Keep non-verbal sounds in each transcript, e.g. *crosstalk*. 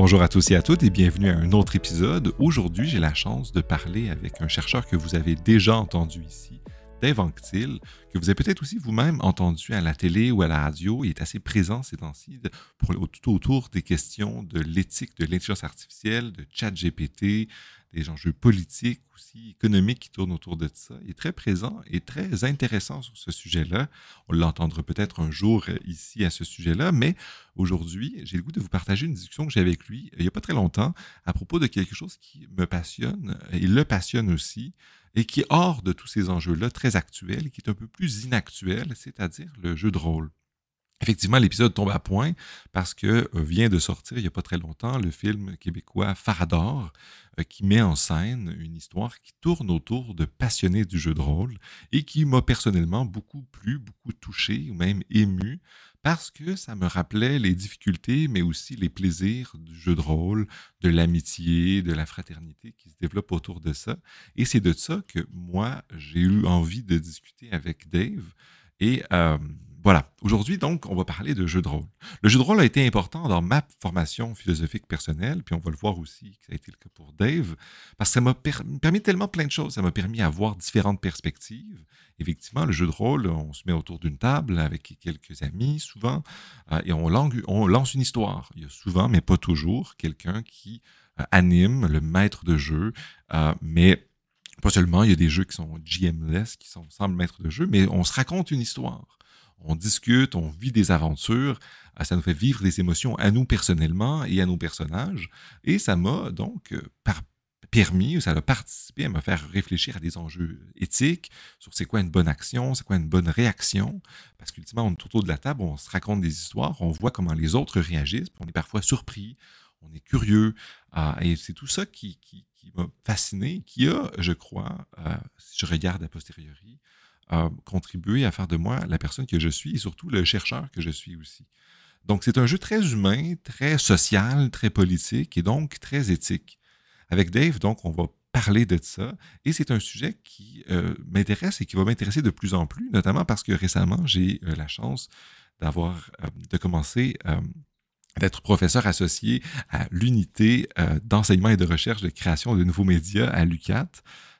Bonjour à tous et à toutes et bienvenue à un autre épisode. Aujourd'hui, j'ai la chance de parler avec un chercheur que vous avez déjà entendu ici, Dave Anctil, que vous avez peut-être aussi vous-même entendu à la télé ou à la radio. Il est assez présent ces temps-ci tout autour des questions de l'éthique de l'intelligence artificielle, de chat Des enjeux politiques aussi, économiques qui tournent autour de ça. Est très présent et très intéressant sur ce sujet-là. On l'entendra peut-être un jour euh, ici à ce sujet-là, mais aujourd'hui, j'ai le goût de vous partager une discussion que j'ai avec lui il n'y a pas très longtemps à propos de quelque chose qui me passionne, et le passionne aussi, et qui est hors de tous ces enjeux-là, très actuels, qui est un peu plus inactuel, c'est-à-dire le jeu de rôle. Effectivement, l'épisode tombe à point parce que euh, vient de sortir il n'y a pas très longtemps le film québécois Farador euh, qui met en scène une histoire qui tourne autour de passionnés du jeu de rôle et qui m'a personnellement beaucoup plu, beaucoup touché ou même ému parce que ça me rappelait les difficultés mais aussi les plaisirs du jeu de rôle, de l'amitié, de la fraternité qui se développe autour de ça. Et c'est de ça que moi, j'ai eu envie de discuter avec Dave. Et euh, voilà. Aujourd'hui, donc, on va parler de jeu de rôle. Le jeu de rôle a été important dans ma formation philosophique personnelle, puis on va le voir aussi que ça a été le cas pour Dave, parce que ça m'a permis tellement plein de choses. Ça m'a permis d'avoir différentes perspectives. Effectivement, le jeu de rôle, on se met autour d'une table avec quelques amis, souvent, euh, et on, lance une histoire. Il y a souvent, mais pas toujours, quelqu'un qui euh, anime, le maître de jeu, euh, mais pas seulement, il y a des jeux qui sont GMless, qui sont sans maître de jeu, mais on se raconte une histoire on discute, on vit des aventures, ah, ça nous fait vivre des émotions à nous personnellement et à nos personnages. Et ça m'a donc euh, permis, ça a participé à me faire réfléchir à des enjeux éthiques, sur c'est quoi une bonne action, c'est quoi une bonne réaction. Parce qu'ultimement, on est autour de la table, on se raconte des histoires, on voit comment les autres réagissent, on est parfois surpris, on est curieux. Ah, et c'est tout ça qui, m'a fasciné, qui a, je crois, euh, si je regarde a posteriori, a contribué à faire de moi la personne que je suis et surtout le chercheur que je suis aussi. Donc, c'est un jeu très humain, très social, très politique et donc très éthique. Avec Dave, donc, on va parler de ça et c'est un sujet qui euh, m'intéresse et qui va m'intéresser de plus en plus, notamment parce que récemment, j'ai eu la chance d'avoir, euh, de commencer euh, d'être professeur associé à l'unité d'enseignement et de recherche de création de nouveaux médias à l'UCAT.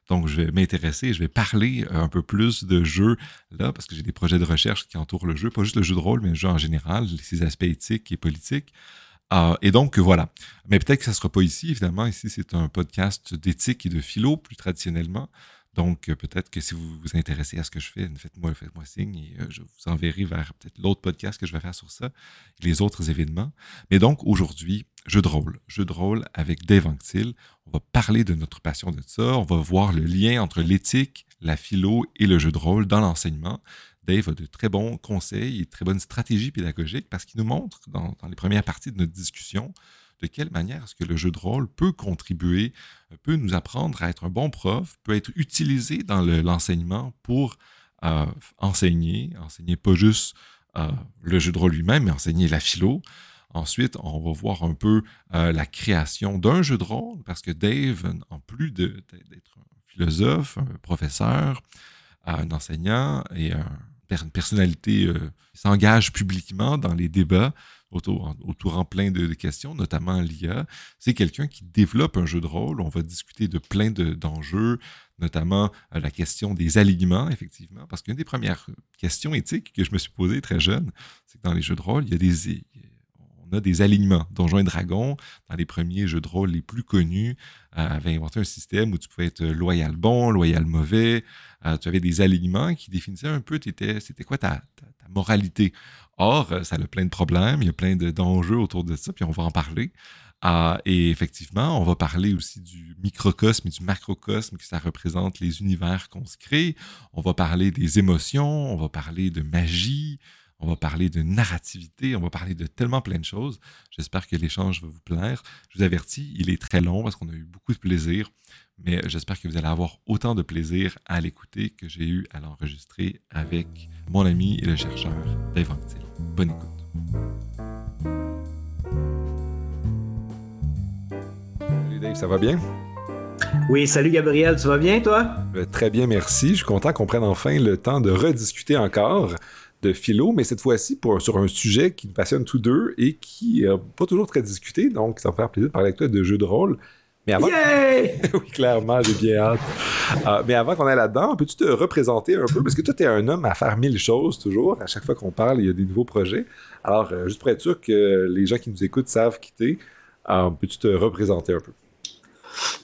Donc, je vais m'intéresser, je vais parler euh, un peu plus de jeux là, parce que j'ai des projets de recherche qui entourent le jeu, pas juste le jeu de rôle, mais le jeu en général, ses aspects éthiques et politiques. Euh, et donc, voilà. Mais peut-être que ça ne sera pas ici, évidemment. Ici, c'est un podcast d'éthique et de philo, plus traditionnellement. Donc, euh, peut-être que si vous vous intéressez à ce que je fais, faites-moi faites signe et euh, je vous enverrai vers peut-être l'autre podcast que je vais faire sur ça les autres événements. Mais donc, aujourd'hui, jeu de rôle. Jeu de rôle avec Dave Anctil. On va parler de notre passion de ça. On va voir le lien entre l'éthique, la philo et le jeu de rôle dans l'enseignement. Dave a de très bons conseils et de très bonnes stratégies pédagogiques parce qu'il nous montre dans les premières parties de notre discussion de quelle manière est-ce que le jeu de rôle peut contribuer, euh, peut nous apprendre à être un bon prof, peut être utilisé dans l'enseignement pour euh, enseigner, enseigner pas juste euh, le jeu de rôle lui-même, mais enseigner la philo. Ensuite, on va voir un peu la création d'un jeu de rôle, parce que Dave, en plus d'être un philosophe, un professeur, un enseignant et une personnalité qui s'engage publiquement dans les débats autour, autour en plein de, questions, notamment l'IA. C'est quelqu'un qui développe un jeu de rôle. On va discuter de plein d'enjeux, notamment euh, la question des alignements, effectivement, parce qu'une des premières questions éthiques que je me suis posée très jeune, c'est que dans les jeux de rôle, il y a des, on a des alignements. Donjons et Dragons, dans les premiers jeux de rôle les plus connus, euh, avait inventé un système où tu pouvais être loyal bon, loyal mauvais. Euh, tu avais des alignements qui définissaient un peu c'était quoi ta, moralité. Or, euh, ça a plein de problèmes, il y a plein d'enjeux autour de ça, puis on va en parler. et effectivement, on va parler aussi du microcosme et du macrocosme, que ça représente les univers qu'on se crée. On va parler des émotions, on va parler de magie, on va parler de narrativité, on va parler de tellement plein de choses. J'espère que l'échange va vous plaire. Je vous avertis, il est très long parce qu'on a eu beaucoup de plaisir, mais j'espère que vous allez avoir autant de plaisir à l'écouter que j'ai eu à l'enregistrer avec mon ami et le chercheur Dave Anctil. Bonne écoute. Salut Dave, ça va bien? Oui, salut Gabriel, tu vas bien toi? Euh, très bien, merci. Je suis content qu'on prenne enfin le temps de rediscuter encore de philo, mais cette fois-ci sur un sujet qui nous passionne tous deux et qui n'est pas toujours très discuté, donc ça me fait plaisir de parler avec toi de jeux de rôle. Mais avant... *laughs* oui, clairement, j'ai bien hâte. Euh, mais avant qu'on aille là-dedans, peux-tu te représenter un peu? Parce que toi, tu es un homme à faire mille choses toujours. À chaque fois qu'on parle, il y a des nouveaux projets. Alors, euh, juste pour être sûr que les gens qui nous écoutent savent qui t'es, euh, peux-tu te représenter un peu?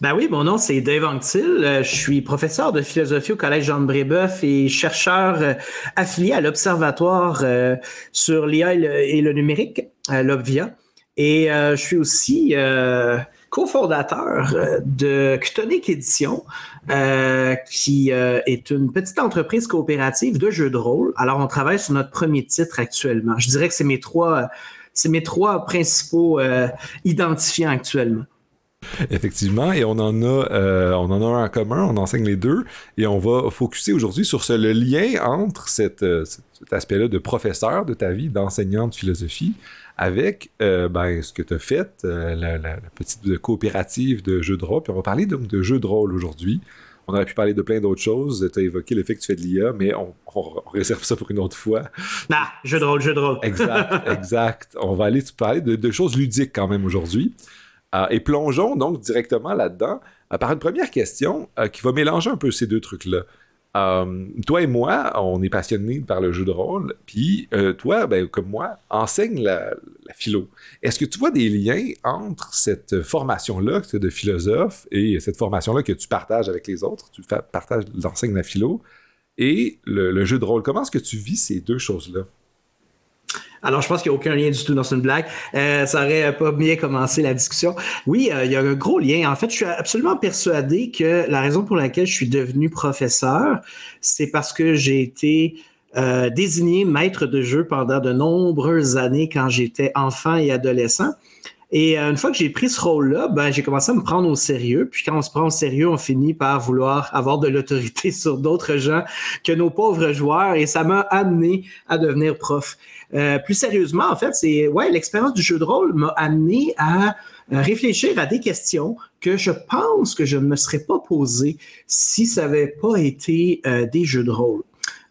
Ben oui, mon nom c'est Dave Anctil. Je suis professeur de philosophie au Collège Jean Brébeuf et chercheur affilié à l'Observatoire sur l'IA et le numérique, l'OBVIA. Et je suis aussi cofondateur euh, de Ctonic Édition, euh, qui euh, est une petite entreprise coopérative de jeux de rôle. Alors, on travaille sur notre premier titre actuellement. Je dirais que c'est mes trois, c'est mes trois principaux identifiants actuellement. Effectivement, et on en a, on en a un en commun, on enseigne les deux, et on va focuser aujourd'hui sur le lien entre cet aspect-là de professeur de ta vie, d'enseignant de philosophie, avec euh, ben, ce que tu as fait, euh, la, petite coopérative de jeux de rôle. Puis on va parler donc de jeux de rôle aujourd'hui. On aurait pu parler de plein d'autres choses. Tu as évoqué le fait que tu fais de l'IA, mais on, réserve ça pour une autre fois. Ah, jeu de rôle, jeu de rôle. exact, *laughs* exact. On va aller parler de, choses ludiques quand même aujourd'hui. Euh, et plongeons donc directement là-dedans par une première question qui va mélanger un peu ces deux trucs-là. Euh, toi et moi, on est passionnés par le jeu de rôle, puis euh, toi, ben, comme moi, enseigne la, philo. Est-ce que tu vois des liens entre cette formation-là de philosophe et cette formation-là que tu partages avec les autres, tu partages l'enseigne la philo, et le jeu de rôle? Comment est-ce que tu vis ces deux choses-là? Alors, je pense qu'il n'y a aucun lien du tout dans une blague. Euh, ça aurait pas bien commencé la discussion. Oui, euh, il y a un gros lien. En fait, je suis absolument persuadé que la raison pour laquelle je suis devenu professeur, c'est parce que j'ai été euh, désigné maître de jeu pendant de nombreuses années quand j'étais enfant et adolescent. Et une fois que j'ai pris ce rôle-là, ben, j'ai commencé à me prendre au sérieux. Puis quand on se prend au sérieux, on finit par vouloir avoir de l'autorité *laughs* sur d'autres gens que nos pauvres joueurs. Et ça m'a amené à devenir prof. Euh, plus sérieusement, en fait, c'est ouais, l'expérience du jeu de rôle m'a amené à euh, réfléchir à des questions que je pense que je ne me serais pas posées si ça n'avait pas été euh, des jeux de rôle.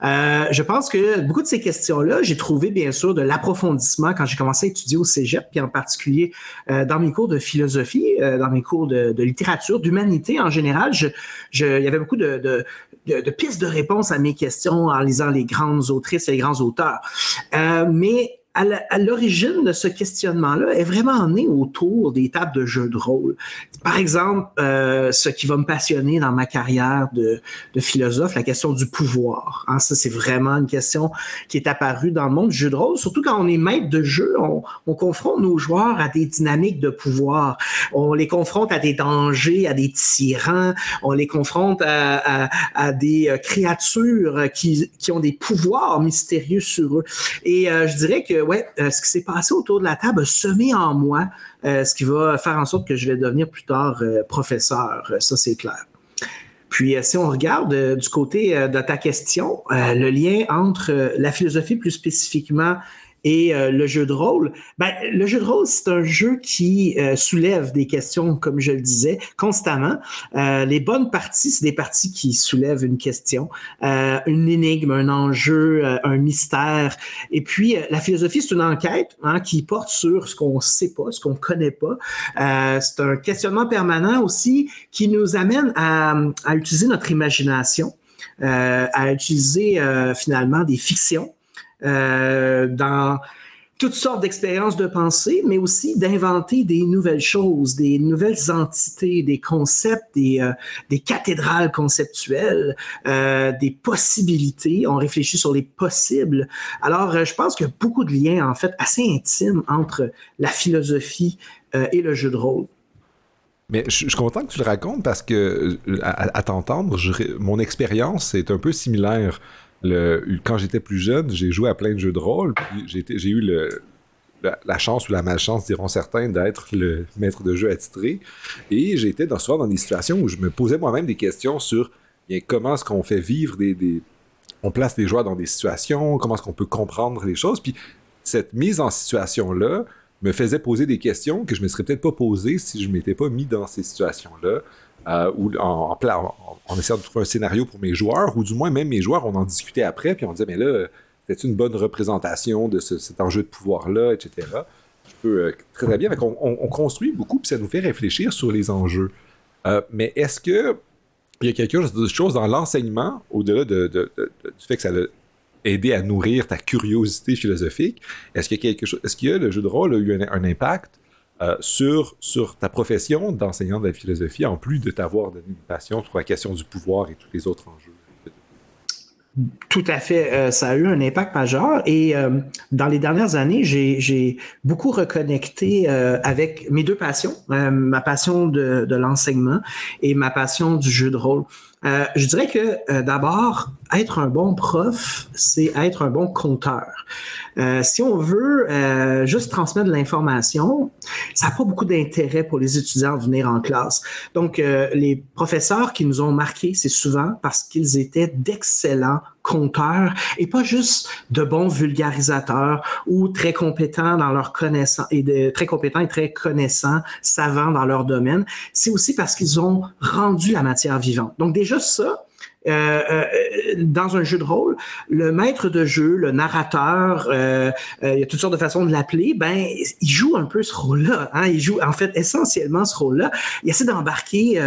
Euh, je pense que beaucoup de ces questions-là, j'ai trouvé bien sûr de l'approfondissement quand j'ai commencé à étudier au Cégep, puis en particulier euh, dans mes cours de philosophie, euh, dans mes cours de, de littérature, d'humanité en général. Je, je, il y avait beaucoup de, de, de, pistes de réponses à mes questions en lisant les grandes autrices et les grands auteurs. mais à l'origine de ce questionnement-là est vraiment né autour des tables de jeux de rôle. Par exemple, euh, ce qui va me passionner dans ma carrière de, philosophe, la question du pouvoir. Hein, ça, c'est vraiment une question qui est apparue dans le monde du jeu de rôle, surtout quand on est maître de jeu, on, on confronte nos joueurs à des dynamiques de pouvoir. On les confronte à des dangers, à des tyrans, on les confronte à, des euh, créatures qui, qui ont des pouvoirs mystérieux sur eux. Et euh, je dirais que ouais, euh, ce qui s'est passé autour de la table a semé en moi euh, ce qui va faire en sorte que je vais devenir plus tard euh, professeur. Ça, c'est clair. Puis, si on regarde du côté de ta question, le lien entre la philosophie plus spécifiquement et euh, le jeu de rôle, ben, le jeu de rôle, c'est un jeu qui euh, soulève des questions, comme je le disais, constamment. Euh, les bonnes parties, c'est des parties qui soulèvent une question, une énigme, un enjeu, un mystère. Et puis, la philosophie, c'est une enquête hein, qui porte sur ce qu'on ne sait pas, ce qu'on ne connaît pas. c'est un questionnement permanent aussi qui nous amène à, à utiliser notre imagination, à utiliser finalement des fictions euh, dans toutes sortes d'expériences de pensée, mais aussi d'inventer des nouvelles choses, des nouvelles entités, des concepts, des, euh, cathédrales conceptuelles, euh, des possibilités. On réfléchit sur les possibles. Alors, je pense qu'il y a beaucoup de liens, en fait, assez intimes entre la philosophie et le jeu de rôle. Mais je, suis content que tu le racontes parce que, à t'entendre, mon expérience est un peu similaire quand j'étais plus jeune, j'ai joué à plein de jeux de rôle, j'ai eu la, chance ou la malchance, diront certains, d'être le maître de jeu attitré. Et j'étais dans, souvent dans des situations où je me posais moi-même des questions sur comment est-ce qu'on fait vivre des, des, On place les joueurs dans des situations, comment est-ce qu'on peut comprendre les choses. Puis cette mise en situation-là me faisait poser des questions que je ne me serais peut-être pas posées si je ne m'étais pas mis dans ces situations-là. Euh, ou en, essayant de trouver un scénario pour mes joueurs, ou du moins même mes joueurs, on en discutait après, puis on disait, mais là, c'est une bonne représentation de cet enjeu de pouvoir-là, etc. Euh, très, très bien. On, on, construit beaucoup, puis ça nous fait réfléchir sur les enjeux. Euh, mais est-ce que il y a quelque chose dans l'enseignement, au-delà de, du fait que ça a aidé à nourrir ta curiosité philosophique, est-ce qu'il quelque chose, est-ce a le jeu de rôle a eu un, impact euh, sur, ta profession d'enseignant de la philosophie, en plus de t'avoir donné une passion pour la question du pouvoir et tous les autres enjeux? Tout à fait. Euh, ça a eu un impact majeur. Et euh, dans les dernières années, j'ai beaucoup reconnecté avec mes deux passions, ma passion de l'enseignement et ma passion du jeu de rôle. je dirais que d'abord, être un bon prof, c'est être un bon conteur. Euh, si on veut euh, juste transmettre de l'information, ça n'a pas beaucoup d'intérêt pour les étudiants de venir en classe. Donc, euh, les professeurs qui nous ont marqués, c'est souvent parce qu'ils étaient d'excellents conteurs et pas juste de bons vulgarisateurs ou très compétents dans leur connaissance et de, très compétents et très connaissants, savants dans leur domaine. C'est aussi parce qu'ils ont rendu la matière vivante. Donc déjà ça, euh, euh, dans un jeu de rôle, le maître de jeu, le narrateur, euh, il y a toutes sortes de façons de l'appeler, ben, il joue un peu ce rôle-là. Hein? Il joue en fait essentiellement ce rôle-là. Il essaie d'embarquer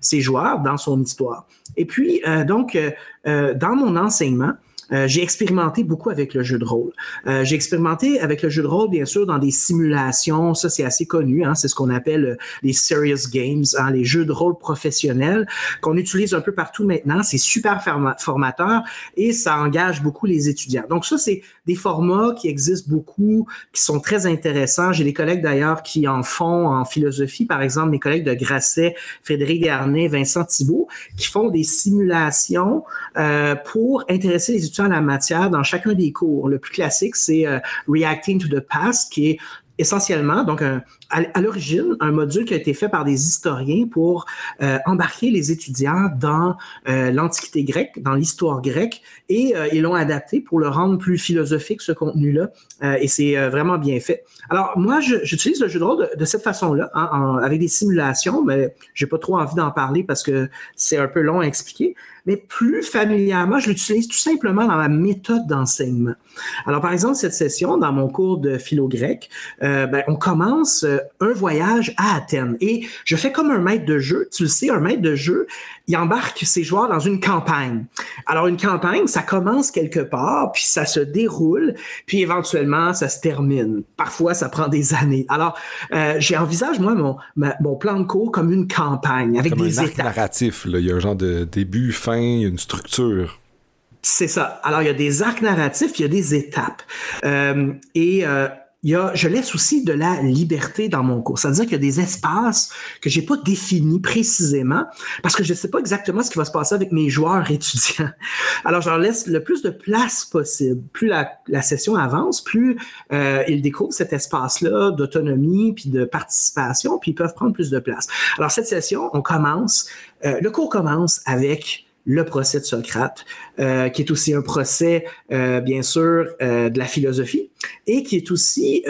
ses joueurs dans son histoire. Et puis, donc, dans mon enseignement, euh, j'ai expérimenté beaucoup avec le jeu de rôle. Euh, j'ai expérimenté avec le jeu de rôle, bien sûr, dans des simulations. Ça, c'est assez connu. Hein, c'est ce qu'on appelle euh, les serious games, hein, les jeux de rôle professionnels qu'on utilise un peu partout maintenant. C'est super formateur et ça engage beaucoup les étudiants. Donc ça, c'est des formats qui existent beaucoup, qui sont très intéressants. J'ai des collègues d'ailleurs qui en font en philosophie, par exemple, mes collègues de Grasset, Frédéric Garnet, Vincent Thibault, qui font des simulations euh, pour intéresser les étudiants à la matière dans chacun des cours. Le plus classique, c'est euh, Reacting to the Past, qui est essentiellement, donc à, l'origine, un module qui a été fait par des historiens pour euh, embarquer les étudiants dans euh, l'Antiquité grecque, dans l'histoire grecque, et euh, ils l'ont adapté pour le rendre plus philosophique, ce contenu-là, et c'est vraiment bien fait. Alors, moi, j'utilise le jeu de rôle de, cette façon-là, hein, avec des simulations, mais j'ai pas trop envie d'en parler parce que c'est un peu long à expliquer, mais plus familièrement, je l'utilise tout simplement dans la méthode d'enseignement. Alors, par exemple, cette session, dans mon cours de philo grec, ben, on commence un voyage à Athènes. Et je fais comme un maître de jeu. Tu le sais, un maître de jeu, il embarque ses joueurs dans une campagne. Alors, une campagne, ça commence quelque part, puis ça se déroule, puis éventuellement, ça se termine. Parfois, ça prend des années. Alors, euh, j'envisage, moi, mon, mon plan de cours comme une campagne, avec comme des un arc narratif. Là. Il y a un genre de début, fin, une structure. C'est ça. Alors, il y a des arcs narratifs, il y a des étapes. Euh, et euh, il y a, je laisse aussi de la liberté dans mon cours. C'est-à-dire qu'il y a des espaces que j'ai pas définis précisément parce que je ne sais pas exactement ce qui va se passer avec mes joueurs étudiants. *laughs* Alors, je leur laisse le plus de place possible. Plus la, la session avance, plus euh, ils découvrent cet espace-là d'autonomie puis de participation, puis ils peuvent prendre plus de place. Alors, cette session, on commence, euh, le cours commence avec le procès de Socrate, euh, qui est aussi un procès, euh, bien sûr, euh, de la philosophie, et qui est aussi,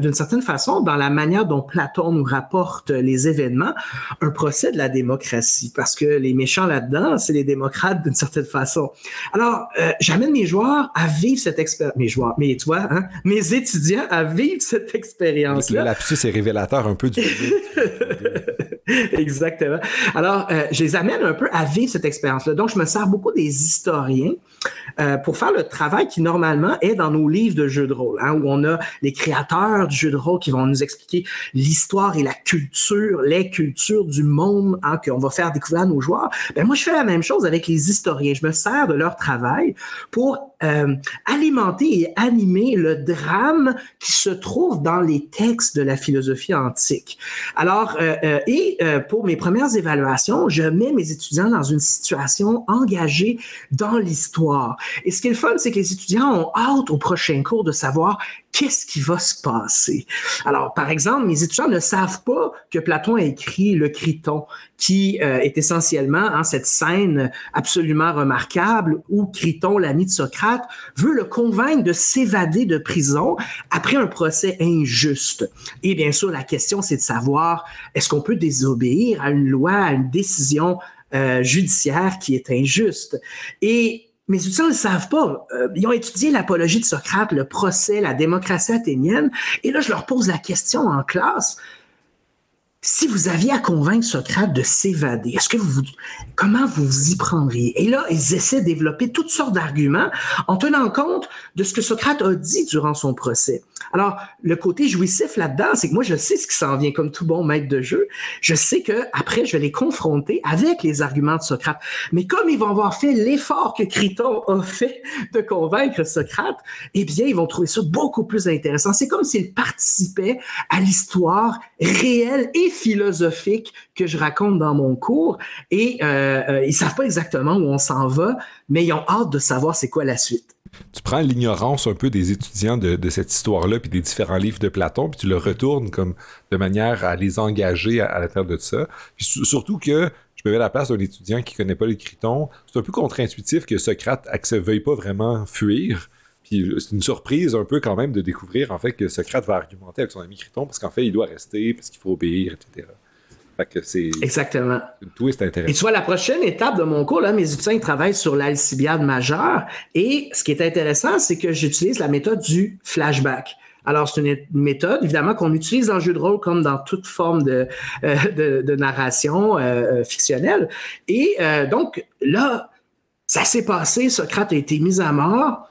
d'une certaine façon, dans la manière dont Platon nous rapporte les événements, un procès de la démocratie, parce que les méchants là-dedans, c'est les démocrates d'une certaine façon. Alors, j'amène mes joueurs à vivre cette expérience, mes joueurs, mais tu vois, hein, mes étudiants à vivre cette expérience-là. Le lapsus est révélateur un peu du... *laughs* *laughs* Exactement. Alors, je les amène un peu à vivre cette expérience-là donc, je me sers beaucoup des historiens euh, pour faire le travail qui, normalement, est dans nos livres de jeux de rôle, hein, où on a les créateurs du jeu de rôle qui vont nous expliquer l'histoire et la culture, les cultures du monde hein, qu'on va faire découvrir à nos joueurs. Ben, moi, je fais la même chose avec les historiens. Je me sers de leur travail pour euh, alimenter et animer le drame qui se trouve dans les textes de la philosophie antique. Alors, euh, et pour mes premières évaluations, je mets mes étudiants dans une situation engagés dans l'histoire. Et ce qui est le fun, c'est que les étudiants ont hâte au prochain cours de savoir qu'est-ce qui va se passer. Alors, par exemple, mes étudiants ne savent pas que Platon a écrit le Criton, qui euh, est essentiellement hein, cette scène absolument remarquable où Criton, l'ami de Socrate, veut le convaincre de s'évader de prison après un procès injuste. Et bien sûr, la question, c'est de savoir, est-ce qu'on peut désobéir à une loi, à une décision euh, judiciaire qui est injuste. Et mes étudiants ne savent pas. Euh, ils ont étudié l'apologie de Socrate, le procès, la démocratie athénienne. Et là, je leur pose la question en classe si vous aviez à convaincre Socrate de s'évader, est-ce que vous, comment vous vous y prendriez? Et là, ils essaient de développer toutes sortes d'arguments en tenant compte de ce que Socrate a dit durant son procès. Alors, le côté jouissif là-dedans, c'est que moi, je sais ce qui s'en vient comme tout bon maître de jeu. Je sais que après, je vais les confronter avec les arguments de Socrate. Mais comme ils vont avoir fait l'effort que Criton a fait de convaincre Socrate, eh bien, ils vont trouver ça beaucoup plus intéressant. C'est comme s'ils participaient à l'histoire réelle et philosophique que je raconte dans mon cours et euh, euh, ils savent pas exactement où on s'en va, mais ils ont hâte de savoir c'est quoi la suite. Tu prends l'ignorance un peu des étudiants de, cette histoire-là, puis des différents livres de Platon, puis tu le retournes comme de manière à les engager à, l'intérieur de ça. surtout que je me mets à la place d'un étudiant qui connaît pas les Critons. C'est un peu contre-intuitif que Socrate ne veuille pas vraiment fuir. Puis c'est une surprise un peu quand même de découvrir en fait que Socrate va argumenter avec son ami Criton parce qu'en fait il doit rester, parce qu'il faut obéir, etc. Fait que c'est. Exactement. Une twist intéressante. Et tu vois, la prochaine étape de mon cours, là, mes étudiants travaillent sur l'alcibiade majeure. Et ce qui est intéressant, c'est que j'utilise la méthode du flashback. Alors, c'est une méthode, évidemment, qu'on utilise dans le jeu de rôle comme dans toute forme de, euh, de, narration euh, euh, fictionnelle. Et donc, là, ça s'est passé, Socrate a été mis à mort.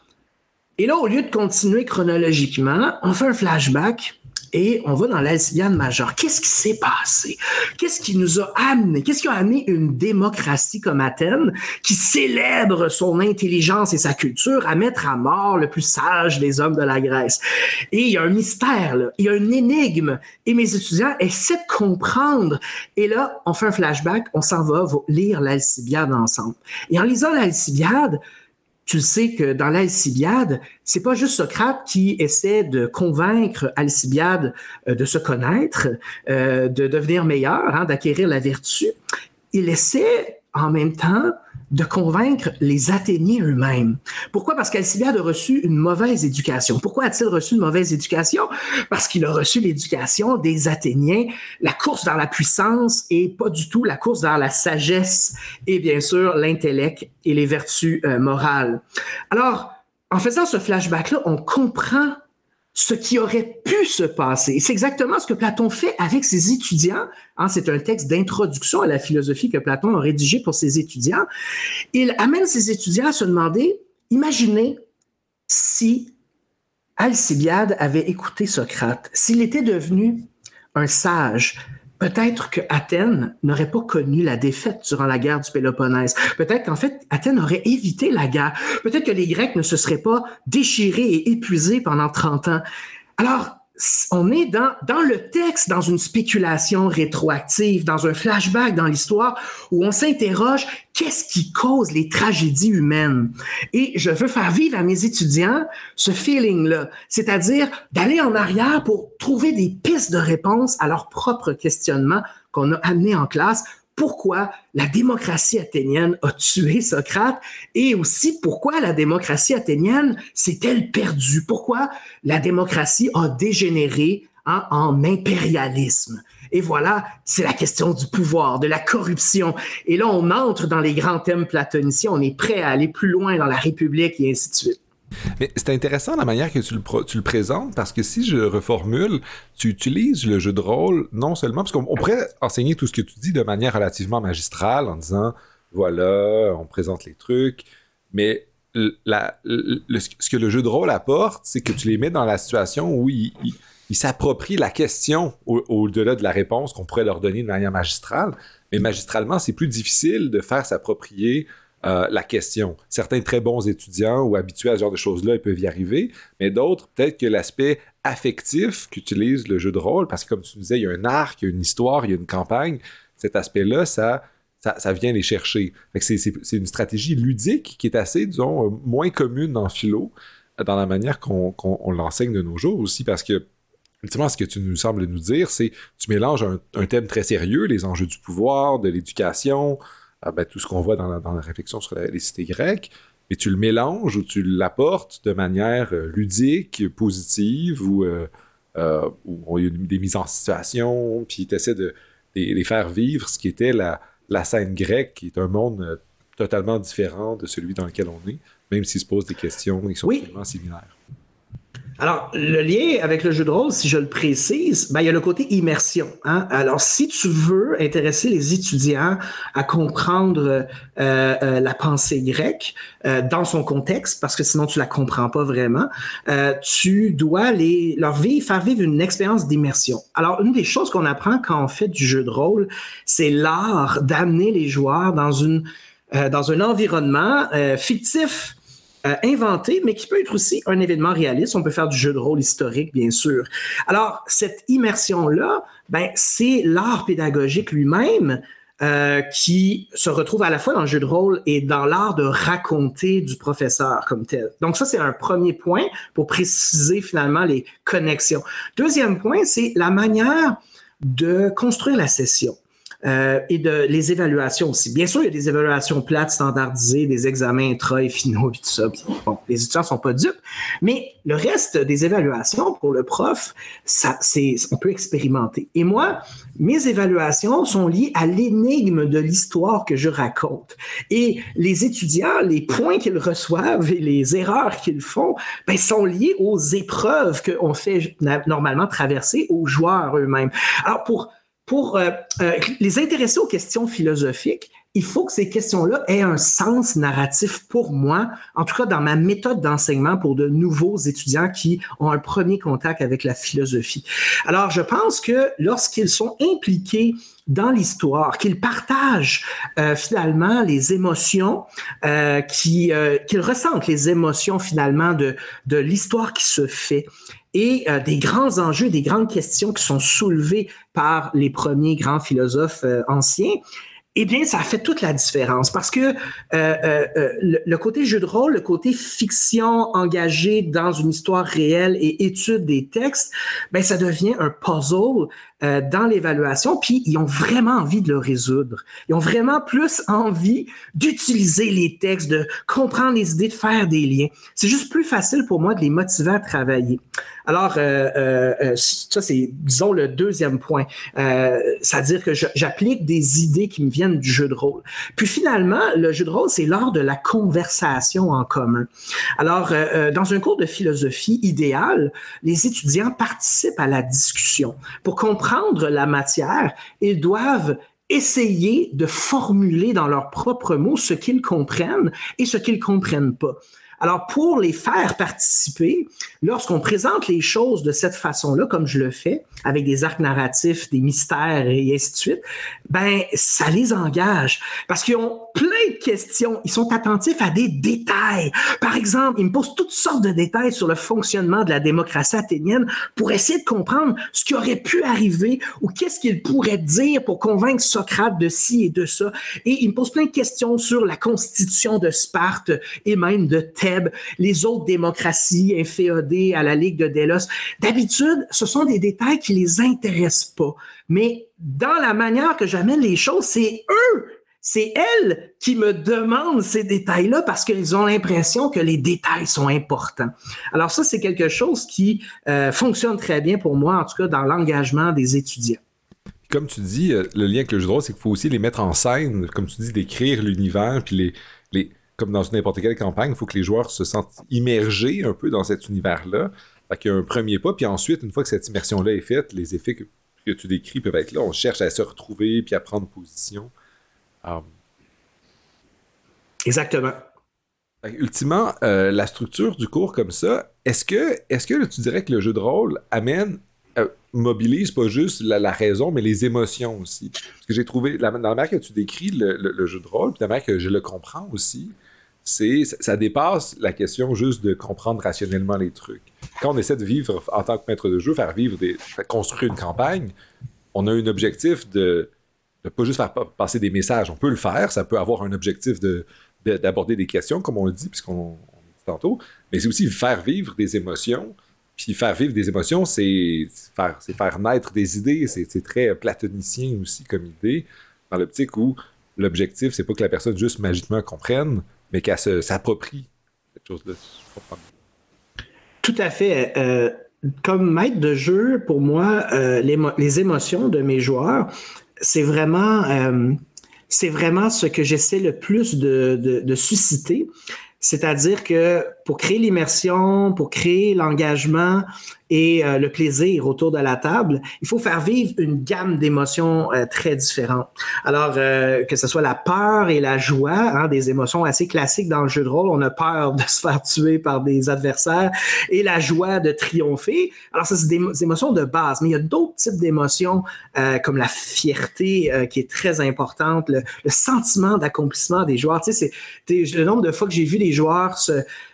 Et là, au lieu de continuer chronologiquement, on fait un flashback et on va dans l'Alcibiade majeure. Qu'est-ce qui s'est passé? Qu'est-ce qui nous a amené? Qu'est-ce qui a amené une démocratie comme Athènes qui célèbre son intelligence et sa culture à mettre à mort le plus sage des hommes de la Grèce? Et il y a un mystère, là. il y a une énigme. Et mes étudiants essaient de comprendre. Et là, on fait un flashback, on s'en va lire l'Alcibiade ensemble. Et en lisant l'Alcibiade, tu sais que dans l'Alcibiade, c'est pas juste Socrate qui essaie de convaincre Alcibiade euh, de se connaître, euh, de devenir meilleur, hein, d'acquérir la vertu. Il essaie en même temps de convaincre les Athéniens eux-mêmes. Pourquoi? Parce qu'Alcibiade a reçu une mauvaise éducation. Pourquoi a-t-il reçu une mauvaise éducation? Parce qu'il a reçu l'éducation des Athéniens, la course vers la puissance et pas du tout la course vers la sagesse et bien sûr l'intellect et les vertus euh, morales. Alors, en faisant ce flashback-là, on comprend ce qui aurait pu se passer. C'est exactement ce que Platon fait avec ses étudiants. Hein, c'est un texte d'introduction à la philosophie que Platon a rédigé pour ses étudiants. Il amène ses étudiants à se demander, imaginez si Alcibiade avait écouté Socrate, s'il était devenu un sage, Peut-être que Athènes n'aurait pas connu la défaite durant la guerre du Péloponnèse. Peut-être qu'en fait, Athènes aurait évité la guerre. Peut-être que les Grecs ne se seraient pas déchirés et épuisés pendant 30 ans. Alors, on est dans, le texte, dans une spéculation rétroactive, dans un flashback dans l'histoire où on s'interroge qu'est-ce qui cause les tragédies humaines? Et je veux faire vivre à mes étudiants ce feeling-là, c'est-à-dire d'aller en arrière pour trouver des pistes de réponse à leurs propres questionnements qu'on a amenés en classe pourquoi la démocratie athénienne a tué Socrate et aussi pourquoi la démocratie athénienne s'est-elle perdue, pourquoi la démocratie a dégénéré hein, en impérialisme? Et voilà, c'est la question du pouvoir, de la corruption. Et là, on entre dans les grands thèmes platoniciens, on est prêt à aller plus loin dans la République et ainsi de suite. Mais c'est intéressant la manière que tu le, présentes parce que si je reformule, tu utilises le jeu de rôle non seulement parce qu'on pourrait enseigner tout ce que tu dis de manière relativement magistrale en disant voilà, on présente les trucs, mais ce que le jeu de rôle apporte, c'est que tu les mets dans la situation où ils s'approprient la question au-delà de la réponse qu'on pourrait leur donner de manière magistrale. Mais magistralement, c'est plus difficile de faire s'approprier euh, la question. Certains très bons étudiants ou habitués à ce genre de choses-là, ils peuvent y arriver, mais d'autres, peut-être que l'aspect affectif qu'utilise le jeu de rôle, parce que comme tu disais, il y a un arc, il y a une histoire, il y a une campagne, cet aspect-là, ça, ça, vient les chercher. C'est une stratégie ludique qui est assez, disons, euh, moins commune en philo, dans la manière qu'on l'enseigne de nos jours aussi, parce que Ultimement, ce que tu nous sembles nous dire, c'est tu mélanges un, un, thème très sérieux, les enjeux du pouvoir, de l'éducation, ah, ben, tout ce qu'on voit dans la, réflexion sur les cités grecques, mais tu le mélanges ou tu l'apportes de manière euh, ludique, positive, ou, euh, euh, où il y a des mises en situation, puis tu essaies de, les faire vivre ce qui était la, scène grecque, qui est un monde totalement différent de celui dans lequel on est, même s'ils se posent des questions, ils sont tellement similaires. Alors, le lien avec le jeu de rôle, si je le précise, ben, il y a le côté immersion. Hein? Alors, si tu veux intéresser les étudiants à comprendre euh, euh, la pensée grecque euh, dans son contexte, parce que sinon tu la comprends pas vraiment, tu dois les, leur faire vivre une expérience d'immersion. Alors, une des choses qu'on apprend quand on fait du jeu de rôle, c'est l'art d'amener les joueurs dans une dans un environnement fictif euh, inventé, mais qui peut être aussi un événement réaliste. On peut faire du jeu de rôle historique, bien sûr. Alors, cette immersion-là, ben, c'est l'art pédagogique lui-même euh, qui se retrouve à la fois dans le jeu de rôle et dans l'art de raconter du professeur comme tel. Donc ça, c'est un premier point pour préciser finalement les connexions. Deuxième point, c'est la manière de construire la session. Euh, et de les évaluations aussi. Bien sûr, il y a des évaluations plates, standardisées, des examens intra et finaux et tout ça. Bon, les étudiants sont pas dupes, mais le reste des évaluations pour le prof, ça, on peut expérimenter. Et moi, mes évaluations sont liées à l'énigme de l'histoire que je raconte. Et les étudiants, les points qu'ils reçoivent et les erreurs qu'ils font, ben, sont liés aux épreuves qu'on fait normalement traverser aux joueurs eux-mêmes. Alors, pour pour euh, euh, les intéresser aux questions philosophiques, il faut que ces questions-là aient un sens narratif pour moi, en tout cas dans ma méthode d'enseignement pour de nouveaux étudiants qui ont un premier contact avec la philosophie. Alors, je pense que lorsqu'ils sont impliqués dans l'histoire, qu'ils partagent euh, finalement les émotions, euh, qu'ils ressentent les émotions finalement de, de l'histoire qui se fait et euh, des grands enjeux, des grandes questions qui sont soulevées par les premiers grands philosophes euh, anciens, eh bien, ça fait toute la différence parce que euh, le, côté jeu de rôle, le côté fiction engagée dans une histoire réelle et étude des textes, ben ça devient un puzzle euh, dans l'évaluation, puis ils ont vraiment envie de le résoudre. Ils ont vraiment plus envie d'utiliser les textes, de comprendre les idées, de faire des liens. C'est juste plus facile pour moi de les motiver à travailler. Alors, euh, euh, ça, c'est, disons, le deuxième point. c'est-à-dire que j'applique des idées qui me viennent du jeu de rôle. Puis finalement, le jeu de rôle, c'est l'art de la conversation en commun. Alors, dans un cours de philosophie idéal, les étudiants participent à la discussion pour comprendre la matière, ils doivent essayer de formuler dans leurs propres mots ce qu'ils comprennent et ce qu'ils comprennent pas. Alors, pour les faire participer, lorsqu'on présente les choses de cette façon-là, comme je le fais, avec des arcs narratifs, des mystères et ainsi de suite, ben, ça les engage parce qu'ils ont plein de questions. Ils sont attentifs à des détails. Par exemple, ils me posent toutes sortes de détails sur le fonctionnement de la démocratie athénienne pour essayer de comprendre ce qui aurait pu arriver ou qu'est-ce qu'ils pourraient dire pour convaincre Socrate de ci et de ça. Et ils me posent plein de questions sur la constitution de Sparte et même de les autres démocraties inféodées à la Ligue de Délos. D'habitude, ce sont des détails qui les intéressent pas. Mais dans la manière que j'amène les choses, c'est eux c'est elles qui me demandent ces détails-là parce qu'ils ont l'impression que les détails sont importants. Alors ça, c'est quelque chose qui euh, fonctionne très bien pour moi, en tout cas dans l'engagement des étudiants. Comme tu dis, euh, le lien avec le jeu de rôle, c'est qu'il faut aussi les mettre en scène, comme tu dis, d'écrire l'univers, puis les, comme dans n'importe quelle campagne, il faut que les joueurs se sentent immergés un peu dans cet univers-là. Fait qu'il y a un premier pas, puis ensuite, une fois que cette immersion-là est faite, les effets que, tu décris peuvent être là. On cherche à se retrouver puis à prendre position. Um, Exactement. ultimement, euh, la structure du cours comme ça, est-ce que, est que tu dirais que le jeu de rôle amène euh, mobilise pas juste la, raison, mais les émotions aussi? Parce que j'ai trouvé, dans la manière que tu décris le, jeu de rôle, puis la manière que je le comprends aussi, ça dépasse la question juste de comprendre rationnellement les trucs. Quand on essaie de vivre en tant que maître de jeu, faire vivre construire une campagne, on a un objectif de, de pas juste faire passer des messages. On peut le faire, ça peut avoir un objectif de d'aborder des questions, comme on le dit, puisqu'on dit tantôt, mais c'est aussi faire vivre des émotions. Puis faire vivre des émotions, c'est faire, faire naître des idées. C'est très platonicien aussi comme idée, dans l'optique où l'objectif, c'est pas que la personne juste magiquement comprenne, mais qu'elle s'approprie cette chose-là. Tout à fait. Euh, comme maître de jeu, pour moi, euh, les, émotions de mes joueurs, c'est vraiment, euh, vraiment ce que j'essaie le plus de, de susciter. C'est-à-dire que pour créer l'immersion, pour créer l'engagement et euh, le plaisir autour de la table, il faut faire vivre une gamme d'émotions euh, très différentes. Alors, euh, que ce soit la peur et la joie, hein, des émotions assez classiques dans le jeu de rôle, on a peur de se faire tuer par des adversaires, et la joie de triompher. Alors, ça, c'est des, émotions de base, mais il y a d'autres types d'émotions, comme la fierté, qui est très importante, le, le sentiment d'accomplissement des joueurs. Tu sais, c'est le nombre de fois que j'ai vu les joueurs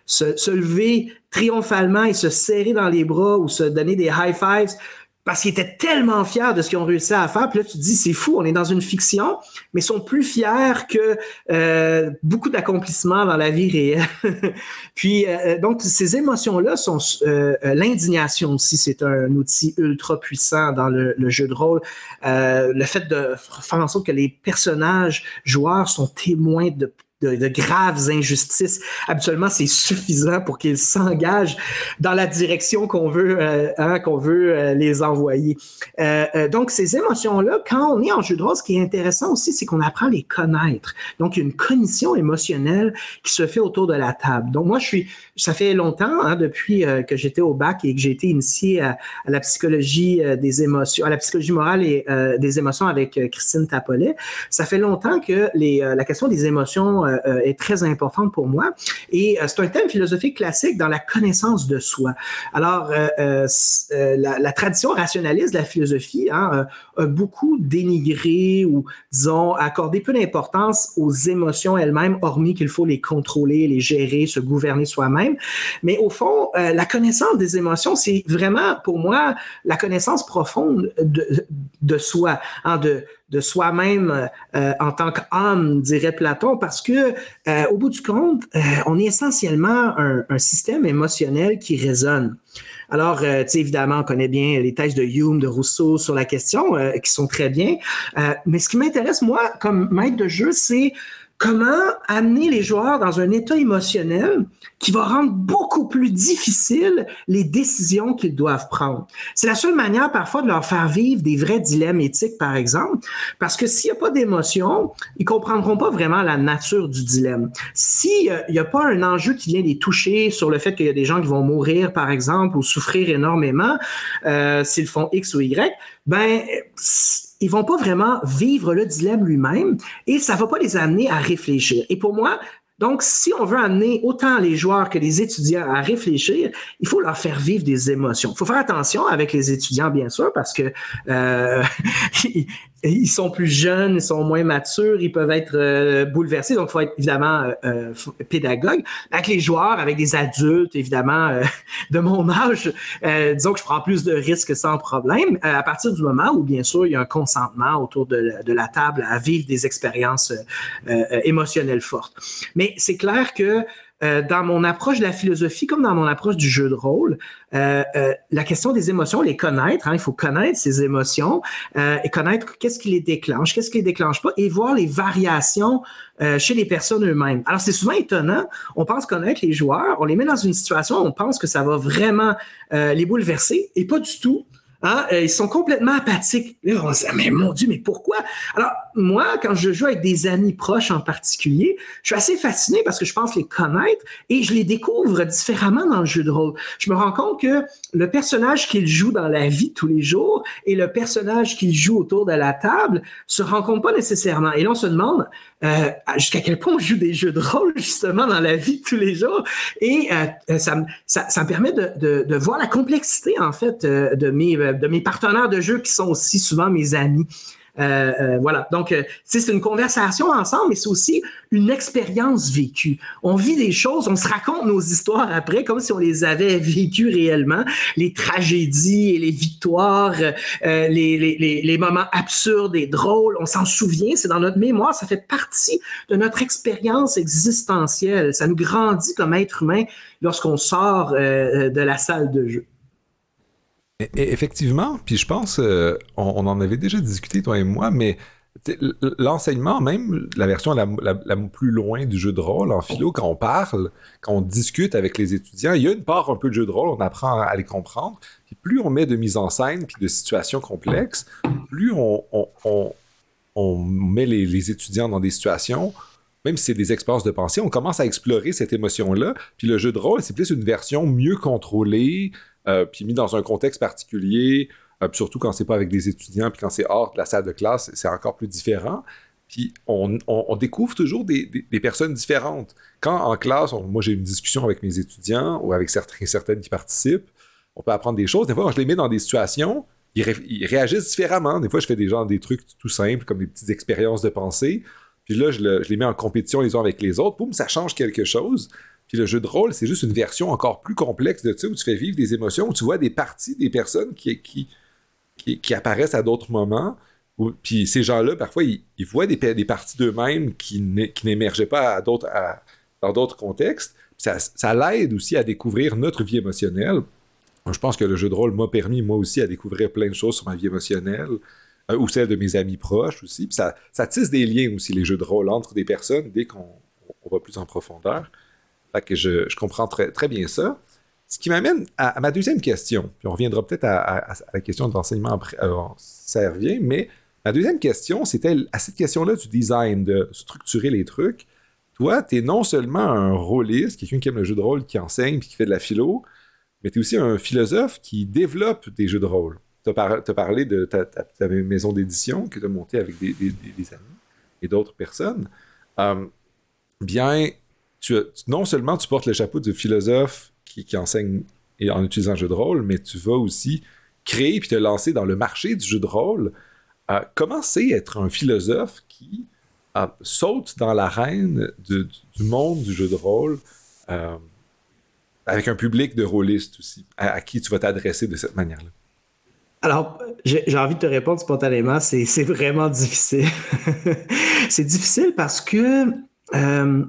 se lever triomphalement et se serrer dans les bras ou se donner des high fives parce qu'ils étaient tellement fiers de ce qu'ils ont réussi à faire. Puis là, tu te dis, c'est fou, on est dans une fiction, mais ils sont plus fiers que euh, beaucoup d'accomplissements dans la vie réelle. *laughs* Puis, euh, donc, ces émotions-là sont euh, l'indignation aussi, c'est un outil ultra puissant dans le jeu de rôle. le fait de faire en sorte que les personnages joueurs sont témoins de de, graves injustices. Habituellement, c'est suffisant pour qu'ils s'engagent dans la direction qu'on veut, euh, hein, euh, les envoyer. Euh, donc, ces émotions-là, quand on est en jeu de rôle, ce qui est intéressant aussi, c'est qu'on apprend à les connaître. Donc, une cognition émotionnelle qui se fait autour de la table. Donc, moi, je suis, ça fait longtemps, hein, depuis que j'étais au bac et que j'ai été initié à, la psychologie des émotions, à la psychologie morale et des émotions avec Christine Tapolet. Ça fait longtemps que la question des émotions est très importante pour moi. Et euh, c'est un thème philosophique classique dans la connaissance de soi. Alors, la, la, tradition rationaliste de la philosophie hein, a beaucoup dénigré ou, disons, accordé peu d'importance aux émotions elles-mêmes, hormis qu'il faut les contrôler, les gérer, se gouverner soi-même. Mais au fond, la connaissance des émotions, c'est vraiment, pour moi, la connaissance profonde de, de soi, hein, de, de soi-même euh, en tant qu'homme, dirait Platon, parce que euh, au bout du compte, euh, on est essentiellement un, système émotionnel qui résonne. Alors, évidemment, on connaît bien les thèses de Hume, de Rousseau sur la question, qui sont très bien. mais ce qui m'intéresse, moi, comme maître de jeu, c'est comment amener les joueurs dans un état émotionnel qui va rendre beaucoup plus difficile les décisions qu'ils doivent prendre. C'est la seule manière parfois de leur faire vivre des vrais dilemmes éthiques, par exemple, parce que s'il n'y a pas d'émotion, ils comprendront pas vraiment la nature du dilemme. S'il euh, n'y a pas un enjeu qui vient les toucher sur le fait qu'il y a des gens qui vont mourir, par exemple, ou souffrir énormément euh, s'ils font X ou Y, ben ils vont pas vraiment vivre le dilemme lui-même et ça va pas les amener à réfléchir. Et pour moi, donc, si on veut amener autant les joueurs que les étudiants à réfléchir, il faut leur faire vivre des émotions. Il faut faire attention avec les étudiants, bien sûr, parce que euh, *laughs* ils sont plus jeunes, ils sont moins matures, ils peuvent être euh, bouleversés. Donc, il faut être évidemment euh, euh, pédagogue. Avec les joueurs, avec des adultes, évidemment, *laughs* de mon âge, disons que je prends plus de risques sans problème. à partir du moment où, bien sûr, il y a un consentement autour de, de la table à vivre des expériences émotionnelles fortes. Mais c'est clair que euh, dans mon approche de la philosophie comme dans mon approche du jeu de rôle, euh, euh, la question des émotions, les connaître, hein, il faut connaître ces émotions et connaître qu'est-ce qui les déclenche, qu'est-ce qui les déclenche pas, et voir les variations chez les personnes eux-mêmes. Alors c'est souvent étonnant, on pense connaître les joueurs, on les met dans une situation, on pense que ça va vraiment les bouleverser, et pas du tout. Hein, ils sont complètement apathiques. Là, on se dit, mais mon Dieu, mais pourquoi? Alors, moi, quand je joue avec des amis proches en particulier, je suis assez fasciné parce que je pense les connaître et je les découvre différemment dans le jeu de rôle. Je me rends compte que le personnage qu'ils jouent dans la vie tous les jours et le personnage qu'ils jouent autour de la table se rencontrent pas nécessairement. Et là, on se demande euh, jusqu'à quel point on joue des jeux de rôle justement dans la vie tous les jours. Et euh, ça, ça, me permet de, voir la complexité en fait euh, de mes de mes partenaires de jeu qui sont aussi souvent mes amis. Euh, euh, voilà. Donc, euh, c'est une conversation ensemble, mais c'est aussi une expérience vécue. On vit des choses, on se raconte nos histoires après comme si on les avait vécues réellement, les tragédies et les victoires, les, les, les, moments absurdes et drôles. On s'en souvient, c'est dans notre mémoire, ça fait partie de notre expérience existentielle. Ça nous grandit comme être humain lorsqu'on sort de la salle de jeu effectivement, puis je pense, euh, on, en avait déjà discuté, toi et moi, mais l'enseignement, même la version la, plus loin du jeu de rôle en philo, quand on parle, quand on discute avec les étudiants, il y a une part un peu de jeu de rôle, on apprend à les comprendre. Puis plus on met de mise en scène puis de situations complexes, plus on, on met les, étudiants dans des situations, même si c'est des expériences de pensée, on commence à explorer cette émotion-là. Puis le jeu de rôle, c'est plus une version mieux contrôlée, euh, puis mis dans un contexte particulier, euh, surtout quand c'est pas avec des étudiants, puis quand c'est hors de la salle de classe, c'est encore plus différent. Puis on, découvre toujours des, personnes différentes. Quand en classe, moi j'ai une discussion avec mes étudiants ou avec certains, certaines qui participent, on peut apprendre des choses. Des fois, quand je les mets dans des situations, ils, réagissent différemment. Des fois, je fais des gens des trucs tout simples, comme des petites expériences de pensée. Puis là, je, les mets en compétition les uns avec les autres. Boum, ça change quelque chose. Puis le jeu de rôle, c'est juste une version encore plus complexe de ça, où tu fais vivre des émotions, où tu vois des parties des personnes qui, qui, qui, apparaissent à d'autres moments. puis ces gens-là, parfois, ils, voient des, parties d'eux-mêmes qui n'émergeaient pas dans d'autres contextes. Ça, l'aide aussi à découvrir notre vie émotionnelle je pense que le jeu de rôle m'a permis, moi aussi, à découvrir plein de choses sur ma vie émotionnelle, euh, ou celle de mes amis proches aussi. Puis ça, tisse des liens aussi, les jeux de rôle, entre des personnes, dès qu'on va plus en profondeur. Que je, je, comprends très, très bien ça. Ce qui m'amène à, ma deuxième question, puis on reviendra peut-être à, la question de l'enseignement après, ça revient, mais ma deuxième question, c'était à cette question-là du design, de structurer les trucs. Toi, tu es non seulement un rôliste, quelqu'un qui aime le jeu de rôle, qui enseigne, puis qui fait de la philo, mais tu es aussi un philosophe qui développe des jeux de rôle. Tu as, parlé de ta, maison d'édition que tu as montée avec des, amis et d'autres personnes. Euh, bien, tu, non seulement tu portes le chapeau du philosophe qui, enseigne en utilisant un jeu de rôle, mais tu vas aussi créer puis te lancer dans le marché du jeu de rôle. Euh, comment c'est être un philosophe qui euh, saute dans l'arène du monde du jeu de rôle avec un public de rôlistes aussi, à, qui tu vas t'adresser de cette manière-là? Alors, j'ai envie de te répondre spontanément, c'est vraiment difficile. *laughs* c'est difficile parce que euh,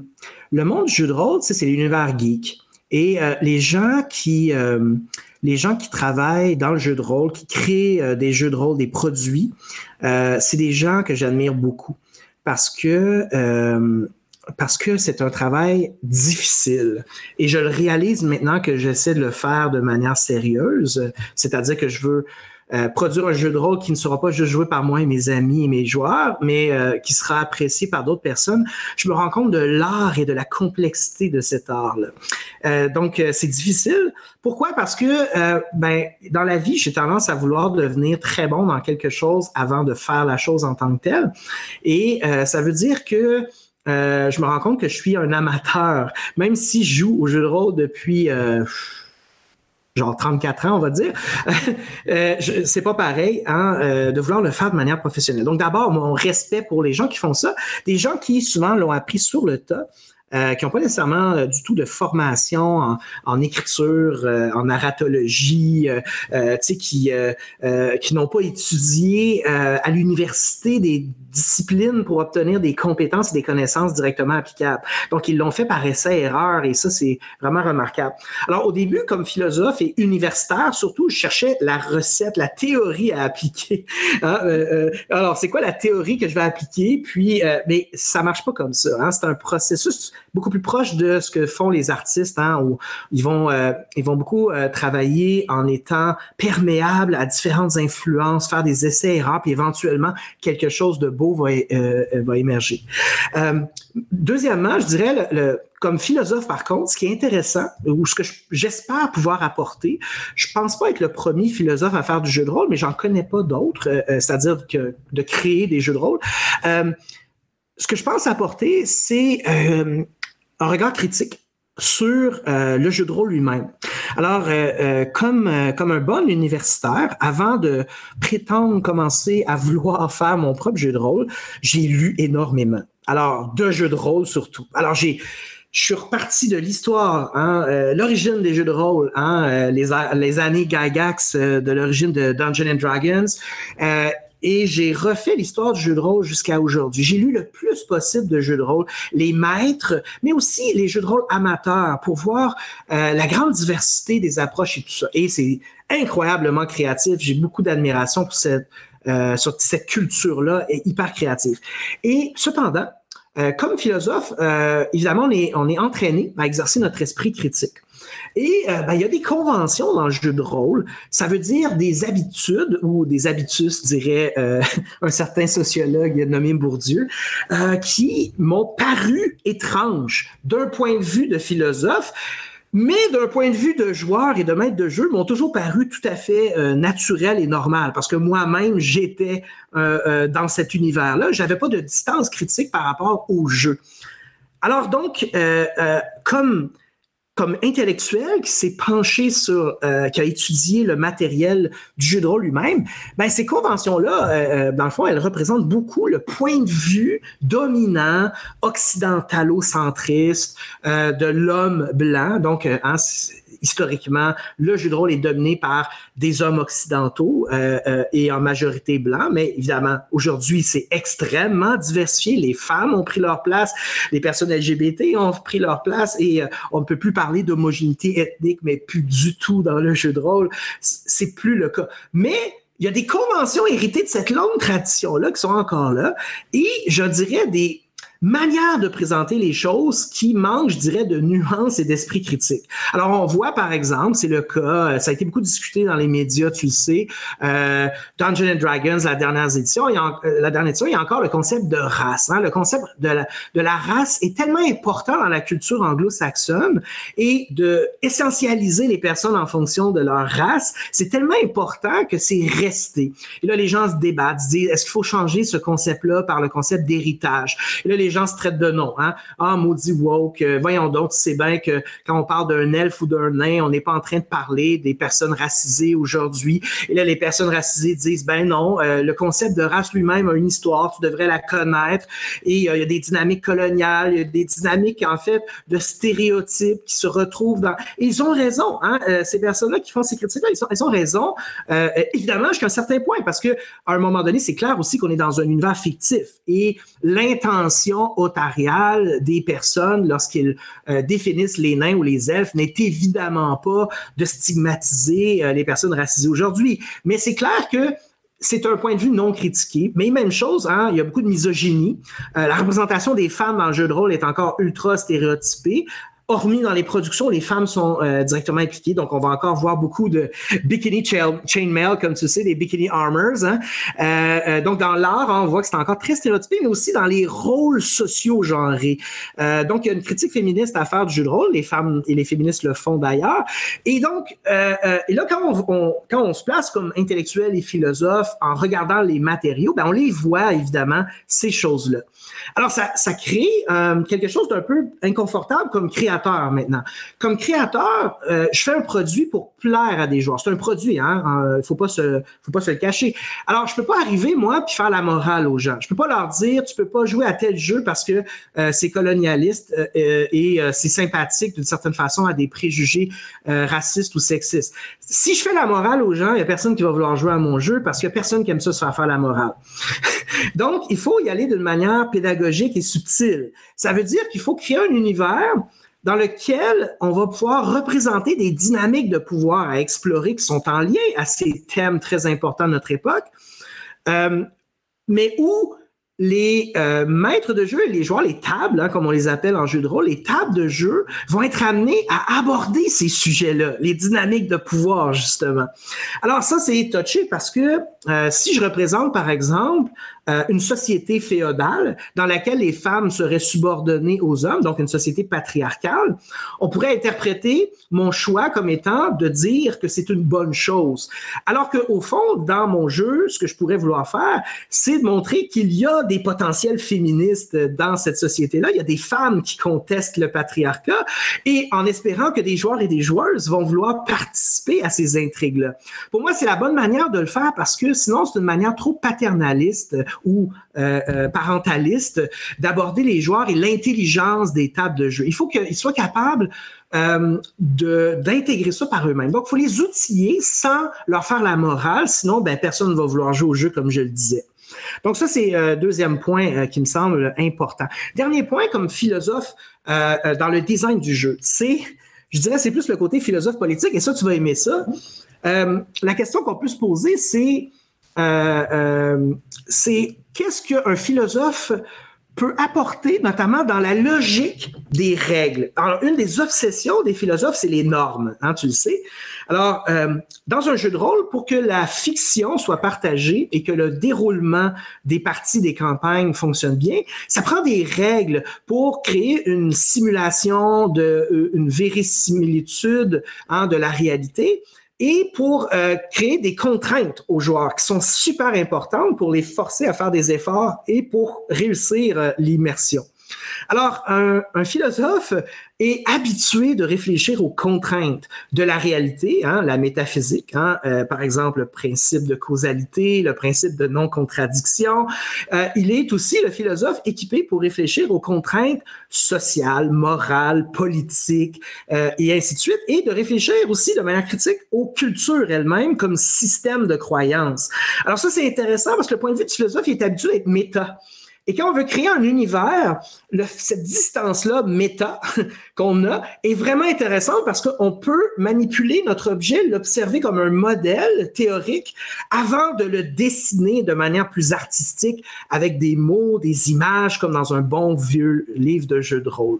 le monde du jeu de rôle, c'est l'univers geek. Et euh, les gens qui euh, les gens qui travaillent dans le jeu de rôle, qui créent des jeux de rôle, des produits, c'est des gens que j'admire beaucoup parce que parce que c'est un travail difficile. Et je le réalise maintenant que j'essaie de le faire de manière sérieuse, c'est-à-dire que je veux euh, produire un jeu de rôle qui ne sera pas juste joué par moi et mes amis et mes joueurs, mais euh, qui sera apprécié par d'autres personnes. Je me rends compte de l'art et de la complexité de cet art-là. Euh, donc, c'est difficile. Pourquoi? Parce que ben, dans la vie, j'ai tendance à vouloir devenir très bon dans quelque chose avant de faire la chose en tant que telle. Et ça veut dire que je me rends compte que je suis un amateur. Même si je joue au jeu de rôle depuis genre 34 ans, on va dire, *laughs* euh, c'est pas pareil hein, euh, de vouloir le faire de manière professionnelle. Donc d'abord, mon respect pour les gens qui font ça, des gens qui souvent l'ont appris sur le tas. Euh, qui n'ont pas nécessairement euh, du tout de formation en, écriture, euh, en narratologie, qui, qui n'ont pas étudié à l'université des disciplines pour obtenir des compétences et des connaissances directement applicables. Donc, ils l'ont fait par essai-erreur et ça, c'est vraiment remarquable. Alors, au début, comme philosophe et universitaire, surtout, je cherchais la recette, la théorie à appliquer. *laughs* Hein, alors, c'est quoi la théorie que je vais appliquer? Puis, mais ça marche pas comme ça. Hein? C'est un processus beaucoup plus proche de ce que font les artistes, hein, où ils vont, euh, ils vont beaucoup euh, travailler en étant perméables à différentes influences, faire des essais erreurs, puis éventuellement quelque chose de beau va, euh, va émerger. deuxièmement, je dirais le, comme philosophe, par contre, ce qui est intéressant, ou ce que j'espère pouvoir apporter, je pense pas être le premier philosophe à faire du jeu de rôle, mais j'en connais pas d'autres, c'est-à-dire que de créer des jeux de rôle. Ce que je pense apporter, c'est un regard critique sur euh, le jeu de rôle lui-même. Alors, euh, euh, comme, comme un bon universitaire, avant de prétendre commencer à vouloir faire mon propre jeu de rôle, j'ai lu énormément. Alors, de jeux de rôle surtout. Alors, j'ai je suis reparti de l'histoire, hein, l'origine des jeux de rôle, hein, les, les années Gygax de l'origine de Dungeons and Dragons, et j'ai refait l'histoire du jeu de rôle jusqu'à aujourd'hui. J'ai lu le plus possible de jeux de rôle, les maîtres, mais aussi les jeux de rôle amateurs pour voir euh, la grande diversité des approches et tout ça. Et c'est incroyablement créatif. J'ai beaucoup d'admiration pour cette, euh, cette culture-là, hyper créative. Et cependant, euh, comme philosophe, euh, évidemment, on est, on est entraîné à exercer notre esprit critique. Et ben, il y a des conventions dans le jeu de rôle. Ça veut dire des habitudes ou des habitus, dirait *laughs* un certain sociologue nommé Bourdieu, qui m'ont paru étranges d'un point de vue de philosophe mais d'un point de vue de joueur et de maître de jeu, m'ont toujours paru tout à fait euh, naturel et normal parce que moi-même, j'étais euh, euh, dans cet univers-là. J'avais pas de distance critique par rapport au jeu. Alors donc, comme comme intellectuel qui s'est penché sur, euh, qui a étudié le matériel du jeu de rôle lui-même, ben ces conventions-là, euh, euh, dans le fond, elles représentent beaucoup le point de vue dominant, occidentalo-centriste de l'homme blanc. Donc, hein, historiquement, le jeu de rôle est dominé par des hommes occidentaux euh, euh, et en majorité blancs, mais évidemment, aujourd'hui, c'est extrêmement diversifié. Les femmes ont pris leur place, les personnes LGBT ont pris leur place et euh, on ne peut plus parler d'homogénéité ethnique, mais plus du tout dans le jeu de rôle. C'est plus le cas. Mais il y a des conventions héritées de cette longue tradition-là qui sont encore là et je dirais des manière de présenter les choses qui manque, je dirais, de nuances et d'esprit critique. Alors, on voit, par exemple, c'est le cas, euh, ça a été beaucoup discuté dans les médias, tu le sais, euh, Dungeons and Dragons, la dernière édition, il y a, la dernière édition, il y a encore le concept de race. Hein? Le concept de la, race est tellement important dans la culture anglo-saxonne et de essentialiser les personnes en fonction de leur race, c'est tellement important que c'est resté. Et là, les gens se débattent, se disent, est-ce qu'il faut changer ce concept-là par le concept d'héritage? Là, les gens se traitent de nom. Hein? Ah, maudit woke, euh, voyons donc, tu sais bien que quand on parle d'un elfe ou d'un nain, on n'est pas en train de parler des personnes racisées aujourd'hui. Et là, les personnes racisées disent, ben non, euh, le concept de race lui-même a une histoire, tu devrais la connaître. Et euh, il y a des dynamiques coloniales, il y a des dynamiques, en fait, de stéréotypes qui se retrouvent dans... Et ils ont raison, hein? ces personnes-là qui font ces critiques-là, ils, ont raison, évidemment, jusqu'à un certain point, parce que à un moment donné, c'est clair aussi qu'on est dans un univers fictif. Et l'intention otariale des personnes lorsqu'ils euh, définissent les nains ou les elfes n'est évidemment pas de stigmatiser euh, les personnes racisées aujourd'hui. Mais c'est clair que c'est un point de vue non critiqué. Mais même chose, hein, il y a beaucoup de misogynie. Euh, la représentation des femmes dans le jeu de rôle est encore ultra stéréotypée hormis dans les productions, les femmes sont euh, directement impliquées. Donc, on va encore voir beaucoup de bikini chainmail, comme tu sais, des bikini armors. Hein. Euh, euh, donc, dans l'art, on voit que c'est encore très stéréotypé, mais aussi dans les rôles sociaux genrés. donc, il y a une critique féministe à faire du jeu de rôle. Les femmes et les féministes le font d'ailleurs. Et donc, là, quand on, quand on se place comme intellectuel et philosophe en regardant les matériaux, ben, on les voit évidemment, ces choses-là. Alors, ça, ça crée quelque chose d'un peu inconfortable comme créateur maintenant. Comme créateur, euh, je fais un produit pour plaire à des joueurs. C'est un produit, hein. Il faut pas se, faut pas se le cacher. Alors, je peux pas arriver moi puis faire la morale aux gens. Je peux pas leur dire, tu peux pas jouer à tel jeu parce que euh, c'est colonialiste euh, et c'est sympathique d'une certaine façon à des préjugés racistes ou sexistes. Si je fais la morale aux gens, il y a personne qui va vouloir jouer à mon jeu parce qu'il a personne qui aime ça se faire faire la morale. *laughs* Donc, il faut y aller d'une manière pédagogique et subtile. Ça veut dire qu'il faut créer un univers dans lequel on va pouvoir représenter des dynamiques de pouvoir à explorer qui sont en lien à ces thèmes très importants de notre époque, euh, mais où les euh, maîtres de jeu et les joueurs, les tables, hein, comme on les appelle en jeu de rôle, les tables de jeu vont être amenés à aborder ces sujets-là, les dynamiques de pouvoir, justement. Alors ça, c'est touché parce que euh, si je représente, par exemple, euh, une société féodale dans laquelle les femmes seraient subordonnées aux hommes, donc une société patriarcale, on pourrait interpréter mon choix comme étant de dire que c'est une bonne chose. Alors qu'au fond, dans mon jeu, ce que je pourrais vouloir faire, c'est de montrer qu'il y a des potentiels féministes dans cette société-là. Il y a des femmes qui contestent le patriarcat et en espérant que des joueurs et des joueuses vont vouloir participer à ces intrigues-là. Pour moi, c'est la bonne manière de le faire parce que sinon, c'est une manière trop paternaliste ou euh, euh, parentaliste d'aborder les joueurs et l'intelligence des tables de jeu. Il faut qu'ils soient capables euh, d'intégrer ça par eux-mêmes. Donc, il faut les outiller sans leur faire la morale, sinon ben, personne ne va vouloir jouer au jeu, comme je le disais. Donc, ça, c'est un deuxième point qui me semble important. Dernier point, comme philosophe dans le design du jeu, c'est, je dirais, c'est plus le côté philosophe politique, et ça, tu vas aimer ça. la question qu'on peut se poser, c'est euh, euh, c'est qu'est-ce qu'un philosophe peut apporter, notamment dans la logique des règles. Alors, une des obsessions des philosophes, c'est les normes, hein, tu le sais. Alors, euh, dans un jeu de rôle, pour que la fiction soit partagée et que le déroulement des parties des campagnes fonctionne bien, ça prend des règles pour créer une simulation de euh, une vérisimilitude hein, de la réalité et pour euh, créer des contraintes aux joueurs qui sont super importantes pour les forcer à faire des efforts et pour réussir euh, l'immersion. Alors, un, philosophe est habitué de réfléchir aux contraintes de la réalité, hein, la métaphysique, hein, euh, par exemple le principe de causalité, le principe de non-contradiction. Euh, il est aussi le philosophe équipé pour réfléchir aux contraintes sociales, morales, politiques euh, et ainsi de suite, et de réfléchir aussi de manière critique aux cultures elles-mêmes comme système de croyance. Alors ça, c'est intéressant parce que le point de vue du philosophe, il est habitué à être méta. Et quand on veut créer un univers, cette distance-là, méta, *laughs* qu'on a, est vraiment intéressante parce qu'on peut manipuler notre objet, l'observer comme un modèle théorique avant de le dessiner de manière plus artistique avec des mots, des images, comme dans un bon vieux livre de jeu de rôle.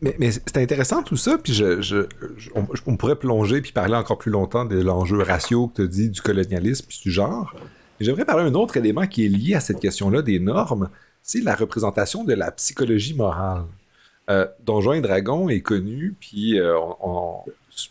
Mais, c'est intéressant tout ça, puis je, on, pourrait plonger puis parler encore plus longtemps de l'enjeu ratio que tu dis du colonialisme puis du genre. J'aimerais parler d'un autre élément qui est lié à cette question-là des normes, c'est la représentation de la psychologie morale. Euh, Donjon et Dragon est connu, puis euh,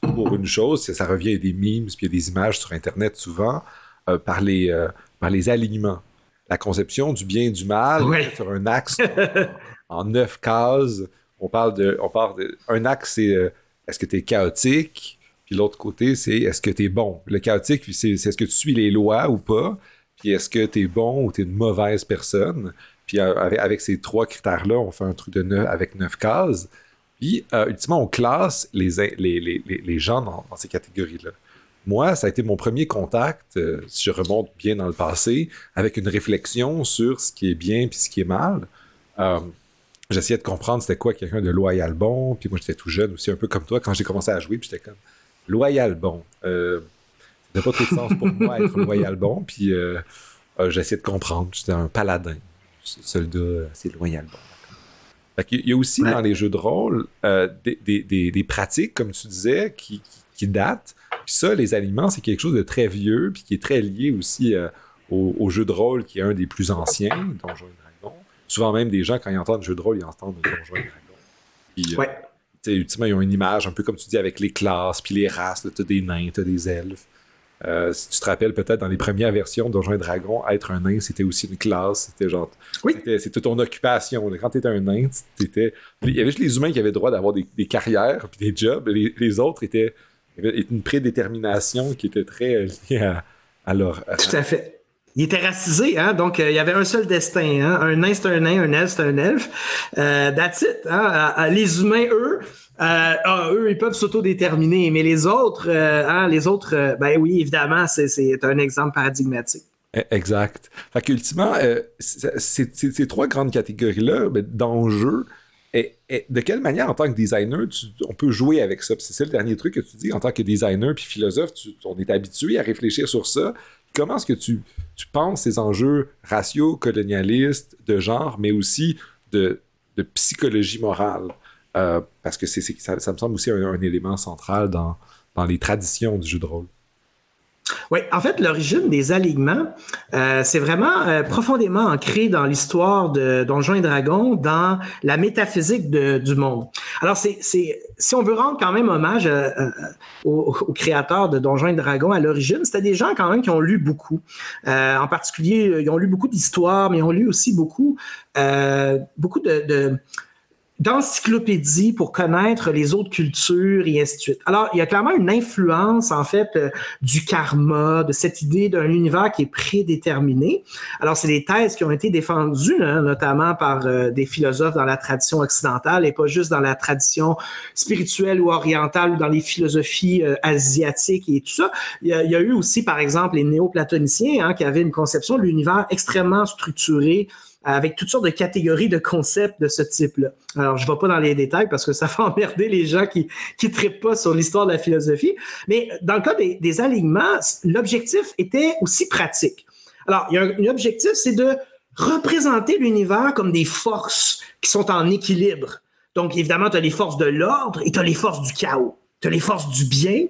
pour une chose, ça revient à des memes, puis il y a des images sur Internet souvent, euh, par, les, par les alignements. La conception du bien et du mal sur un axe *laughs* en, neuf cases. On parle de, on parle de, un axe, c'est est-ce que tu es chaotique, puis l'autre côté, c'est est-ce que tu es bon? Le chaotique, c'est est-ce que tu suis les lois ou pas? Puis est-ce que tu es bon ou tu es une mauvaise personne? Puis euh, avec, ces trois critères-là, on fait un truc de neuf, avec neuf cases. Puis, euh, ultimement, on classe les, les, les, les gens dans, ces catégories-là. Moi, ça a été mon premier contact, euh, si je remonte bien dans le passé, avec une réflexion sur ce qui est bien puis ce qui est mal. J'essayais de comprendre c'était quoi quelqu'un de loyal bon. Puis moi, j'étais tout jeune aussi, un peu comme toi, quand j'ai commencé à jouer, puis j'étais comme loyal bon n'a pas trop de sens pour moi être loyal bon. Puis euh, euh, j'essaie de comprendre. J'étais un paladin. Soldat, c'est loyal bon. il y a aussi dans les jeux de rôle euh, des, pratiques, comme tu disais, qui, datent. Puis ça, les aliments, c'est quelque chose de très vieux, puis qui est très lié aussi au, jeu de rôle, qui est un des plus anciens, Donjons et Dragons. Souvent même, des gens, quand ils entendent jeu de rôle, ils entendent Donjons et Dragons. Puis, ouais. ultimement, ils ont une image, un peu comme tu dis, avec les classes, puis les races. Tu as des nains, tu as des elfes. Euh, si tu te rappelles peut-être dans les premières versions de Donjons et Dragons, être un nain, c'était aussi une classe. C'était genre. Oui. C'était ton occupation. Quand tu étais un nain, étais. Il y avait juste les humains qui avaient le droit d'avoir des, carrières puis des jobs. Les, les autres étaient. Il y avait une prédétermination qui était très liée à, leur. Tout à fait. Il était racisé, hein? donc euh, il y avait un seul destin. Hein? Un nain, c'est un nain, un elfe, c'est un elfe. Euh, that's it. Hein? les humains, eux, euh, ah, eux, ils peuvent s'autodéterminer, mais les autres, euh, hein, les autres, euh, ben oui, évidemment, c'est un exemple paradigmatique. E, exact. Fait qu'ultimement, ces trois grandes catégories-là ben, d'enjeux, de quelle manière, en tant que designer, on peut jouer avec ça? C'est le dernier truc que tu dis, en tant que designer puis philosophe, on est habitué à réfléchir sur ça. Comment est-ce que tu, tu, penses ces enjeux raciaux, colonialistes, de genre, mais aussi de, psychologie morale? Euh, parce que c'est, ça, me semble aussi un, élément central dans, dans, les traditions du jeu de rôle. Oui, en fait, l'origine des alignements, euh, c'est vraiment euh, profondément ancré dans l'histoire de Donjons et Dragons, dans la métaphysique du monde. Alors, c'est, si on veut rendre quand même hommage aux, créateurs de Donjons et Dragons à l'origine, c'était des gens quand même qui ont lu beaucoup. en particulier, ils ont lu beaucoup d'histoires, mais ils ont lu aussi beaucoup, beaucoup de d'encyclopédie pour connaître les autres cultures et ainsi de suite. Alors, il y a clairement une influence, en fait, euh, du karma, de cette idée d'un univers qui est prédéterminé. Alors, c'est des thèses qui ont été défendues, hein, notamment par euh, des philosophes dans la tradition occidentale et pas juste dans la tradition spirituelle ou orientale ou dans les philosophies euh, asiatiques et tout ça. Il y, a, eu aussi, par exemple, les néoplatoniciens hein, qui avaient une conception de l'univers extrêmement structuré, avec toutes sortes de catégories de concepts de ce type-là. Alors, je ne vais pas dans les détails parce que ça fait *laughs* emmerder les gens qui ne traitent pas sur l'histoire de la philosophie. Mais dans le cas des, alignements, l'objectif était aussi pratique. Alors, il y a un, objectif, c'est de représenter l'univers comme des forces qui sont en équilibre. Donc, évidemment, tu as les forces de l'ordre et tu as les forces du chaos. Tu as les forces du bien,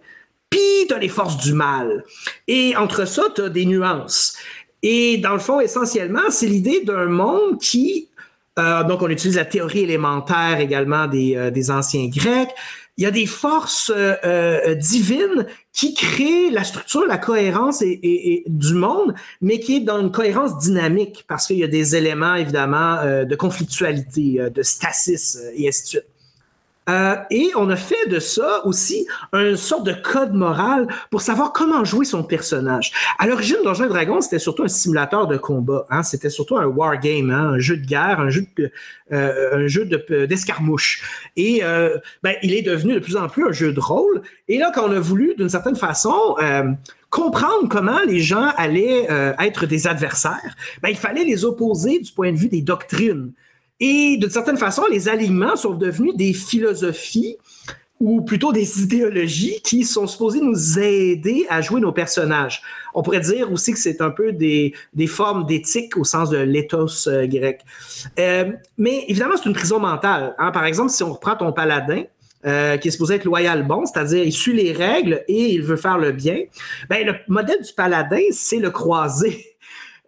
puis tu as les forces du mal. Et entre ça, tu as des nuances. Et dans le fond, essentiellement, c'est l'idée d'un monde qui, euh, donc on utilise la théorie élémentaire également des, euh, des anciens Grecs, il y a des forces euh, euh, divines qui créent la structure, la cohérence et, du monde, mais qui est dans une cohérence dynamique parce qu'il y a des éléments évidemment euh, de conflictualité, de stasis et ainsi de suite. Euh, et on a fait de ça aussi une sorte de code moral pour savoir comment jouer son personnage. À l'origine, Donjons et Dragons, c'était surtout un simulateur de combat. Hein? C'était surtout un wargame, hein? un jeu de guerre, un jeu euh, jeu d'escarmouche. et euh, ben, il est devenu de plus en plus un jeu de rôle. Et là, quand on a voulu, d'une certaine façon, comprendre comment les gens allaient être des adversaires, ben, il fallait les opposer du point de vue des doctrines. Et d'une certaine façon, les alignements sont devenus des philosophies ou plutôt des idéologies qui sont supposées nous aider à jouer nos personnages. On pourrait dire aussi que c'est un peu des, des formes d'éthique au sens de l'éthos euh, grec. Euh, mais évidemment, c'est une prison mentale. Hein. Par exemple, si on reprend ton paladin, euh, qui est supposé être loyal bon, c'est-à-dire il suit les règles et il veut faire le bien, ben, le modèle du paladin, c'est le croisé.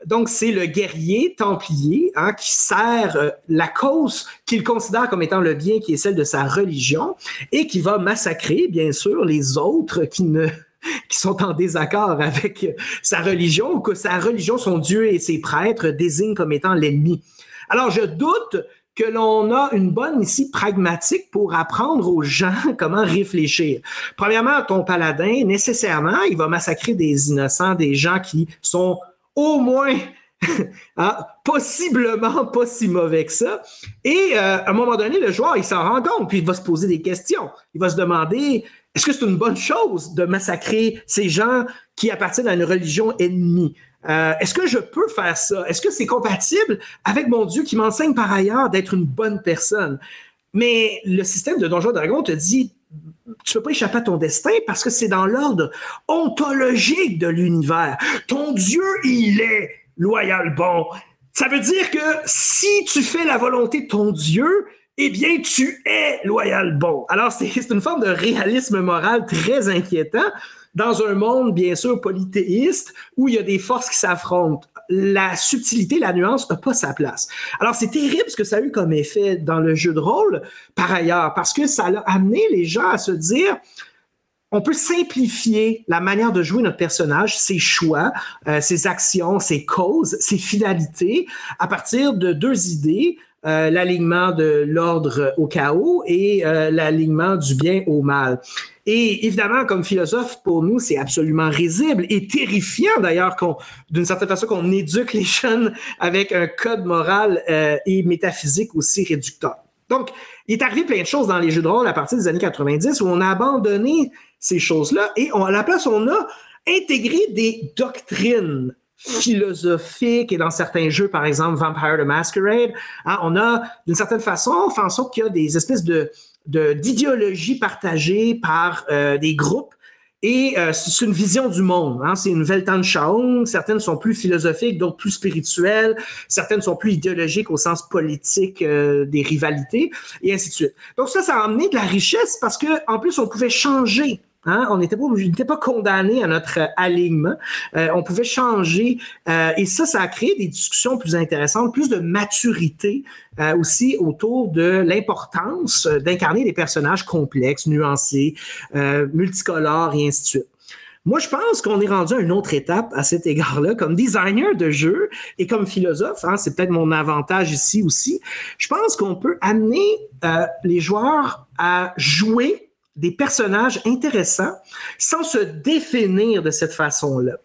Donc, c'est le guerrier templier hein, qui sert euh, la cause qu'il considère comme étant le bien, qui est celle de sa religion, et qui va massacrer, bien sûr, les autres qui *laughs* qui sont en désaccord avec sa religion, ou que sa religion, son Dieu et ses prêtres désignent comme étant l'ennemi. Alors, je doute que l'on a une bonne ici pragmatique pour apprendre aux gens *laughs* comment réfléchir. Premièrement, ton paladin, nécessairement, il va massacrer des innocents, des gens qui sont au moins *laughs* hein, possiblement pas si mauvais que ça. Et euh, à un moment donné, le joueur, il s'en rend compte, puis il va se poser des questions. Il va se demander, est-ce que c'est une bonne chose de massacrer ces gens qui appartiennent à une religion ennemie? Euh, est-ce que je peux faire ça? Est-ce que c'est compatible avec mon Dieu qui m'enseigne par ailleurs d'être une bonne personne? Mais le système de Donjon Dragon te dit, tu peux pas échapper à ton destin parce que c'est dans l'ordre ontologique de l'univers. Ton Dieu, il est loyal bon. Ça veut dire que si tu fais la volonté de ton Dieu, eh bien, tu es loyal bon. Alors, c'est une forme de réalisme moral très inquiétant dans un monde, bien sûr, polythéiste, où il y a des forces qui s'affrontent la subtilité, la nuance n'a pas sa place. Alors, c'est terrible ce que ça a eu comme effet dans le jeu de rôle, par ailleurs, parce que ça a amené les gens à se dire, on peut simplifier la manière de jouer notre personnage, ses choix, euh, ses actions, ses causes, ses finalités, à partir de deux idées, euh, l'alignement de l'ordre au chaos et euh, l'alignement du bien au mal. Et évidemment, comme philosophe, pour nous, c'est absolument risible et terrifiant d'ailleurs qu'on, d'une certaine façon, qu'on éduque les jeunes avec un code moral euh, et métaphysique aussi réducteur. Donc, il est arrivé plein de choses dans les jeux de rôle à partir des années 90 où on a abandonné ces choses-là et à la place, on a intégré des doctrines philosophiques et dans certains jeux, par exemple Vampire the Masquerade, hein, on a d'une certaine façon fait en sorte qu'il y a des espèces de d'idéologie partagée par euh, des groupes. Et euh, c'est une vision du monde. Hein? C'est une Shaung. Certaines sont plus philosophiques, d'autres plus spirituelles. Certaines sont plus idéologiques au sens politique euh, des rivalités, et ainsi de suite. Donc ça, ça a amené de la richesse parce que en plus, on pouvait changer Hein? On n'était pas, condamné à notre alignement. Euh, on pouvait changer. Euh, et ça, ça a créé des discussions plus intéressantes, plus de maturité euh, aussi autour de l'importance d'incarner des personnages complexes, nuancés, multicolores et ainsi de suite. Moi, je pense qu'on est rendu à une autre étape à cet égard-là. Comme designer de jeu et comme philosophe, hein, c'est peut-être mon avantage ici aussi, je pense qu'on peut amener les joueurs à jouer des personnages intéressants sans se définir de cette façon-là.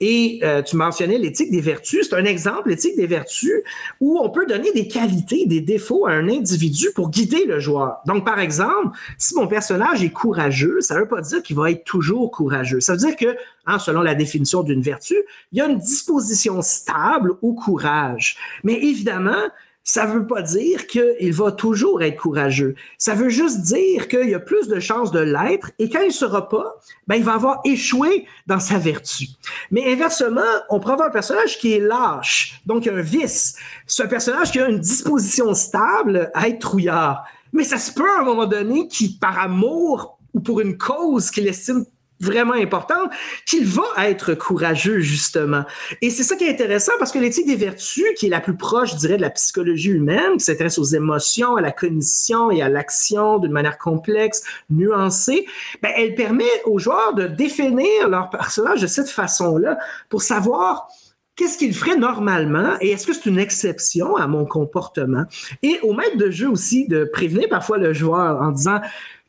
Et euh, tu mentionnais l'éthique des vertus. C'est un exemple, l'éthique des vertus, où on peut donner des qualités, des défauts à un individu pour guider le joueur. Donc, par exemple, si mon personnage est courageux, ça ne veut pas dire qu'il va être toujours courageux. Ça veut dire que, hein, selon la définition d'une vertu, il y a une disposition stable au courage. Mais évidemment, ça veut pas dire qu'il va toujours être courageux. Ça veut juste dire qu'il y a plus de chances de l'être et quand il sera pas, ben, il va avoir échoué dans sa vertu. Mais inversement, on prend un personnage qui est lâche, donc un vice. C'est un personnage qui a une disposition stable à être trouillard. Mais ça se peut à un moment donné qu'il, par amour ou pour une cause qu'il estime vraiment importante, qu'il va être courageux, justement. Et c'est ça qui est intéressant parce que l'éthique des vertus, qui est la plus proche, je dirais, de la psychologie humaine, qui s'intéresse aux émotions, à la cognition et à l'action d'une manière complexe, nuancée, ben, elle permet aux joueurs de définir leur personnage de cette façon-là pour savoir qu'est-ce qu'il ferait normalement et est-ce que c'est une exception à mon comportement? Et au maître de jeu aussi de prévenir parfois le joueur en disant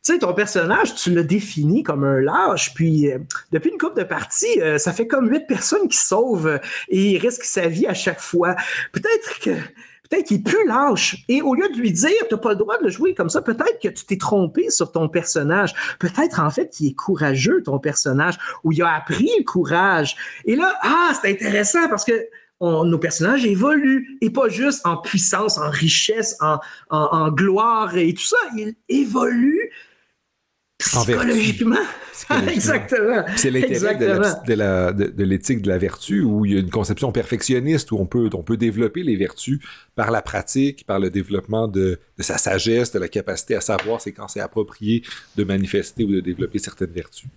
sais, ton personnage, tu le définis comme un lâche, puis euh, depuis une couple de parties, euh, ça fait comme huit personnes qui sauvent euh, et il risque sa vie à chaque fois. Peut-être que peut-être qu'il est plus lâche. Et au lieu de lui dire, tu n'as pas le droit de le jouer comme ça, peut-être que tu t'es trompé sur ton personnage. Peut-être, en fait, qu'il est courageux, ton personnage, ou il a appris le courage. Et là, ah, c'est intéressant parce que nos personnages évoluent, et pas juste en puissance, en richesse, en, en gloire et tout ça. Ils évoluent Psychologiquement. Exactement. C'est l'intérêt de l'éthique de, la vertu où il y a une conception perfectionniste où on peut, on peut développer les vertus par la pratique, par le développement de, sa sagesse, de la capacité à savoir c'est quand c'est approprié de manifester ou de développer certaines vertus.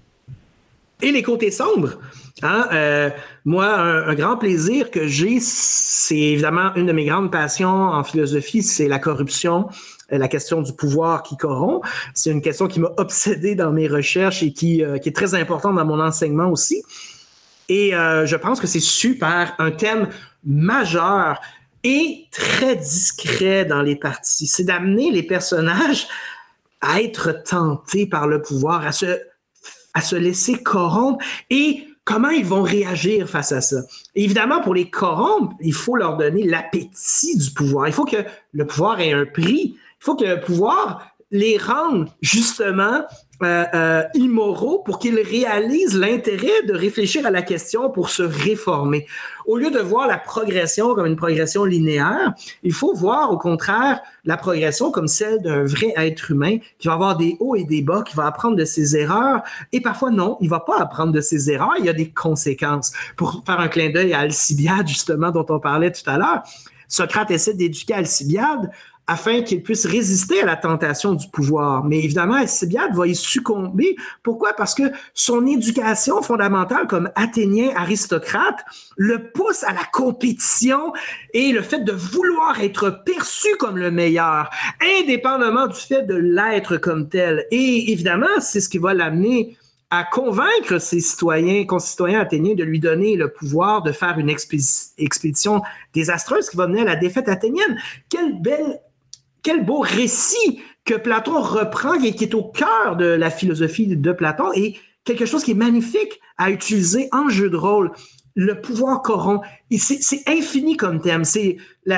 Et les côtés sombres. Hein? Euh, moi, un, grand plaisir que j'ai, c'est évidemment une de mes grandes passions en philosophie, c'est la corruption, la question du pouvoir qui corrompt. C'est une question qui m'a obsédé dans mes recherches et qui, euh, est très importante dans mon enseignement aussi. Et je pense que c'est super, un thème majeur et très discret dans les parties. C'est d'amener les personnages à être tentés par le pouvoir, à se à se laisser corrompre et comment ils vont réagir face à ça. évidemment, pour les corrompre, il faut leur donner l'appétit du pouvoir. Il faut que le pouvoir ait un prix. Il faut que le pouvoir les rende justement euh, euh, immoraux pour qu'ils réalisent l'intérêt de réfléchir à la question pour se réformer. Au lieu de voir la progression comme une progression linéaire, il faut voir au contraire la progression comme celle d'un vrai être humain qui va avoir des hauts et des bas, qui va apprendre de ses erreurs. Et parfois, non, il va pas apprendre de ses erreurs, il y a des conséquences. Pour faire un clin d'œil à Alcibiade, justement, dont on parlait tout à l'heure, Socrate essaie d'éduquer Alcibiade afin qu'il puisse résister à la tentation du pouvoir. Mais évidemment, Alcibiade va y succomber. Pourquoi? Parce que son éducation fondamentale comme athénien aristocrate le pousse à la compétition et le fait de vouloir être perçu comme le meilleur, indépendamment du fait de l'être comme tel. Et évidemment, c'est ce qui va l'amener à convaincre ses citoyens, concitoyens athéniens de lui donner le pouvoir de faire une expédition désastreuse qui va mener à la défaite athénienne. Quelle belle quel beau récit que Platon reprend et qui est au cœur de la philosophie de Platon et quelque chose qui est magnifique à utiliser en jeu de rôle. Le pouvoir corrompt. C'est infini comme thème. C'est *laughs*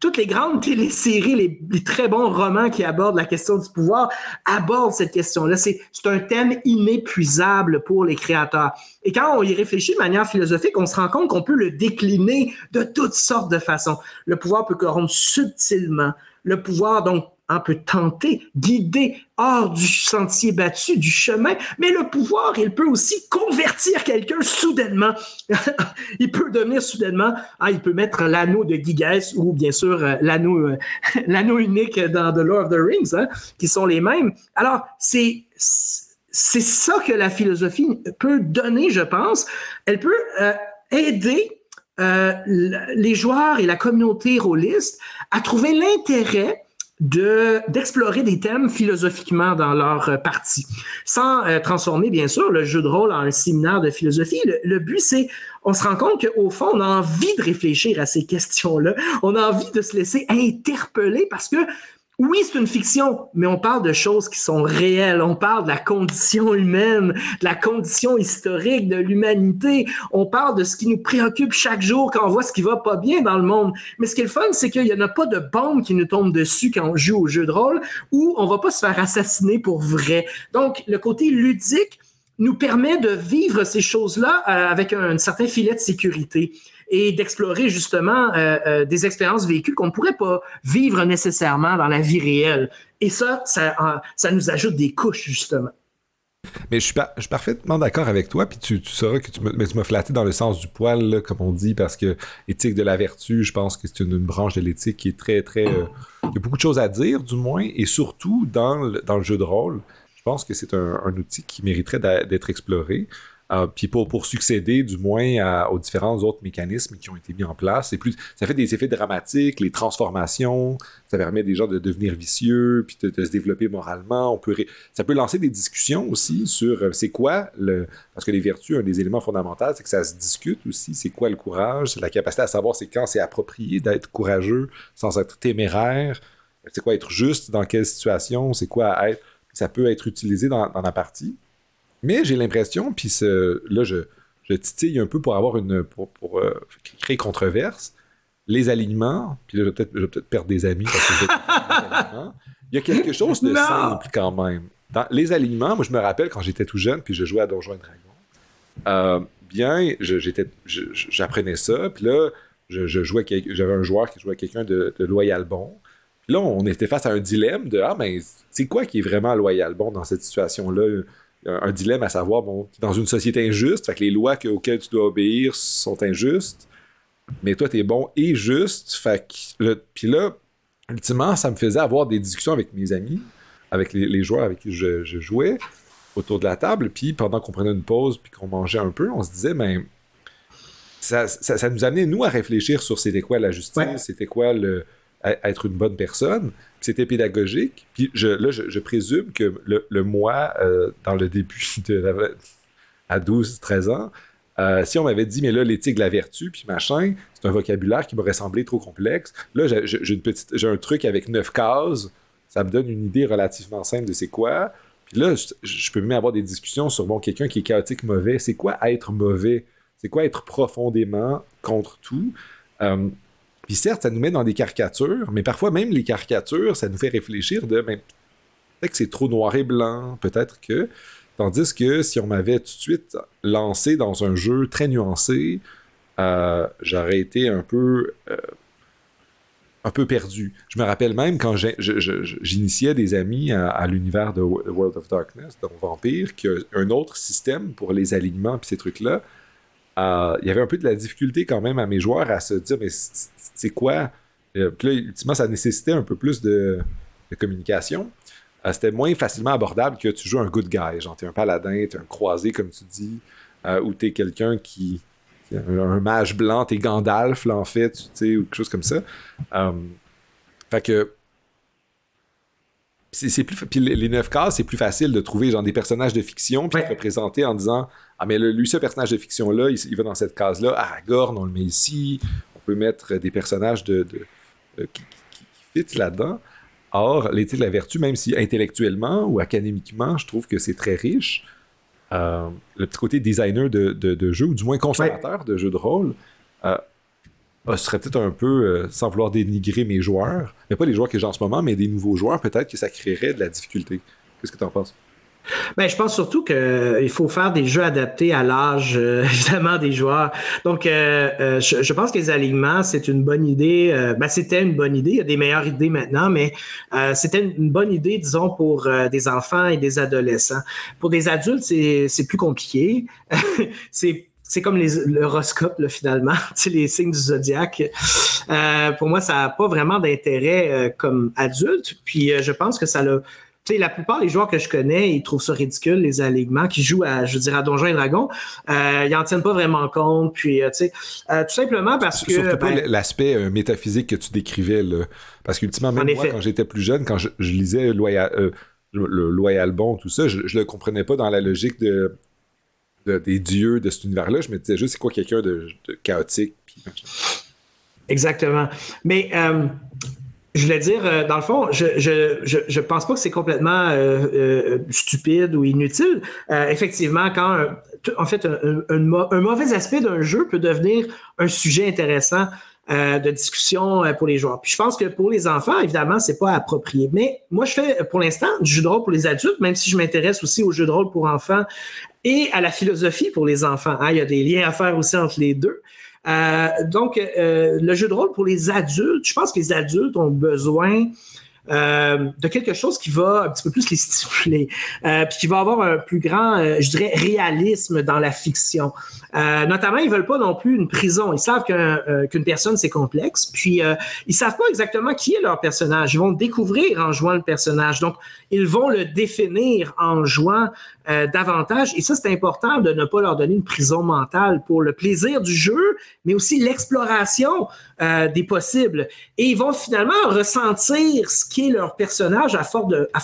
toutes les grandes téléséries, les, les, très bons romans qui abordent la question du pouvoir abordent cette question-là. C'est un thème inépuisable pour les créateurs. Et quand on y réfléchit de manière philosophique, on se rend compte qu'on peut le décliner de toutes sortes de façons. Le pouvoir peut corrompre subtilement le pouvoir, donc, un peut tenter, guider hors du sentier battu, du chemin, mais le pouvoir, il peut aussi convertir quelqu'un soudainement. *laughs* il peut devenir soudainement, ah, il peut mettre l'anneau de Gigas ou bien sûr euh, l'anneau, euh, *laughs* l'anneau unique dans The Lord of the Rings, hein, qui sont les mêmes. Alors, c'est c'est ça que la philosophie peut donner, je pense. Elle peut euh, aider les joueurs et la communauté rôliste à trouver l'intérêt de d'explorer des thèmes philosophiquement dans leur partie, sans euh, transformer bien sûr le jeu de rôle en un séminaire de philosophie. Le, le but c'est, on se rend compte qu'au fond on a envie de réfléchir à ces questions-là, on a envie de se laisser interpeller parce que oui, c'est une fiction, mais on parle de choses qui sont réelles. On parle de la condition humaine, de la condition historique de l'humanité. On parle de ce qui nous préoccupe chaque jour quand on voit ce qui va pas bien dans le monde. Mais ce qui est le fun, c'est qu'il n'y en a pas de bombe qui nous tombe dessus quand on joue au jeu de rôle ou on va pas se faire assassiner pour vrai. Donc, le côté ludique nous permet de vivre ces choses-là avec un, certain filet de sécurité et d'explorer justement des expériences vécues qu'on ne pourrait pas vivre nécessairement dans la vie réelle. Et ça, ça, ça nous ajoute des couches, justement. Mais je suis, parfaitement d'accord avec toi, puis tu, tu sauras que tu m'as flatté dans le sens du poil, comme on dit, parce que éthique de la vertu, je pense que c'est une, branche de l'éthique qui est très, très... Euh, il y a beaucoup de choses à dire, du moins, et surtout dans le, jeu de rôle, je pense que c'est un, outil qui mériterait d'être exploré. Euh, puis pour, succéder du moins aux différents autres mécanismes qui ont été mis en place. C'est plus, ça fait des effets dramatiques, les transformations, ça permet des gens de devenir vicieux, puis de, se développer moralement. Ça peut lancer des discussions aussi sur euh, c'est quoi le... Parce que les vertus, un des éléments fondamentaux, c'est que ça se discute aussi. C'est quoi le courage? C'est la capacité à savoir c'est quand c'est approprié d'être courageux sans être téméraire. C'est quoi être juste dans quelle situation? C'est quoi être... Ça peut être utilisé dans la partie. Mais j'ai l'impression, puis là, je, je, titille un peu pour avoir une. pour, pour euh, créer controverse. Les alignements, puis là, je vais peut-être peut perdre des amis parce que *laughs* Il y a quelque chose de simple quand même. Dans les alignements, moi, je me rappelle quand j'étais tout jeune, puis je jouais à Donjons et Dragons. Euh, bien, j'apprenais ça, puis là, je, jouais, j'avais un joueur qui jouait quelqu'un de, de, loyal bon. Puis là, on était face à un dilemme de ah, mais c'est quoi qui est vraiment loyal bon dans cette situation-là? Un, dilemme à savoir, bon, dans une société injuste, fait que les lois auxquelles tu dois obéir sont injustes, mais toi, tu es bon et juste. Fait que, puis là, ultimement, ça me faisait avoir des discussions avec mes amis, avec les, joueurs avec qui je, jouais autour de la table, puis pendant qu'on prenait une pause, puis qu'on mangeait un peu, on se disait, ben, ça, ça, nous amenait, nous, à réfléchir sur c'était quoi la justice, c'était quoi le, être une bonne personne c'était pédagogique. Puis là, je, présume que le, moi, euh, dans le début *laughs* à 12-13 ans, euh, si on m'avait dit, mais là, l'éthique de la vertu, puis machin, c'est un vocabulaire qui m'aurait semblé trop complexe. Là, j'ai un truc avec neuf cases, ça me donne une idée relativement simple de c'est quoi. Puis là, je, peux même avoir des discussions sur, bon, quelqu'un qui est chaotique mauvais, c'est quoi être mauvais? C'est quoi être profondément contre tout? Euh, puis certes, ça nous met dans des caricatures, mais parfois même les caricatures, ça nous fait réfléchir de ben, peut-être que c'est trop noir et blanc, peut-être que. Tandis que si on m'avait tout de suite lancé dans un jeu très nuancé, euh, j'aurais été un peu. Euh, un peu perdu. Je me rappelle même quand j'initiais des amis à, l'univers de World of Darkness, donc Vampire, qu'il y a un autre système pour les alignements et ces trucs-là, euh, il y avait un peu de la difficulté quand même à mes joueurs à se dire, mais c'est quoi? Euh, puis là, ultimement, ça nécessitait un peu plus de, communication. Euh, c'était moins facilement abordable que tu joues un good guy. Genre, t'es un paladin, t'es un croisé, comme tu dis, ou t'es quelqu'un qui. Un, mage blanc, t'es Gandalf, là, en fait, tu sais, ou quelque chose comme ça. fait que c'est plus puis les neuf cases c'est plus facile de trouver genre des personnages de fiction puis de représenter en disant ah mais lui ce personnage de fiction là il, va dans cette case là Aragorn on le met ici. On peut mettre des personnages de, qui, qui, fit là-dedans. Or l'éthique de la vertu même si intellectuellement ou académiquement je trouve que c'est très riche euh, le petit côté designer de, de, jeu ou du moins consommateur de jeux de rôle euh, ce serait peut-être un peu, euh, sans vouloir dénigrer mes joueurs, mais pas les joueurs que j'ai en ce moment, mais des nouveaux joueurs, peut-être que ça créerait de la difficulté. Qu'est-ce que tu en penses? Ben, je pense surtout qu'il faut faire des jeux adaptés à l'âge, euh, *laughs* évidemment, des joueurs. Donc, euh, je, pense que les alignements, c'est une bonne idée. Ben, c'était une bonne idée. Il y a des meilleures idées maintenant, mais c'était une bonne idée, disons, pour des enfants et des adolescents. Pour des adultes, c'est plus compliqué. *laughs* c'est c'est comme l'horoscope, finalement, *laughs* les signes du zodiaque. Euh, pour moi, ça n'a pas vraiment d'intérêt euh, comme adulte. Puis euh, je pense que ça l'a. Tu sais, la plupart des joueurs que je connais, ils trouvent ça ridicule, les alignements, qui jouent à, je dirais, à Donjons et Dragons. ils n'en tiennent pas vraiment compte. Puis, tu sais, tout simplement parce que. Surtout pas ben l'aspect métaphysique que tu décrivais, là. Parce qu'ultimement, même moi, quand j'étais plus jeune, quand je, lisais Loyal, le Loyal Bon, tout ça, je, ne le comprenais pas dans la logique de des dieux de cet univers-là. Je me disais juste, c'est quoi quelqu'un de, chaotique? Exactement. Mais euh, je voulais dire, euh, dans le fond, je, je, pense pas que c'est complètement euh, stupide ou inutile. effectivement, quand en fait un, mauvais aspect d'un jeu peut devenir un sujet intéressant de discussion pour les joueurs. Puis je pense que pour les enfants, évidemment, c'est pas approprié. Mais moi, je fais pour l'instant du jeu de rôle pour les adultes, même si je m'intéresse aussi au jeu de rôle pour enfants et à la philosophie pour les enfants. Hein. Il y a des liens à faire aussi entre les deux. Euh, donc, euh, le jeu de rôle pour les adultes, je pense que les adultes ont besoin euh, de quelque chose qui va un petit peu plus les stimuler, euh, puis qui va avoir un plus grand, euh, je dirais, réalisme dans la fiction. Euh, notamment, ils veulent pas non plus une prison. Ils savent qu'une personne c'est complexe, puis ils savent pas exactement qui est leur personnage. Ils vont découvrir en jouant le personnage. Donc, ils vont le définir en jouant davantage. Et ça, c'est important de ne pas leur donner une prison mentale pour le plaisir du jeu, mais aussi l'exploration des possibles. Et ils vont finalement ressentir ce qui est leur personnage à force de, à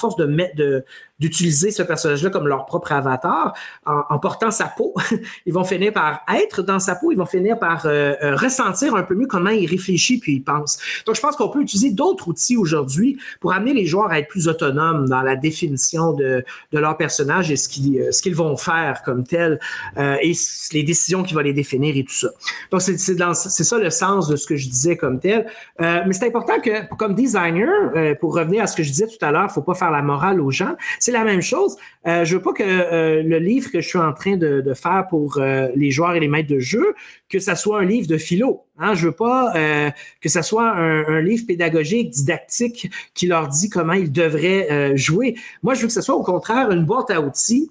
de, d'utiliser ce personnage-là comme leur propre avatar en, portant sa peau. *laughs* ils vont finir par être dans sa peau, ils vont finir par euh, euh, ressentir un peu mieux comment il réfléchit puis il pense. Donc, je pense qu'on peut utiliser d'autres outils aujourd'hui pour amener les joueurs à être plus autonomes dans la définition de, de leur personnage et ce qu'ils, euh, qu'ils vont faire comme tel et les décisions qui vont les définir et tout ça. Donc, c'est, c'est, ça le sens de ce que je disais comme tel. mais c'est important que, comme designer, pour revenir à ce que je disais tout à l'heure, faut pas faire la morale aux gens. C'est la même chose. Euh, je veux pas que euh, le livre que je suis en train de, faire pour euh, les joueurs et les maîtres de jeu, que ça soit un livre de philo. Hein? Je veux pas euh, que ça soit un, livre pédagogique, didactique, qui leur dit comment ils devraient jouer. Moi, je veux que ce soit au contraire une boîte à outils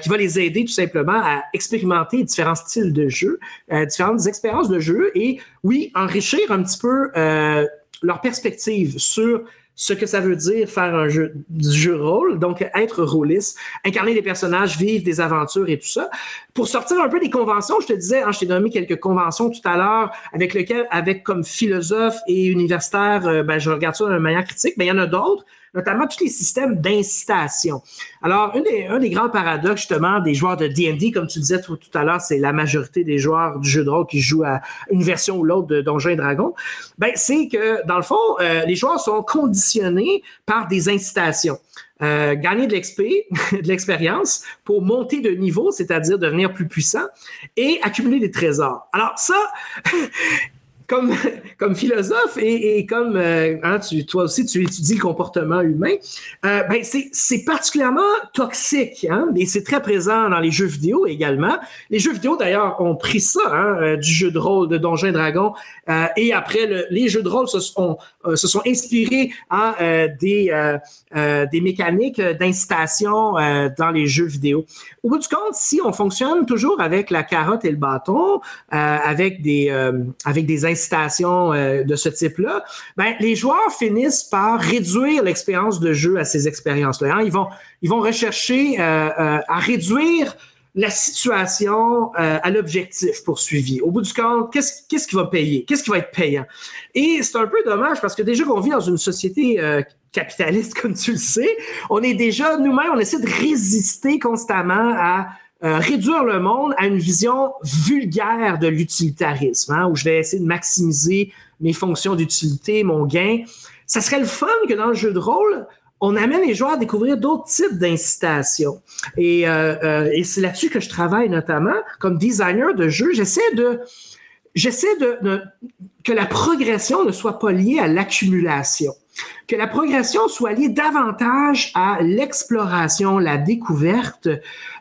qui va les aider tout simplement à expérimenter différents styles de jeu, différentes expériences de jeu et oui, enrichir un petit peu leur perspective sur ce que ça veut dire faire un jeu du jeu rôle, donc être rôliste, incarner des personnages, vivre des aventures et tout ça. Pour sortir un peu des conventions, je te disais, hein, je t'ai nommé quelques conventions tout à l'heure avec lesquelles, avec comme philosophe et universitaire, euh, ben, je regarde ça d'une manière critique, mais il y en a d'autres notamment tous les systèmes d'incitation. Alors, un des, grands paradoxes, justement, des joueurs de D&D, comme tu disais tout, tout à l'heure, c'est la majorité des joueurs du jeu de rôle qui jouent à une version ou l'autre de Donjons et Dragons, ben, c'est que, dans le fond, euh, les joueurs sont conditionnés par des incitations. Euh, gagner de l'XP, *laughs* de l'expérience pour monter de niveau, c'est-à-dire devenir plus puissant et accumuler des trésors. Alors ça, *laughs* comme, *laughs* comme philosophe et, comme euh, hein, toi aussi, tu étudies le comportement humain, euh, ben c'est particulièrement toxique hein, et c'est très présent dans les jeux vidéo également. Les jeux vidéo, d'ailleurs, ont pris ça hein, euh, du jeu de rôle de Donjons et Dragons et après, le, les jeux de rôle se sont, se sont inspirés à des, des mécaniques d'incitation dans les jeux vidéo. Au bout du compte, si on fonctionne toujours avec la carotte et le bâton, avec des, avec des euh, de ce type-là, ben, les joueurs finissent par réduire l'expérience de jeu à ces expériences-là. Hein. Ils, vont, ils vont rechercher euh, euh, à réduire la situation à l'objectif poursuivi. Au bout du compte, qu'est-ce, qu'est-ce qui va payer? Qu'est-ce qui va être payant? Et c'est un peu dommage parce que déjà qu'on vit dans une société capitaliste, *laughs* comme tu le sais, on est déjà, nous-mêmes, on essaie de résister constamment à euh, réduire le monde à une vision vulgaire de l'utilitarisme, hein, où je vais essayer de maximiser mes fonctions d'utilité, mon gain. Ça serait le fun que dans le jeu de rôle, on amène les joueurs à découvrir d'autres types d'incitation. Et, euh, euh, c'est là-dessus que je travaille notamment comme designer de jeu. J'essaie de j'essaie de, que la progression ne soit pas liée à l'accumulation, que la progression soit liée davantage à l'exploration, la découverte,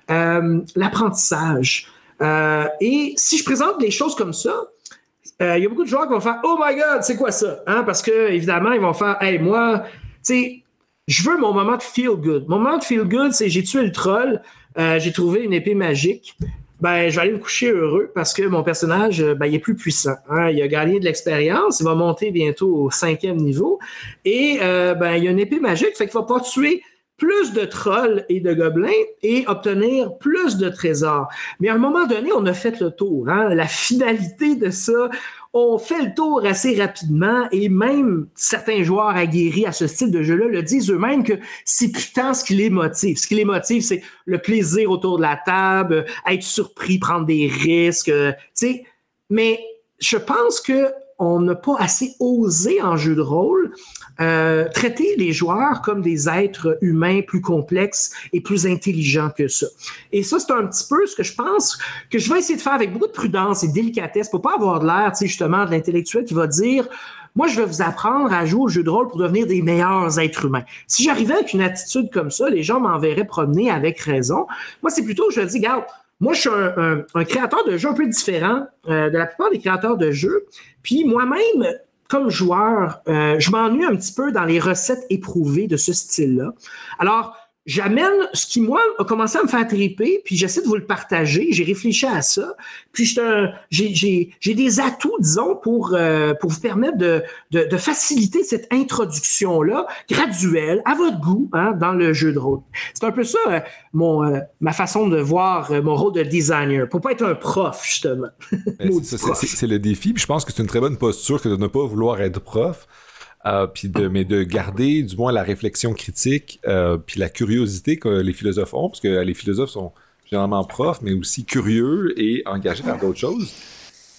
l'apprentissage. Euh, et si je présente des choses comme ça, euh, il y a beaucoup de joueurs qui vont faire Oh my God, c'est quoi ça? Hein? Parce que, évidemment, ils vont faire Hey, moi, tu sais, je veux mon moment de feel good. Mon moment de feel good, c'est j'ai tué le troll, j'ai trouvé une épée magique. Ben, je vais aller me coucher heureux parce que mon personnage, ben, il est plus puissant. Hein? Il a gagné de l'expérience, il va monter bientôt au cinquième niveau. Et ben, il y a une épée magique, fait qu'il va pas tuer plus de trolls et de gobelins et obtenir plus de trésors. Mais à un moment donné, on a fait le tour. Hein? La finalité de ça, on fait le tour assez rapidement et même certains joueurs aguerris à ce style de jeu-là le disent eux-mêmes que c'est putain ce qui les motive. Ce qui les motive, c'est le plaisir autour de la table, être surpris, prendre des risques, tu sais. Mais je pense que on n'a pas assez osé en jeu de rôle euh, traiter les joueurs comme des êtres humains plus complexes et plus intelligents que ça. Et ça, c'est un petit peu ce que je pense que je vais essayer de faire avec beaucoup de prudence et de délicatesse pour pas avoir l'air, tu sais, justement, de l'intellectuel qui va dire moi, je vais vous apprendre à jouer au jeu de rôle pour devenir des meilleurs êtres humains. Si j'arrivais avec une attitude comme ça, les gens m'enverraient promener avec raison. Moi, c'est plutôt, je dis, regarde, moi, je suis un, créateur de jeux un peu différent euh, de la plupart des créateurs de jeux. Puis moi-même, comme joueur, euh, je m'ennuie un petit peu dans les recettes éprouvées de ce style-là. Alors, j'amène ce qui, moi, a commencé à me faire triper, puis j'essaie de vous le partager. J'ai réfléchi à ça. Puis j'ai des atouts, disons, pour, euh, pour vous permettre de, de, de faciliter cette introduction-là, graduelle, à votre goût, hein, dans le jeu de rôle. C'est un peu ça, euh, mon, euh, ma façon de voir mon rôle de designer, pour pas être un prof, justement. *laughs* C'est le défi, puis je pense que c'est une très bonne posture que de ne pas vouloir être prof. Euh, puis de, mais de garder du moins la réflexion critique, euh, puis la curiosité que les philosophes ont, parce que les philosophes sont généralement profs, mais aussi curieux et engagés dans d'autres choses.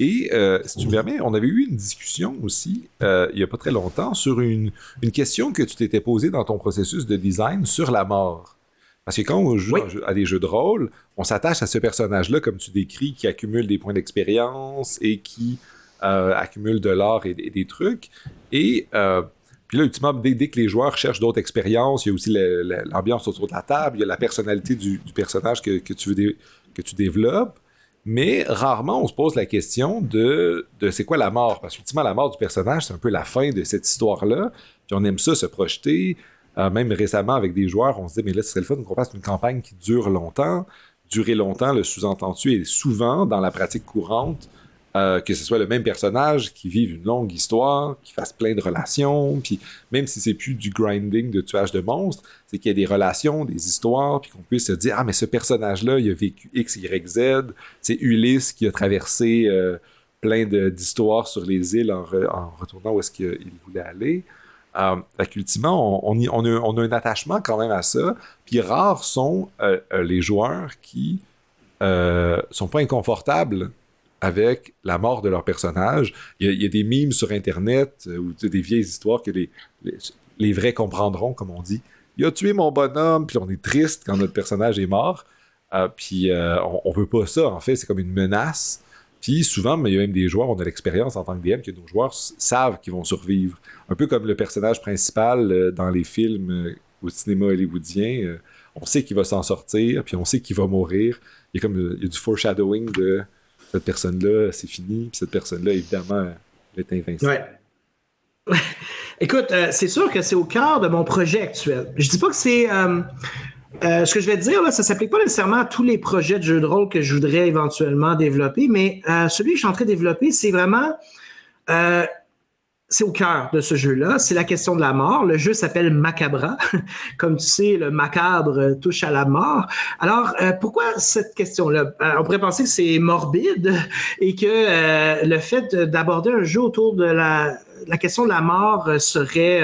Et euh, si tu me permets, on avait eu une discussion aussi, il n'y a pas très longtemps, sur une, une question que tu t'étais posée dans ton processus de design sur la mort. Parce que quand on joue à des jeux de rôle, on s'attache à ce personnage-là, comme tu décris, qui accumule des points d'expérience et qui euh, accumule de l'or et, des trucs. Et euh, puis là, ultimement, dès, que les joueurs cherchent d'autres expériences, il y a aussi l'ambiance autour de la table, il y a la personnalité du, personnage que, tu veux que tu développes. Mais rarement, on se pose la question de, de c'est quoi la mort? Parce qu'ultimement, la mort du personnage, c'est un peu la fin de cette histoire-là. Puis on aime ça se projeter. Euh, même récemment, avec des joueurs, on se dit, mais là, ce serait le fun qu'on fasse une campagne qui dure longtemps. Durer longtemps, le sous-entendu est souvent, dans la pratique courante, euh, que ce soit le même personnage qui vive une longue histoire, qui fasse plein de relations, puis même si c'est plus du grinding de tuage de monstres, c'est qu'il y a des relations, des histoires, puis qu'on puisse se dire ah mais ce personnage-là, il a vécu X, Y, Z, c'est Ulysse qui a traversé euh, plein d'histoires sur les îles en, retournant où est-ce qu'il voulait aller. Euh, ultimement, on, on, a, un attachement quand même à ça. Puis rares sont euh, les joueurs qui sont pas inconfortables avec la mort de leur personnage. Il y a, des mimes sur Internet euh, ou des vieilles histoires que les, les, vrais comprendront, comme on dit. Il a tué mon bonhomme, puis on est triste quand notre personnage est mort. Euh, puis euh, on, veut pas ça, en fait, c'est comme une menace. Puis souvent, mais il y a même des joueurs, on a l'expérience en tant que DM que nos joueurs savent qu'ils vont survivre. Un peu comme le personnage principal dans les films au cinéma hollywoodien. on sait qu'il va s'en sortir, puis on sait qu'il va mourir. Il y a comme il y a du foreshadowing de cette personne-là, c'est fini, cette personne-là, évidemment, elle est invincible. Ouais. *laughs* Écoute, euh, c'est sûr que c'est au cœur de mon projet actuel. Je dis pas que c'est. Euh, euh, ce que je vais te dire, là, ça s'applique pas nécessairement à tous les projets de jeux de rôle que je voudrais éventuellement développer, mais celui que je suis en train de développer, c'est vraiment c'est au cœur de ce jeu-là. C'est la question de la mort. Le jeu s'appelle Macabra. *laughs* Comme tu sais, le macabre touche à la mort. Alors, euh, pourquoi cette question-là? Euh, on pourrait penser que c'est morbide et que euh, le fait d'aborder un jeu autour de la, la, question de la mort serait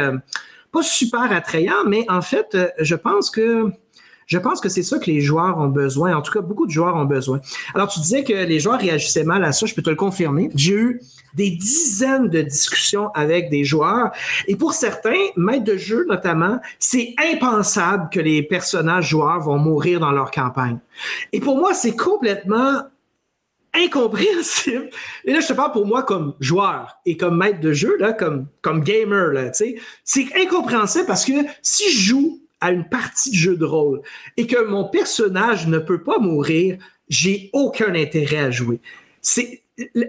pas super attrayant, mais en fait, je pense que je pense que c'est ça que les joueurs ont besoin. En tout cas, beaucoup de joueurs ont besoin. Alors, tu disais que les joueurs réagissaient mal à ça. Je peux te le confirmer. J'ai eu des dizaines de discussions avec des joueurs. Et pour certains, maîtres de jeu notamment, c'est impensable que les personnages joueurs vont mourir dans leur campagne. Et pour moi, c'est complètement incompréhensible. Et là, je te parle pour moi comme joueur et comme maître de jeu, là, comme, comme gamer. Là, c'est incompréhensible parce que si je joue à une partie de jeu de rôle et que mon personnage ne peut pas mourir, j'ai aucun intérêt à jouer. C'est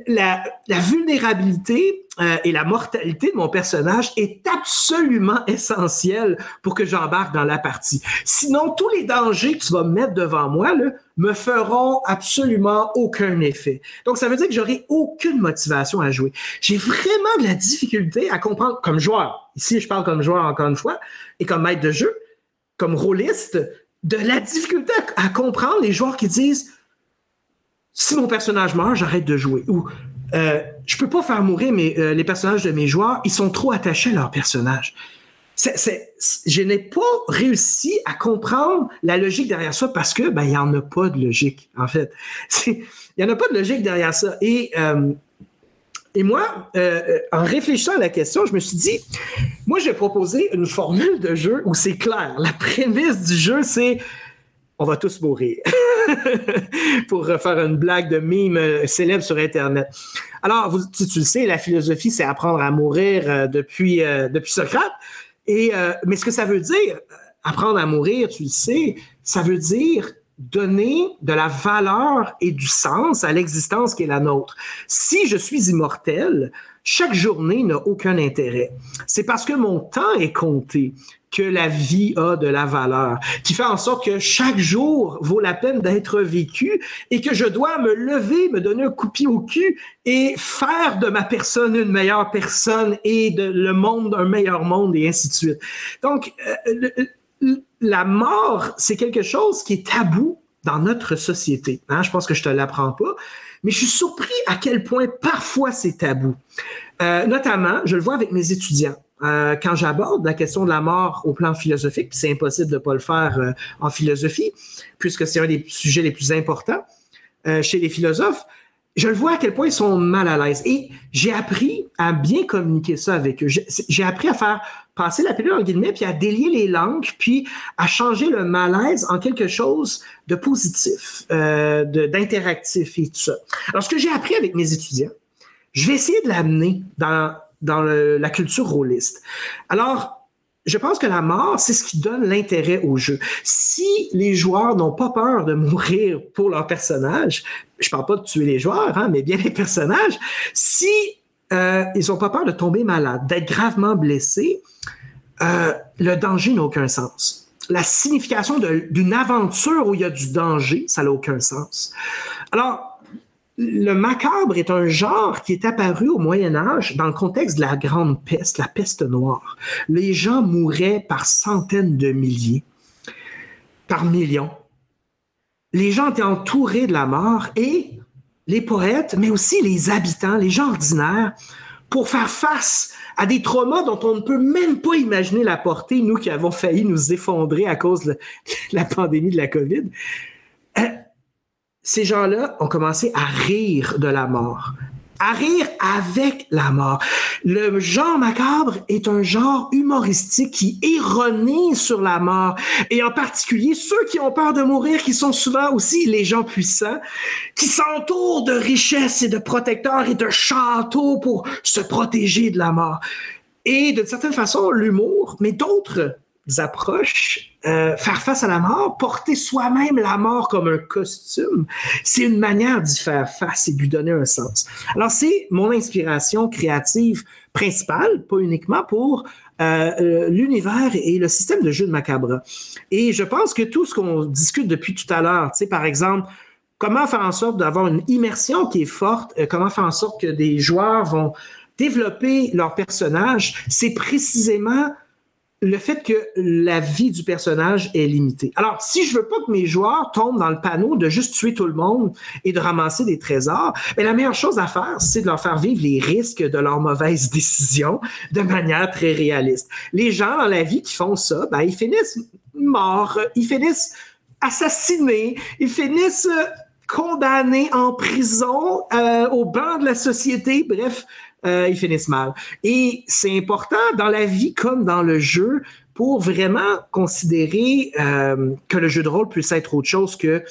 la, vulnérabilité euh, et la mortalité de mon personnage est absolument essentielle pour que j'embarque dans la partie. Sinon, tous les dangers que tu vas mettre devant moi me feront absolument aucun effet. Donc, ça veut dire que j'aurai aucune motivation à jouer. J'ai vraiment de la difficulté à comprendre comme joueur. Ici, je parle comme joueur encore une fois et comme maître de jeu comme rôliste, de la difficulté à, comprendre les joueurs qui disent si mon personnage meurt, j'arrête de jouer. Ou euh, je peux pas faire mourir mais euh, les personnages de mes joueurs, ils sont trop attachés à leur personnage. je n'ai pas réussi à comprendre la logique derrière ça parce que ben il y en a pas de logique en fait. *laughs* Il y en a pas de logique derrière ça et euh, Et moi, euh, en réfléchissant à la question, je me suis dit, moi, j'ai proposé une formule de jeu où c'est clair. La prémisse du jeu, c'est on va tous mourir. *laughs* Pour faire une blague de mime euh, célèbre sur Internet. Alors, tu, le sais, la philosophie, c'est apprendre à mourir euh, depuis, depuis Socrate. Et, mais ce que ça veut dire, apprendre à mourir, tu le sais, ça veut dire donner de la valeur et du sens à l'existence qui est la nôtre. Si je suis immortel, chaque journée n'a aucun intérêt. C'est parce que mon temps est compté que la vie a de la valeur, qui fait en sorte que chaque jour vaut la peine d'être vécu et que je dois me lever, me donner un coup de pied au cul et faire de ma personne une meilleure personne et de le monde un meilleur monde et ainsi de suite. Donc, euh, la mort, c'est quelque chose qui est tabou dans notre société. Hein. Je pense que je te l'apprends pas, mais je suis surpris à quel point parfois c'est tabou. Euh, notamment, je le vois avec mes étudiants. Euh, quand j'aborde la question de la mort au plan philosophique, c'est impossible de ne pas le faire euh, en philosophie, puisque c'est un des sujets les plus importants chez les philosophes, je le vois à quel point ils sont mal à l'aise. Et j'ai appris à bien communiquer ça avec eux. J'ai appris à faire passer la pilule en guillemets, puis à délier les langues, puis à changer le malaise en quelque chose de positif, euh, d'interactif et tout ça. Alors, ce que j'ai appris avec mes étudiants, je vais essayer de l'amener dans, dans la culture rôliste. Alors, je pense que la mort, c'est ce qui donne l'intérêt au jeu. Si les joueurs n'ont pas peur de mourir pour leur personnage, je parle pas de tuer les joueurs, hein, mais bien les personnages, si euh, ils n'ont pas peur de tomber malade, d'être gravement blessés, euh, le danger n'a aucun sens. La signification d'une aventure où il y a du danger, ça n'a aucun sens. Alors, le macabre est un genre qui est apparu au Moyen Âge dans le contexte de la grande peste, la peste noire. Les gens mouraient par centaines de milliers, par millions. Les gens étaient entourés de la mort et les poètes, mais aussi les habitants, les gens ordinaires, pour faire face à des traumas dont on ne peut même pas imaginer la portée, nous qui avons failli nous effondrer à cause de la *laughs* pandémie de la COVID. Ces gens-là ont commencé à rire de la mort, à rire avec la mort. Le genre macabre est un genre humoristique qui ironise sur la mort, et en particulier ceux qui ont peur de mourir, qui sont souvent aussi les gens puissants, qui s'entourent de richesses et de protecteurs et de châteaux pour se protéger de la mort. Et d'une certaine façon, l'humour, mais d'autres approches, euh, faire face à la mort, porter soi-même la mort comme un costume, c'est une manière d'y faire face et de lui donner un sens. Alors, c'est mon inspiration créative principale, pas uniquement pour euh, euh, l'univers et le système de jeu de Macabre. Et je pense que tout ce qu'on discute depuis tout à l'heure, tu sais, par exemple, comment faire en sorte d'avoir une immersion qui est forte, comment faire en sorte que des joueurs vont développer leur personnage, c'est précisément le fait que la vie du personnage est limitée. Alors, si je veux pas que mes joueurs tombent dans le panneau de juste tuer tout le monde et de ramasser des trésors, mais ben, la meilleure chose à faire, c'est de leur faire vivre les risques de leurs mauvaises *laughs* décisions de manière très réaliste. Les gens dans la vie qui font ça, ben, ils finissent morts, ils finissent assassinés, ils finissent condamnés en prison, euh, au banc de la société, bref, euh, ils finissent mal. Et c'est important dans la vie comme dans le jeu pour vraiment considérer euh, que le jeu de rôle puisse être autre chose que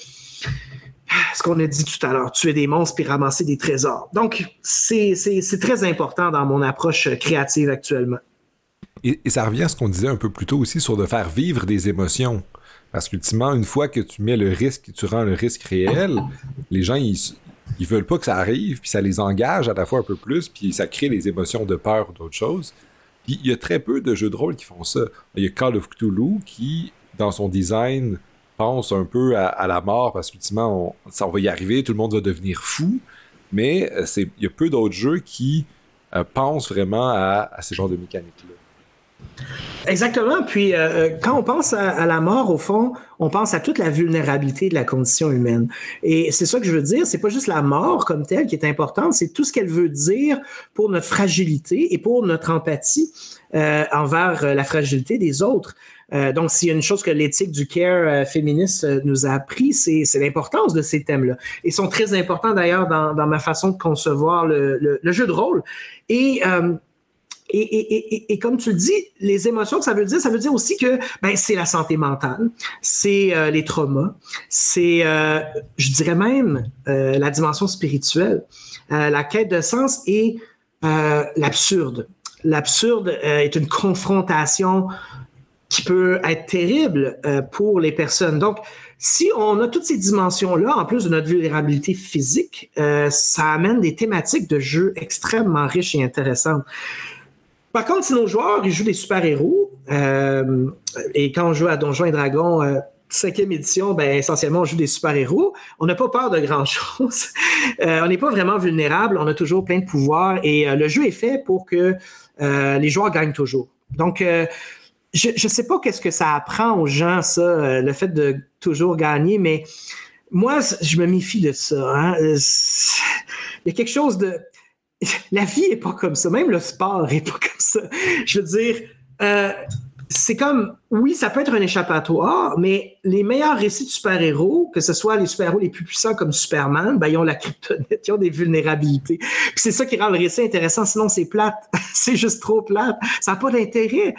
ce qu'on a dit tout à l'heure, tuer des monstres puis ramasser des trésors. Donc, c'est très important dans mon approche créative actuellement. Et, et ça revient à ce qu'on disait un peu plus tôt aussi sur de faire vivre des émotions. Parce qu'ultimement, une fois que tu mets le risque, tu rends le risque réel, les gens, ils, ils veulent pas que ça arrive, puis ça les engage à la fois un peu plus, puis ça crée les émotions de peur ou d'autres choses. Puis il y a très peu de jeux de rôle qui font ça. Il y a Call of Cthulhu qui, dans son design, pense un peu à, la mort parce qu'ultimement, on, ça va y arriver, tout le monde va devenir fou. Mais euh, il y a peu d'autres jeux qui euh, pensent vraiment à, à ces genres de mécaniques-là. Exactement. Puis euh, euh, quand on pense à, la mort, au fond, on pense à toute la vulnérabilité de la condition humaine. Et c'est ça que je veux dire. C'est pas juste la mort comme telle qui est importante, c'est tout ce qu'elle veut dire pour notre fragilité et pour notre empathie euh, envers la fragilité des autres. Donc, s'il y a une chose que l'éthique du care féministe nous a appris, c'est l'importance de ces thèmes-là. Ils sont très importants d'ailleurs dans, ma façon de concevoir le, le jeu de rôle. Et, et, comme tu le dis, les émotions, ça veut dire, ça veut dire aussi que ben, c'est la santé mentale, c'est les traumas, c'est, je dirais même, la dimension spirituelle, la quête de sens et l'absurde. L'absurde est une confrontation qui peut être terrible euh, pour les personnes. Donc, si on a toutes ces dimensions-là, en plus de notre vulnérabilité physique, euh, ça amène des thématiques de jeu extrêmement riches et intéressantes. Par contre, si nos joueurs ils jouent des super-héros, euh, et quand on joue à Donjons et Dragons, cinquième édition, ben, essentiellement, on joue des super-héros. On n'a pas peur de grand-chose. *laughs* on n'est pas vraiment vulnérable. On a toujours plein de pouvoirs. Et le jeu est fait pour que les joueurs gagnent toujours. Donc, je ne sais pas qu'est-ce que ça apprend aux gens, ça, euh, le fait de toujours gagner, mais moi, je me méfie de ça. Hein. Euh, il y a quelque chose de. *laughs* La vie n'est pas comme ça. Même le sport n'est pas comme ça. Je veux dire, euh, c'est comme, oui, ça peut être un échappatoire, mais les meilleurs récits de super-héros, que ce soit les super-héros les plus puissants comme Superman, ben, ils ont la kryptonite, ils ont des vulnérabilités. C'est ça qui rend le récit intéressant, sinon c'est plate. *laughs* c'est juste trop plate. Ça n'a pas d'intérêt.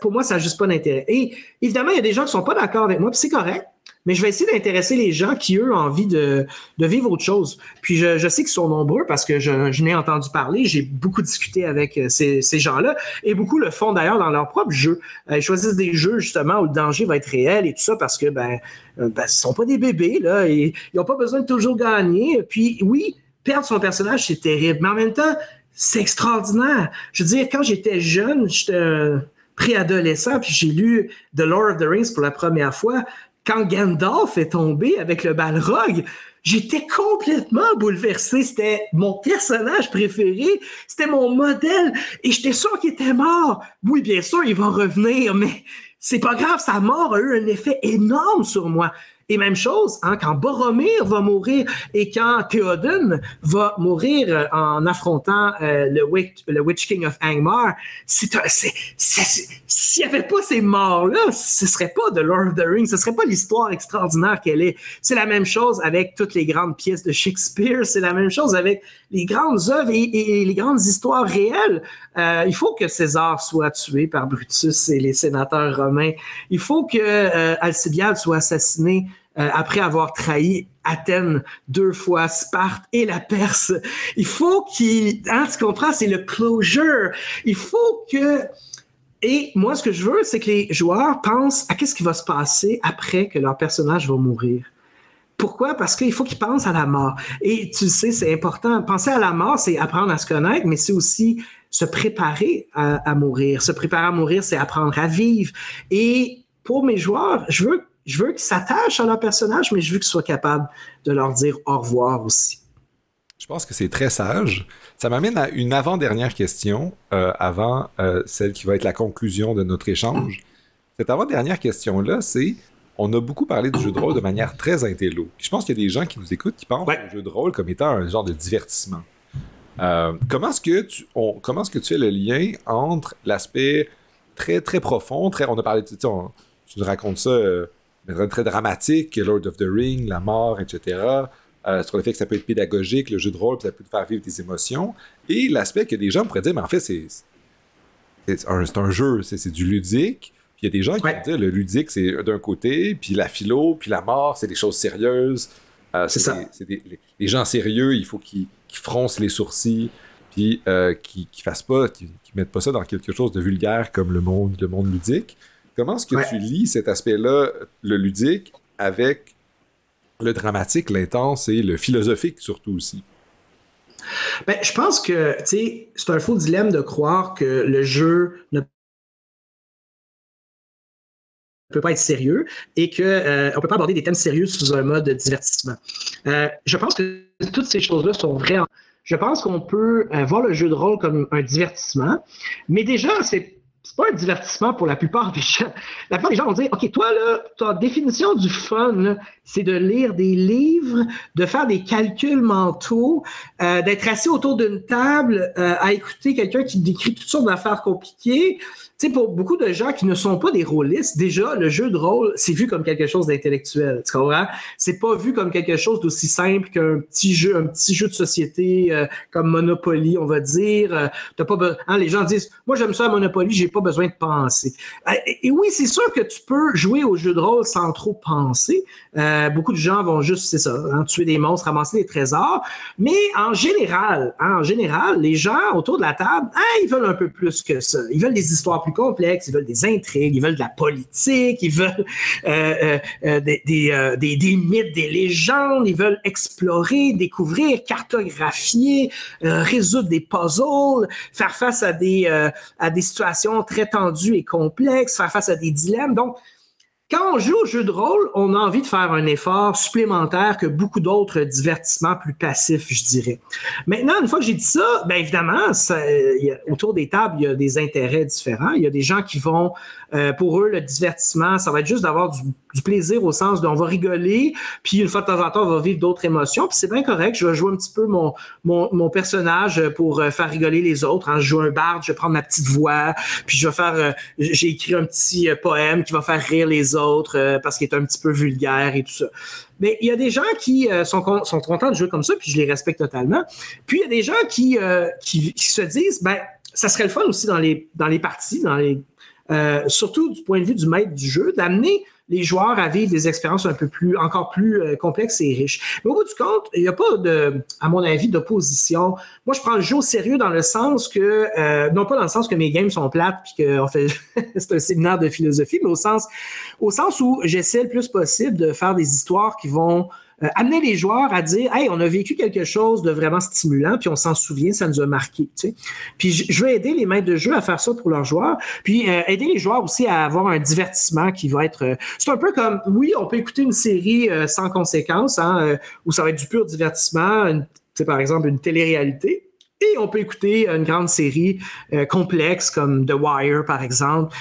Pour moi, ça n'a juste pas d'intérêt. Et évidemment, il y a des gens qui sont pas d'accord avec moi, puis c'est correct mais je vais essayer d'intéresser les gens qui, eux, ont envie de, vivre autre chose. Puis je, sais qu'ils sont nombreux parce que je, n'ai entendu parler, j'ai beaucoup discuté avec euh, ces, gens-là, et beaucoup le font d'ailleurs dans leur propre jeu. Euh, ils choisissent des jeux, justement, où le danger va être réel et tout ça parce que, ben, euh, ben sont pas des bébés, là, et ils n'ont pas besoin de toujours gagner. Puis oui, perdre son personnage, c'est terrible, mais en même temps, c'est extraordinaire. Je veux dire, quand j'étais jeune, j'étais préadolescent, puis j'ai lu The Lord of the Rings pour la première fois quand Gandalf est tombé avec le Balrog, j'étais complètement bouleversé. C'était mon personnage préféré, c'était mon modèle, et j'étais sûr qu'il était mort. Oui, bien sûr, il va revenir, mais c'est pas grave, sa mort a eu un effet énorme sur moi. Et même chose, hein, quand Boromir va mourir et quand Théoden va mourir euh, en affrontant euh, le, Witch, King of Angmar, s'il n'y avait pas ces morts-là, ce serait pas The Lord of the Rings, ce serait pas l'histoire extraordinaire qu'elle est. C'est la même chose avec toutes les grandes pièces de Shakespeare, c'est la même chose avec les grandes œuvres et, les grandes histoires réelles. Euh, il faut que César soit tué par Brutus et les sénateurs romains. Il faut que Alcibiade soit assassiné euh, après avoir trahi Athènes deux fois, Sparte et la Perse. Il faut qu'il, hein, tu comprends, c'est le closure. Il faut que, et moi, ce que je veux, c'est que les joueurs pensent à qu'est-ce qui va se passer après que leur personnage va mourir. Pourquoi? Parce qu'il faut qu'ils pensent à la mort. Et tu sais, c'est important. Penser à la mort, c'est apprendre à se connaître, mais c'est aussi se préparer à, à mourir. Se préparer à mourir, c'est apprendre à vivre. Et pour mes joueurs, je veux je veux qu'ils s'attachent à leur personnage, mais je veux qu'ils soient capables de leur dire au revoir aussi. Je pense que c'est très sage. Ça m'amène à une avant-dernière question, euh, avant euh, celle qui va être la conclusion de notre échange. Cette avant-dernière question-là, c'est on a beaucoup parlé du jeu de rôle de manière très intello. je pense qu'il y a des gens qui nous écoutent qui pensent au jeu de rôle comme étant un genre de divertissement. Euh, comment est-ce que tu comment est-ce que tu fais le lien entre l'aspect très très profond, très on a parlé tu, tu nous racontes ça très dramatique, Lord of the Ring, la mort, etc. Euh, sur le fait que ça peut être pédagogique, le jeu de rôle, puis ça peut te faire vivre des émotions. Et l'aspect que des gens pourraient dire, mais en fait, c'est un, un, jeu, c'est du ludique. Puis il y a des gens qui vont dire, le ludique, c'est d'un côté, puis la philo, puis la mort, c'est des choses sérieuses. Euh, c'est ça. les, gens sérieux, il faut qu'ils froncent les sourcils, puis euh, qu'ils fassent pas, qu'ils mettent pas ça dans quelque chose de vulgaire comme le monde, le monde ludique. Comment est-ce que tu lis cet aspect-là, le ludique, avec le dramatique, l'intense et le philosophique surtout aussi? Ben, je pense que c'est un faux dilemme de croire que le jeu ne peut pas être sérieux et qu'on euh, ne peut pas aborder des thèmes sérieux sous un mode de divertissement. Euh, je pense que toutes ces choses-là sont vraies. Je pense qu'on peut euh, voir le jeu de rôle comme un divertissement, mais déjà, c'est c'est pas un divertissement pour la plupart des gens. La plupart des gens vont dire, OK, toi, là, ta définition du fun, c'est de lire des livres, de faire des calculs mentaux, euh, d'être assis autour d'une table euh, à écouter quelqu'un qui décrit toutes sortes d'affaires compliquées, sais, pour beaucoup de gens qui ne sont pas des rôlistes, déjà, le jeu de rôle, c'est vu comme quelque chose d'intellectuel. Tu comprends? C'est pas vu comme quelque chose d'aussi simple qu'un petit jeu, un petit jeu de société euh, comme Monopoly, on va dire. Pas hein, les gens disent, moi, j'aime ça à Monopoly, j'ai pas besoin de penser. Euh, et, oui, c'est sûr que tu peux jouer au jeu de rôle sans trop penser. beaucoup de gens vont juste, c'est ça, hein, tuer des monstres, ramasser des trésors. Mais en général, hein, en général, les gens autour de la table, hein, ils veulent un peu plus que ça. Ils veulent des histoires plus complexes, ils veulent des intrigues, ils veulent de la politique, ils veulent euh, euh, euh, des, des, mythes, des légendes, ils veulent explorer, découvrir, cartographier, résoudre des puzzles, faire face à des, à des situations très tendues et complexes, faire face à des dilemmes. Donc, quand on joue au jeu de rôle, on a envie de faire un effort supplémentaire que beaucoup d'autres divertissements plus passifs, je dirais. Maintenant, une fois que j'ai dit ça, bien évidemment, autour des tables, il y a des intérêts différents. Il y a des gens qui vont euh, pour eux, le divertissement, ça va être juste d'avoir du, plaisir au sens d'on va rigoler, puis une fois de temps en temps, on va vivre d'autres émotions. Puis c'est bien correct, je vais jouer un petit peu mon, mon, personnage pour euh, faire rigoler les autres. Hein. Je joue un barde, je vais prendre ma petite voix, puis je vais faire, euh, j'ai écrit un petit poème qui va faire rire les autres parce qu'il est un petit peu vulgaire et tout ça. Mais il y a des gens qui sont, sont contents de jouer comme ça, puis je les respecte totalement. Puis il y a des gens qui, qui, qui, se disent, ben, ça serait le fun aussi dans les, dans les parties, dans les euh, surtout du point de vue du maître du jeu, d'amener les joueurs à vivre des expériences un peu plus, encore plus euh, complexes et riches. Mais au bout du compte, il n'y a pas de, à mon avis, d'opposition. Moi, je prends le jeu au sérieux dans le sens que, euh, non pas dans le sens que mes games sont plates puis que *laughs* c'est un séminaire de philosophie, mais au sens, au sens où j'essaie le plus possible de faire des histoires qui vont euh, amener les joueurs à dire Hey, on a vécu quelque chose de vraiment stimulant, puis on s'en souvient, ça nous a marqué. Tu sais. Puis je veux aider les maîtres de jeu à faire ça pour leurs joueurs, puis euh, aider les joueurs aussi à avoir un divertissement qui va être. Euh, c'est un peu comme oui, on peut écouter une série sans conséquence, hein, où ça va être du pur divertissement, c'est par exemple une télé-réalité. Et on peut écouter une grande série complexe comme The Wire, par exemple,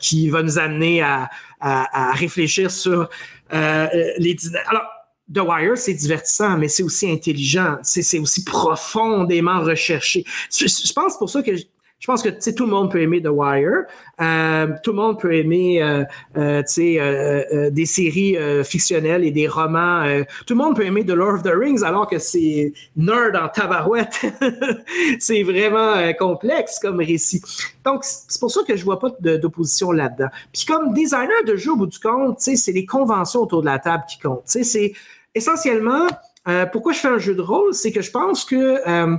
qui va nous amener à, à, à réfléchir sur les... Alors, The Wire, c'est divertissant, mais c'est aussi intelligent, c'est aussi profondément recherché. Je, pense pour ça que je pense que tout le monde peut aimer The Wire, euh, tout le monde peut aimer euh, euh, euh des séries fictionnelles et des romans. tout le monde peut aimer The Lord of the Rings alors que c'est nerd en tabarouette. *laughs* c'est vraiment complexe comme récit. Donc c'est pour ça que je vois pas d'opposition là-dedans. Puis comme designer de jeu au bout du compte, c'est les conventions autour de la table qui comptent. C'est essentiellement, euh, pourquoi je fais un jeu de rôle, c'est que je pense que euh,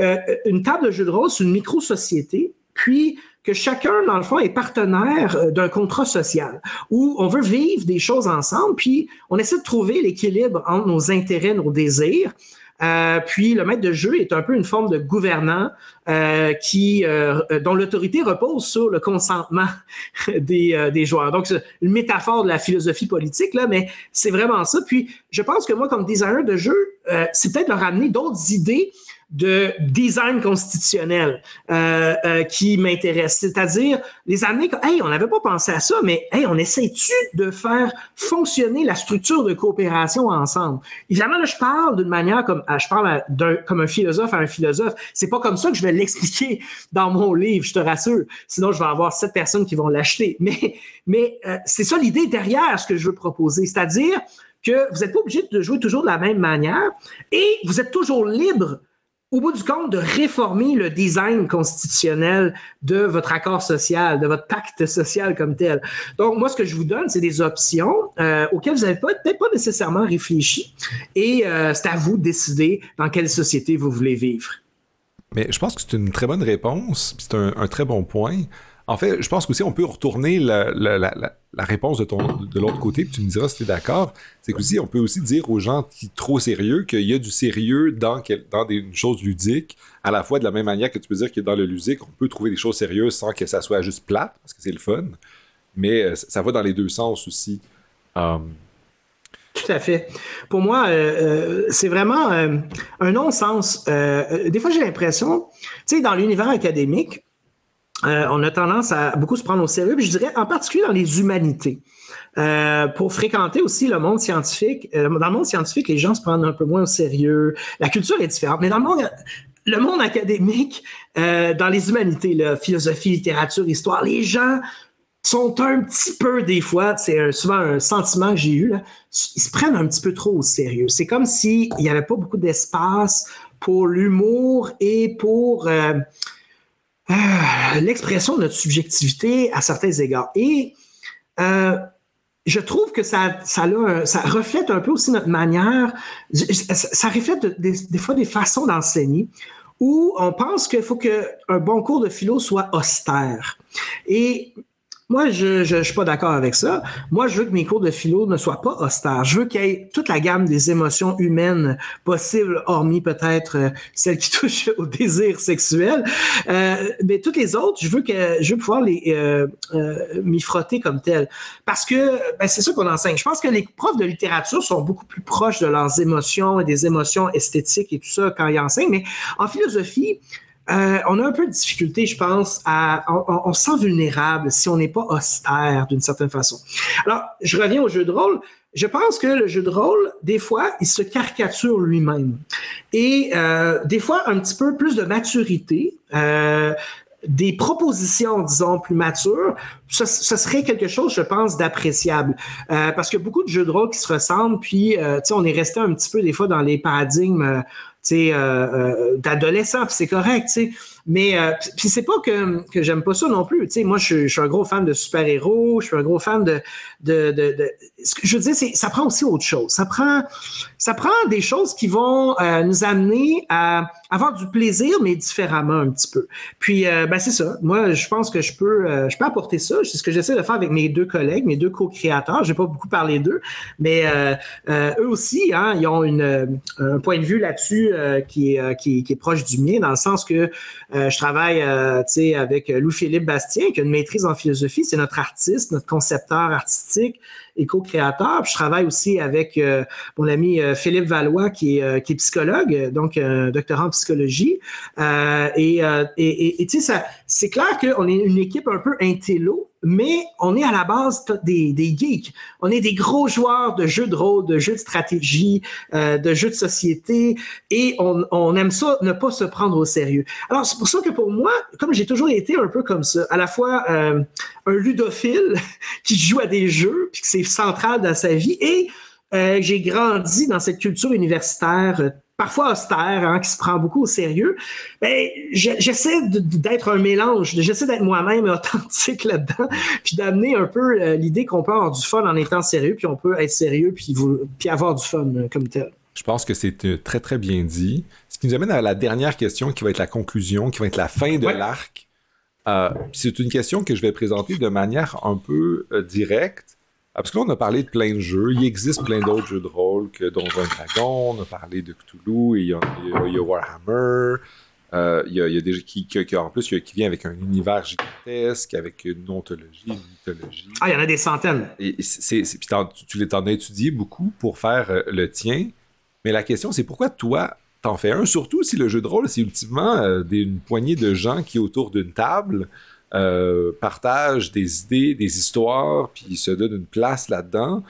euh, une table de jeu de rôle, c'est une micro-société, puis que chacun, dans le fond, est partenaire d'un contrat social où on veut vivre des choses ensemble, puis on essaie de trouver l'équilibre entre nos intérêts, nos désirs, euh, puis le maître de jeu est un peu une forme de gouvernant euh, qui, euh, dont l'autorité repose sur le consentement *laughs* des, joueurs. Donc, c'est une métaphore de la philosophie politique, là, mais c'est vraiment ça. Puis, je pense que moi, comme designer de jeu, c'est peut-être leur amener d'autres idées de design constitutionnel euh, euh, qui m'intéresse. C'est-à-dire les années, hey, on n'avait pas pensé à ça, mais hey, on essaie-tu de faire fonctionner la structure de coopération ensemble? Évidemment, là, je parle d'une manière comme je parle d'un, comme un philosophe à un philosophe. C'est pas comme ça que je vais l'expliquer dans mon livre, je te rassure. Sinon, je vais avoir sept personnes qui vont l'acheter. *laughs* Mais, mais euh, c'est ça l'idée derrière ce que je veux proposer. C'est-à-dire que vous n'êtes pas obligé de jouer toujours de la même manière et vous êtes toujours libre au bout du compte, de réformer le design constitutionnel de votre accord social, de votre pacte social comme tel. Donc, moi, ce que je vous donne, c'est des options euh, auxquelles vous n'avez peut-être pas nécessairement réfléchi. Et euh, c'est à vous de décider dans quelle société vous voulez vivre. Mais je pense que c'est une très bonne réponse, c'est un, très bon point. En fait, je pense qu'aussi on peut retourner la, réponse de, ton, de l'autre côté, puis tu me diras si tu es d'accord. C'est qu'aussi, on peut aussi dire aux gens qui trop sérieux qu'il y a du sérieux dans, des, une chose ludique, à la fois de la même manière que tu peux dire que dans le ludique, on peut trouver des choses sérieuses sans que ça soit juste plate, parce que c'est le fun. Mais euh, ça va dans les deux sens aussi. Um, Tout à fait. Pour moi, euh, euh, c'est vraiment un non-sens. des fois, j'ai l'impression, tu sais, dans l'univers académique, on a tendance à beaucoup se prendre au sérieux, puis je dirais en particulier dans les humanités. pour fréquenter aussi le monde scientifique. dans le monde scientifique, les gens se prennent un peu moins au sérieux. La culture est différente, mais dans le monde, académique, dans les humanités, philosophie, littérature, histoire, les gens sont un petit peu, des fois, c'est souvent un sentiment que j'ai eu, ils se prennent un petit peu trop au sérieux. C'est comme s'il n'y avait pas beaucoup d'espace pour l'humour et pour euh, l'expression de notre subjectivité à certains égards. Et euh, je trouve que ça, ça, ça, reflète un peu aussi notre manière, ça reflète des, fois des façons d'enseigner où on pense qu'il faut qu'un bon cours de philo soit austère. Et moi, je ne suis pas d'accord avec ça. Moi, je veux que mes cours de philo ne soient pas austères. Je veux qu'il y ait toute la gamme des émotions humaines possibles, hormis peut-être euh, celles qui *laughs* touchent au désir sexuel. Euh, mais toutes les autres, je veux que je veux pouvoir les euh, m'y frotter comme tel. Parce que ben, c'est ça qu'on enseigne. Je pense que les profs de littérature sont beaucoup plus proches de leurs émotions et des émotions esthétiques et tout ça quand ils enseignent. Mais en philosophie, euh, on a un peu de difficulté, je pense, à, on, se sent vulnérable si on n'est pas austère d'une certaine façon. Alors, je reviens au jeu de rôle. Je pense que le jeu de rôle, des fois, il se caricature lui-même. Et euh, des fois, un petit peu plus de maturité, euh, des propositions, disons, plus matures, ce, serait quelque chose, je pense, d'appréciable. parce que beaucoup de jeux de rôle qui se ressemblent, puis, tu sais, on est resté un petit peu, des fois, dans les paradigmes euh, euh, d'adolescent, c'est correct, tu sais. Mais euh, puis c'est pas que, que j'aime pas ça non plus. Tu sais, moi, je, suis un gros fan de super-héros, je suis un gros fan de, de, de, Ce que je veux dire, c'est ça prend aussi autre chose. Ça prend, ça prend des choses qui vont euh, nous amener à avoir du plaisir, mais différemment un petit peu. Puis, euh, ben c'est ça. Moi, je pense que je peux, je peux apporter ça. C'est ce que j'essaie de faire avec mes deux collègues, mes deux co-créateurs. J'ai pas beaucoup parlé d'eux, mais eux aussi, hein, ils ont une, un point de vue là-dessus qui, qui, qui est proche du mien, dans le sens que euh, je travaille euh, avec Louis-Philippe Bastien, qui a une maîtrise en philosophie. C'est notre artiste, notre concepteur artistique et co-créateur. Puis je travaille aussi avec euh, mon ami Philippe Valois, qui est, qui est psychologue, donc doctorant en psychologie. et, et, et tu sais, c'est clair qu'on est une équipe un peu intello, mais on est à la base des, des, geeks. On est des gros joueurs de jeux de rôle, de jeux de stratégie, euh, de jeux de société, et on, on, aime ça, ne pas se prendre au sérieux. Alors, c'est pour ça que pour moi, comme j'ai toujours été un peu comme ça, à la fois euh, un ludophile *laughs* qui joue à des jeux, puis que c'est central dans sa vie, et euh, j'ai grandi dans cette culture universitaire parfois austère, hein, qui se prend beaucoup au sérieux, ben, j'essaie d'être un mélange, j'essaie d'être moi-même *laughs* authentique là-dedans, puis d'amener un peu euh, l'idée qu'on peut avoir du fun en étant sérieux, puis on peut être sérieux, puis, puis avoir du fun euh, comme tel. Je pense que c'est euh, très, très bien dit. Ce qui nous amène à la dernière question, qui va être la conclusion, qui va être la fin de l'arc. c'est une question que je vais présenter de manière un peu directe. Ah, parce que là, on a parlé de plein de jeux. Il existe plein d'autres jeux de rôle que Donjons Dragon. On a parlé de Cthulhu et il y a, Warhammer. Euh, il, y a, des jeux qui, en plus, qui vient avec un univers gigantesque, avec une ontologie, une mythologie. Ah, il y en a des centaines. Et c'est, puis tu t'en as étudié beaucoup pour faire euh, le tien. Mais la question, c'est pourquoi toi, t'en fais un, surtout si le jeu de rôle, c'est ultimement euh, une poignée de gens qui, autour d'une table, euh, partagent des idées, des histoires, puis se donnent une place là-dedans.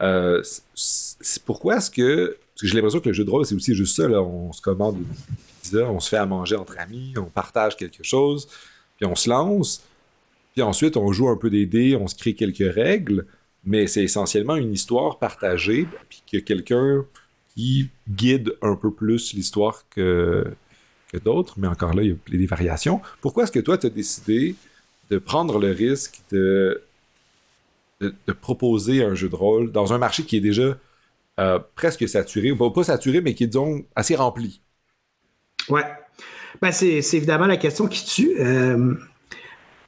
Euh, c'est pourquoi est-ce que. Parce que j'ai l'impression que le jeu de rôle, c'est aussi juste ça. Là. On se commande une pizza, on se fait à manger entre amis, on partage quelque chose, puis on se lance. Puis ensuite, on joue un peu des dés, on se crée quelques règles, mais c'est essentiellement une histoire partagée, puis que quelqu'un qui guide un peu plus l'histoire que, d'autres, mais encore là, il y a des variations. Pourquoi est-ce que toi, tu as décidé de prendre le risque de, de, proposer un jeu de rôle dans un marché qui est déjà euh, presque saturé, ou pas, saturé, mais qui est, disons, assez rempli? Ouais. Ben, c'est évidemment la question qui tue. Euh,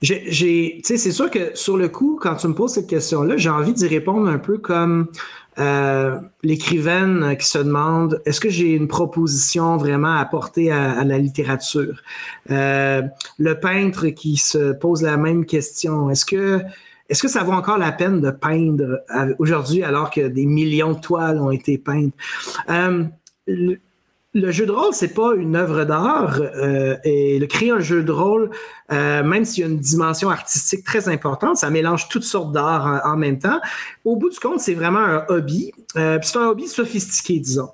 c'est sûr que sur le coup, quand tu me poses cette question-là, j'ai envie d'y répondre un peu comme euh, l'écrivaine qui se demande est-ce que j'ai une proposition vraiment à apporter à, la littérature? Euh, Le peintre qui se pose la même question est-ce que est-ce que ça vaut encore la peine de peindre aujourd'hui alors que des millions de toiles ont été peintes? Euh, le jeu de rôle, c'est pas une œuvre d'art. Euh, et le créer un jeu de rôle, euh, même s'il y a une dimension artistique très importante, ça mélange toutes sortes d'art en, même temps. Au bout du compte, c'est vraiment un hobby. Euh, c'est un hobby sophistiqué, disons.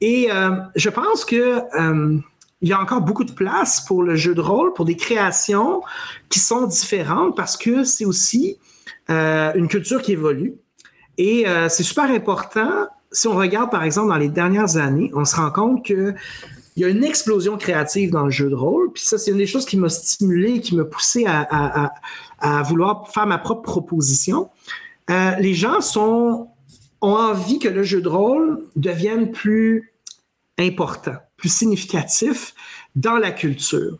Et euh, je pense que euh, il y a encore beaucoup de place pour le jeu de rôle, pour des créations qui sont différentes, parce que c'est aussi une culture qui évolue. Et c'est super important si on regarde, par exemple, dans les dernières années, on se rend compte qu'il y a une explosion créative dans le jeu de rôle. Puis ça, c'est une des choses qui m'a stimulé, qui m'a poussé à, vouloir faire ma propre proposition. Euh, les gens ont envie que le jeu de rôle devienne plus important, plus significatif dans la culture.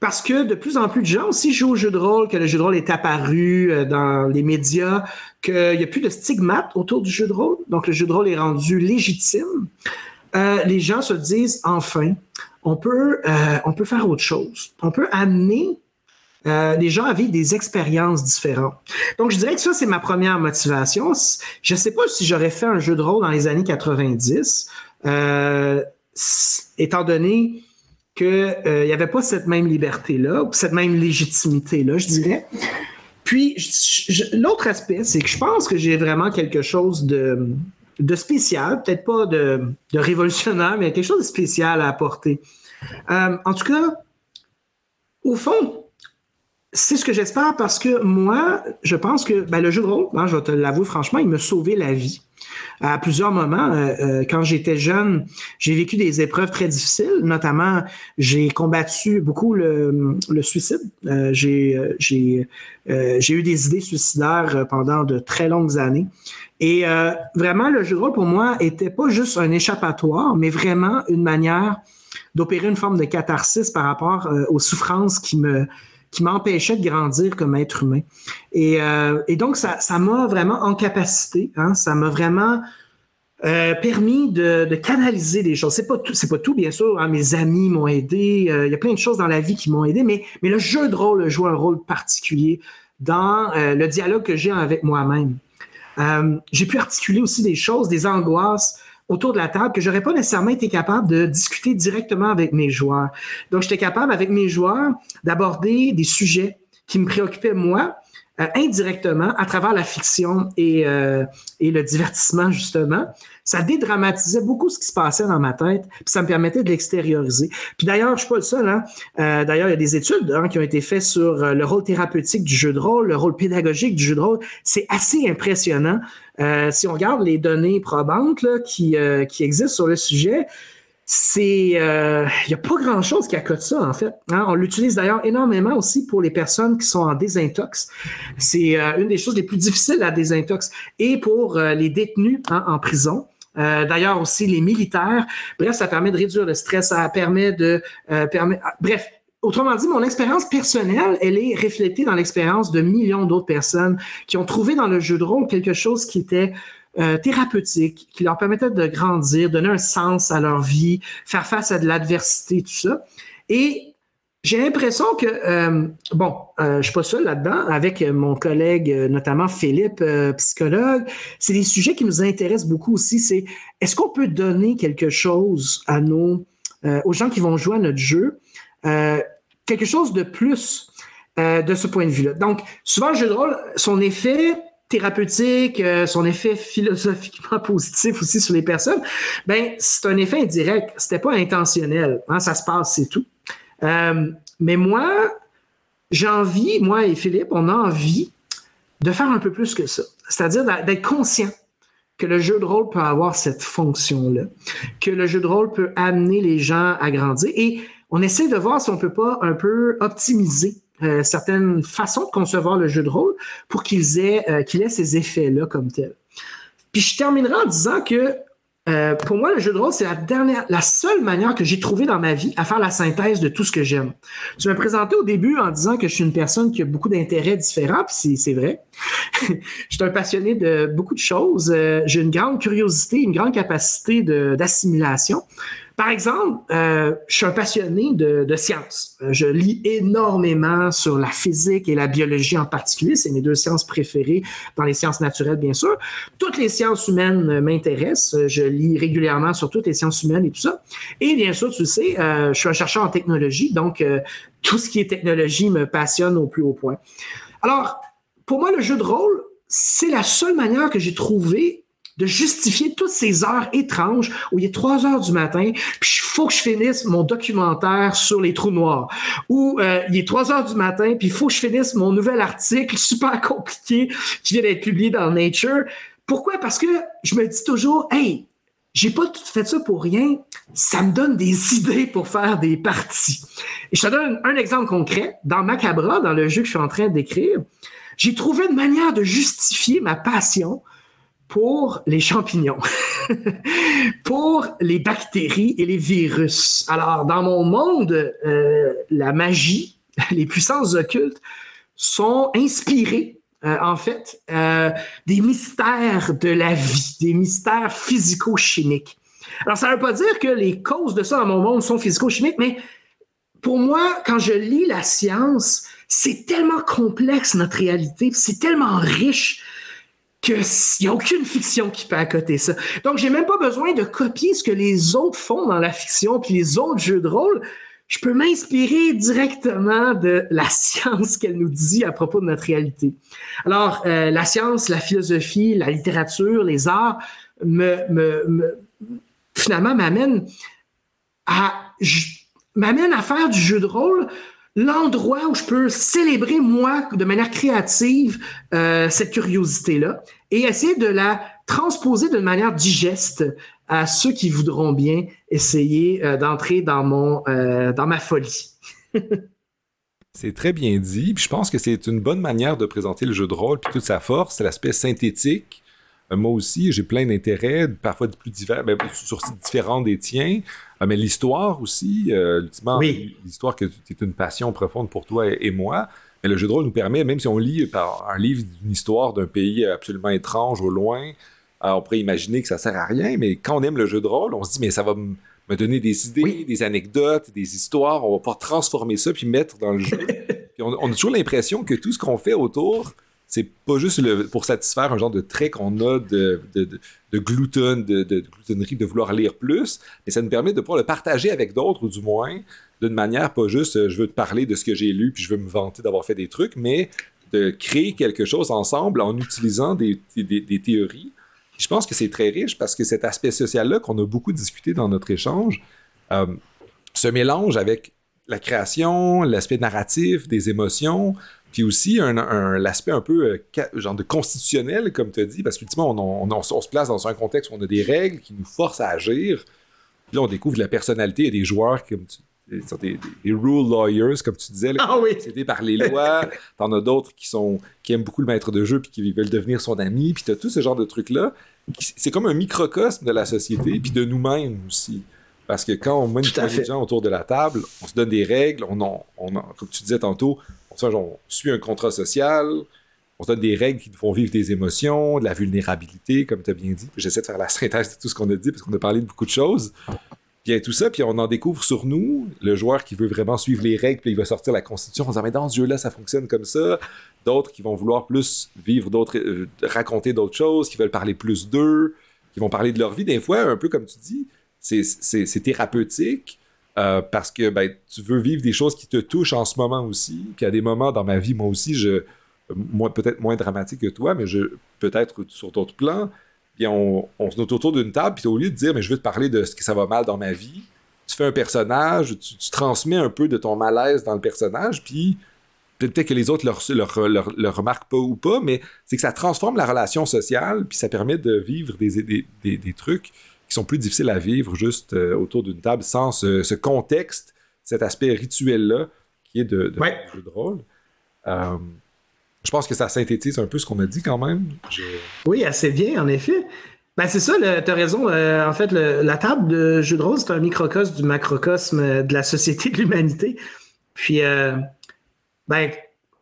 Parce que de plus en plus de gens aussi jouent au jeu de rôle, que le jeu de rôle est apparu euh, dans les médias, qu'il n'y a plus de stigmate autour du jeu de rôle. Donc, le jeu de rôle est rendu légitime. Euh, les gens se disent, enfin, on peut, euh, on peut faire autre chose. On peut amener les gens à vivre des expériences différentes. Donc, je dirais que ça, c'est ma première motivation. Je ne sais pas si j'aurais fait un jeu de rôle dans les années 90, étant donné qu'il n'y euh, avait pas cette même liberté-là, ou cette même légitimité-là, je dirais. Puis, l'autre aspect, c'est que je pense que j'ai vraiment quelque chose de, spécial, peut-être pas de, de, révolutionnaire, mais quelque chose de spécial à apporter. Euh, en tout cas, au fond, c'est ce que j'espère parce que moi, je pense que ben, le jeu de rôle, hein, je vais te l'avouer franchement, il m'a sauvé la vie à plusieurs moments. Euh, euh, quand j'étais jeune, j'ai vécu des épreuves très difficiles, notamment j'ai combattu beaucoup le, suicide. Euh, j'ai j'ai eu des idées suicidaires pendant de très longues années. Et vraiment, le jeu de rôle pour moi était pas juste un échappatoire, mais vraiment une manière d'opérer une forme de catharsis par rapport aux souffrances qui me qui m'empêchait de grandir comme être humain. Et, euh, et donc, ça, m'a vraiment en capacité, hein, ça m'a vraiment euh, permis de, canaliser des choses. C'est pas pas tout, bien sûr. Hein, mes amis m'ont aidé. Euh, il y a plein de choses dans la vie qui m'ont aidé, mais, mais le jeu de rôle joue un rôle particulier dans le dialogue que j'ai avec moi-même. j'ai pu articuler aussi des choses, des angoisses autour de la table que j'aurais pas nécessairement été capable de discuter directement avec mes joueurs. Donc, j'étais capable avec mes joueurs d'aborder des sujets qui me préoccupaient moi, euh, indirectement à travers la fiction et, euh, et le divertissement, justement. Ça dédramatisait beaucoup ce qui se passait dans ma tête, puis ça me permettait de l'extérioriser. Puis d'ailleurs, je suis pas le seul. Hein? Euh, d'ailleurs, il y a des études hein, qui ont été faites sur le rôle thérapeutique du jeu de rôle, le rôle pédagogique du jeu de rôle. C'est assez impressionnant. si on regarde les données probantes là, qui, qui existent sur le sujet, c'est il euh, n'y a pas grand chose qui accote ça en fait. Hein. On l'utilise d'ailleurs énormément aussi pour les personnes qui sont en désintox. C'est euh, une des choses les plus difficiles à désintox et pour euh, les détenus hein, en prison. D'ailleurs aussi les militaires. Bref, ça permet de réduire le stress, ça permet de permet, ah, bref. Autrement dit, mon expérience personnelle, elle est reflétée dans l'expérience de millions d'autres personnes qui ont trouvé dans le jeu de rôle quelque chose qui était euh, thérapeutique, qui leur permettait de grandir, donner un sens à leur vie, faire face à de l'adversité, tout ça. Et j'ai l'impression que, euh, bon, euh, je suis pas seul là-dedans, avec mon collègue, notamment Philippe, psychologue, c'est des sujets qui nous intéressent beaucoup aussi. C'est est-ce qu'on peut donner quelque chose à nos, aux gens qui vont jouer à notre jeu, quelque chose de plus de ce point de vue-là? Donc, souvent, le jeu de rôle, son effet, thérapeutique, euh, son effet philosophiquement *laughs* positif aussi sur les personnes, ben c'est un effet indirect. C'était pas intentionnel. Hein, ça se passe, c'est tout. Euh, mais moi, j'ai envie, moi et Philippe, on a envie de faire un peu plus que ça. C'est-à-dire d'être conscient que le jeu de rôle peut avoir cette fonction-là, que le jeu de rôle peut amener les gens à grandir. Et on essaie de voir si on peut pas un peu optimiser euh, certaines façons de concevoir le jeu de rôle pour qu'ils aient, euh, qu'il ait ces effets-là comme tel. Puis je terminerai en disant que euh, pour moi, le jeu de rôle, c'est la dernière, la seule manière que j'ai trouvé dans ma vie à faire la synthèse de tout ce que j'aime. Tu m'as présenté au début en disant que je suis une personne qui a beaucoup d'intérêts différents, puis c'est vrai. *laughs* je suis un passionné de beaucoup de choses. j'ai une grande curiosité, une grande capacité d'assimilation. Par exemple, euh, je suis un passionné de, de sciences. Euh, je lis énormément sur la physique et la biologie en particulier. C'est mes deux sciences préférées dans les sciences naturelles, bien sûr. Toutes les sciences humaines m'intéressent. Je lis régulièrement sur toutes les sciences humaines et tout ça. Et bien sûr, tu le sais, euh, je suis un chercheur en technologie, donc euh, tout ce qui est technologie me passionne au plus haut point. Alors, pour moi, le jeu de rôle, c'est la seule manière que j'ai trouvé de justifier toutes ces heures étranges où il est 3 heures du matin, puis il faut que je finisse mon documentaire sur les trous noirs. Ou euh, il est 3 heures du matin, puis il faut que je finisse mon nouvel article *laughs* super compliqué qui vient d'être publié dans Nature. Pourquoi? Parce que je me dis toujours, hey, j'ai pas fait ça pour rien. Ça me donne des *laughs* idées pour faire des parties. Et je te donne un exemple concret. Dans Macabra, dans le jeu que je suis en train d'écrire, j'ai trouvé une manière de justifier ma passion pour les champignons, *laughs* pour les bactéries et les virus. Alors, dans mon monde, euh, la magie, *laughs* les puissances occultes sont inspirées, euh, en fait, euh, des mystères de la vie, des mystères physico-chimiques. Alors, ça ne veut pas dire que les causes de ça dans mon monde sont physico-chimiques, mais pour moi, quand je lis la science, c'est tellement complexe notre réalité, c'est tellement riche qu'il n'y a aucune fiction qui peut accoter ça. Donc, j'ai même pas besoin de copier ce que les autres font dans la fiction puis les autres jeux de rôle. Je peux m'inspirer directement de la *laughs* science qu'elle nous dit à propos de notre réalité. Alors, euh, la science, la philosophie, la littérature, les arts me, me, me finalement m'amènent à m'amène à faire du jeu de rôle l'endroit où je peux célébrer, moi, de manière créative, euh, cette curiosité-là et essayer de la transposer d'une manière digeste à ceux qui voudront bien essayer euh, d'entrer dans, euh, dans ma folie. *laughs* C'est très bien dit. Je pense que c'est une bonne manière de présenter le jeu de rôle. Puis toute sa force, l'aspect synthétique. Moi aussi, j'ai plein d'intérêts, parfois plus divers, mais ben, sur différents des tiens. Ah, mais l'histoire aussi, euh, l'histoire que c'est une passion profonde pour toi et, moi. Mais le jeu de rôle nous permet, même si on lit par un livre d'une histoire d'un pays absolument étrange au loin, euh, on pourrait imaginer que ça sert à rien, mais quand on aime le jeu de rôle, on se dit, mais ça va me donner des idées, des anecdotes, des histoires, on va pouvoir transformer ça puis mettre dans le jeu. *laughs* puis on, on, a toujours l'impression que tout ce qu'on fait autour, c'est pas juste pour satisfaire un genre de trait qu'on a de, de, de, de glouton, de, de, gloutonnerie, de vouloir lire plus, mais ça nous permet de pouvoir le partager avec d'autres, ou du moins, d'une manière pas juste euh, je veux te parler de ce que j'ai lu puis je veux me vanter d'avoir fait des trucs, mais de créer quelque chose ensemble en utilisant des théories. Je pense que c'est très riche parce que cet aspect social-là qu'on a beaucoup discuté dans notre échange euh, se mélange avec la création, l'aspect narratif, des émotions, puis aussi un, l'aspect un peu euh, genre de constitutionnel, comme tu as dit, parce qu'ultimement, on, on, se place dans un contexte où on a des règles qui nous forcent à agir. Puis là, on découvre la personnalité des joueurs comme des, rule lawyers, comme tu disais, là, ah, oui. par les lois. *laughs* T'en as d'autres qui sont qui aiment beaucoup le maître de jeu puis qui veulent devenir son ami. Puis t'as tout ce genre de trucs-là. C'est comme un microcosme de la société puis de nous-mêmes aussi. Parce que quand on met les gens autour de la table, on se donne des règles, on, on, comme tu disais tantôt, on suit un contrat social, on se donne des règles qui nous font vivre des émotions, de la vulnérabilité, comme tu as bien dit. J'essaie de faire la synthèse de tout ce qu'on a dit, parce qu'on a parlé de beaucoup de choses. Puis tout ça, puis on en découvre sur nous, le joueur qui veut vraiment suivre les règles, puis il va sortir la constitution en disant, mais dans ce jeu-là, ça fonctionne comme ça. D'autres qui vont vouloir plus vivre d'autres, euh, raconter d'autres choses, qui veulent parler plus d'eux, qui vont parler de leur vie. Des fois, un peu comme tu dis, c'est thérapeutique. Euh, parce que ben, tu veux vivre des choses qui te touchent en ce moment aussi. Puis à des moments dans ma vie, moi aussi, je, peut-être moins dramatique que toi, mais je peut-être sur d'autres plans. Puis on, on se met autour d'une table, puis au lieu de dire, mais je veux te parler de ce que ça va mal dans ma vie, tu fais un personnage, tu, transmets un peu de ton malaise dans le personnage, puis peut-être que les autres le leur, remarquent pas ou pas, mais c'est que ça transforme la relation sociale, puis ça permet de vivre des, des, des trucs qui sont plus difficiles à vivre juste euh, autour d'une table sans ce, contexte, cet aspect rituel-là qui est de, de jeu de rôle. Euh, je pense que ça synthétise un peu ce qu'on a dit quand même. Oui, assez bien, en effet. Ben, c'est ça, tu as raison. Euh, en fait, la table de jeu de rôle, c'est un microcosme du macrocosme de la société de l'humanité. Puis, ben,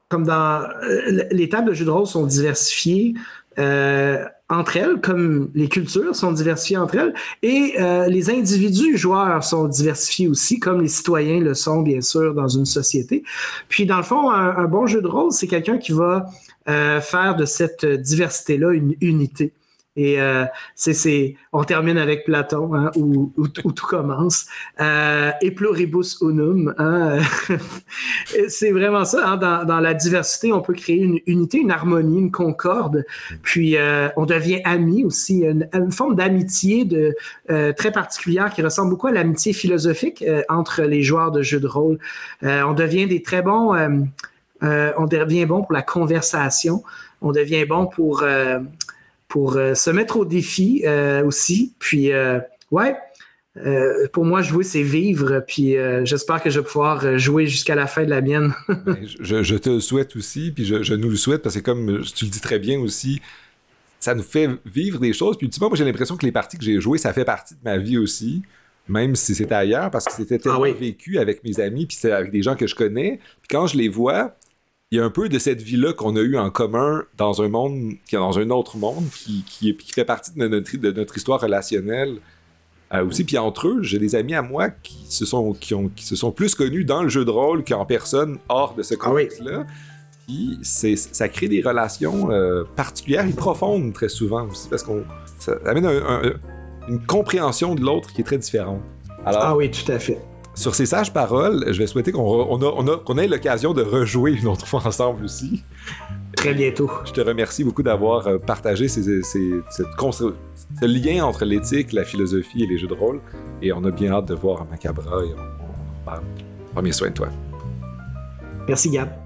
comme dans. les tables de jeu de rôle sont diversifiées. Entre elles, comme les cultures sont diversifiées entre elles, et euh, les individus joueurs sont diversifiés aussi, comme les citoyens le sont, bien sûr, dans une société. Puis, dans le fond, un, bon jeu de rôle, c'est quelqu'un qui va euh, faire de cette diversité-là une unité. Et euh, c'est, on termine avec Platon, hein, où, où, tout commence. Euh, et pluribus unum. Hein, *laughs* c'est vraiment ça. Hein, dans, dans, la diversité, on peut créer une unité, une harmonie, une concorde. Puis euh, on devient amis aussi, une, une forme d'amitié de, euh, très particulière qui ressemble beaucoup à l'amitié philosophique euh, entre les joueurs de jeux de rôle. on devient des très bons. on devient bon pour la conversation. On devient bon pour pour euh, se mettre au défi euh, aussi. Puis, euh, ouais, pour moi, jouer, c'est vivre. Puis j'espère que je vais pouvoir jouer jusqu'à la fin de la mienne. *laughs* Ben, je, te le souhaite aussi, puis je, nous le souhaite, parce que comme tu le dis très bien aussi, ça nous fait vivre des choses. Puis, tu vois, moi, j'ai l'impression que les parties que j'ai jouées, ça fait partie de ma vie aussi, même si c'était ailleurs, parce que c'était tellement ah vécu avec mes amis, puis c'est avec des gens que je connais. Puis quand je les vois, il y a un peu de cette vie-là qu'on a eu en commun dans un monde, qui est dans un autre monde, qui, qui, fait partie de notre, de notre histoire relationnelle euh, aussi. Puis entre eux, j'ai des amis à moi qui se sont, qui ont, qui se sont plus connus dans le jeu de rôle qu'en personne hors de ce ah contexte-là. Puis ça crée des relations euh, particulières et profondes très souvent aussi, parce qu'on ça amène une compréhension de l'autre qui est très différente. ah oui, tout à fait. Sur ces sages paroles, je vais souhaiter qu'on ait l'occasion de rejouer une autre fois ensemble aussi. Très bientôt. Je te remercie beaucoup d'avoir euh, partagé ces, ce lien entre l'éthique, la philosophie et les jeux de rôle. Et on a bien hâte de voir Macabra et on, on Prends bien soin de toi. Merci Gab.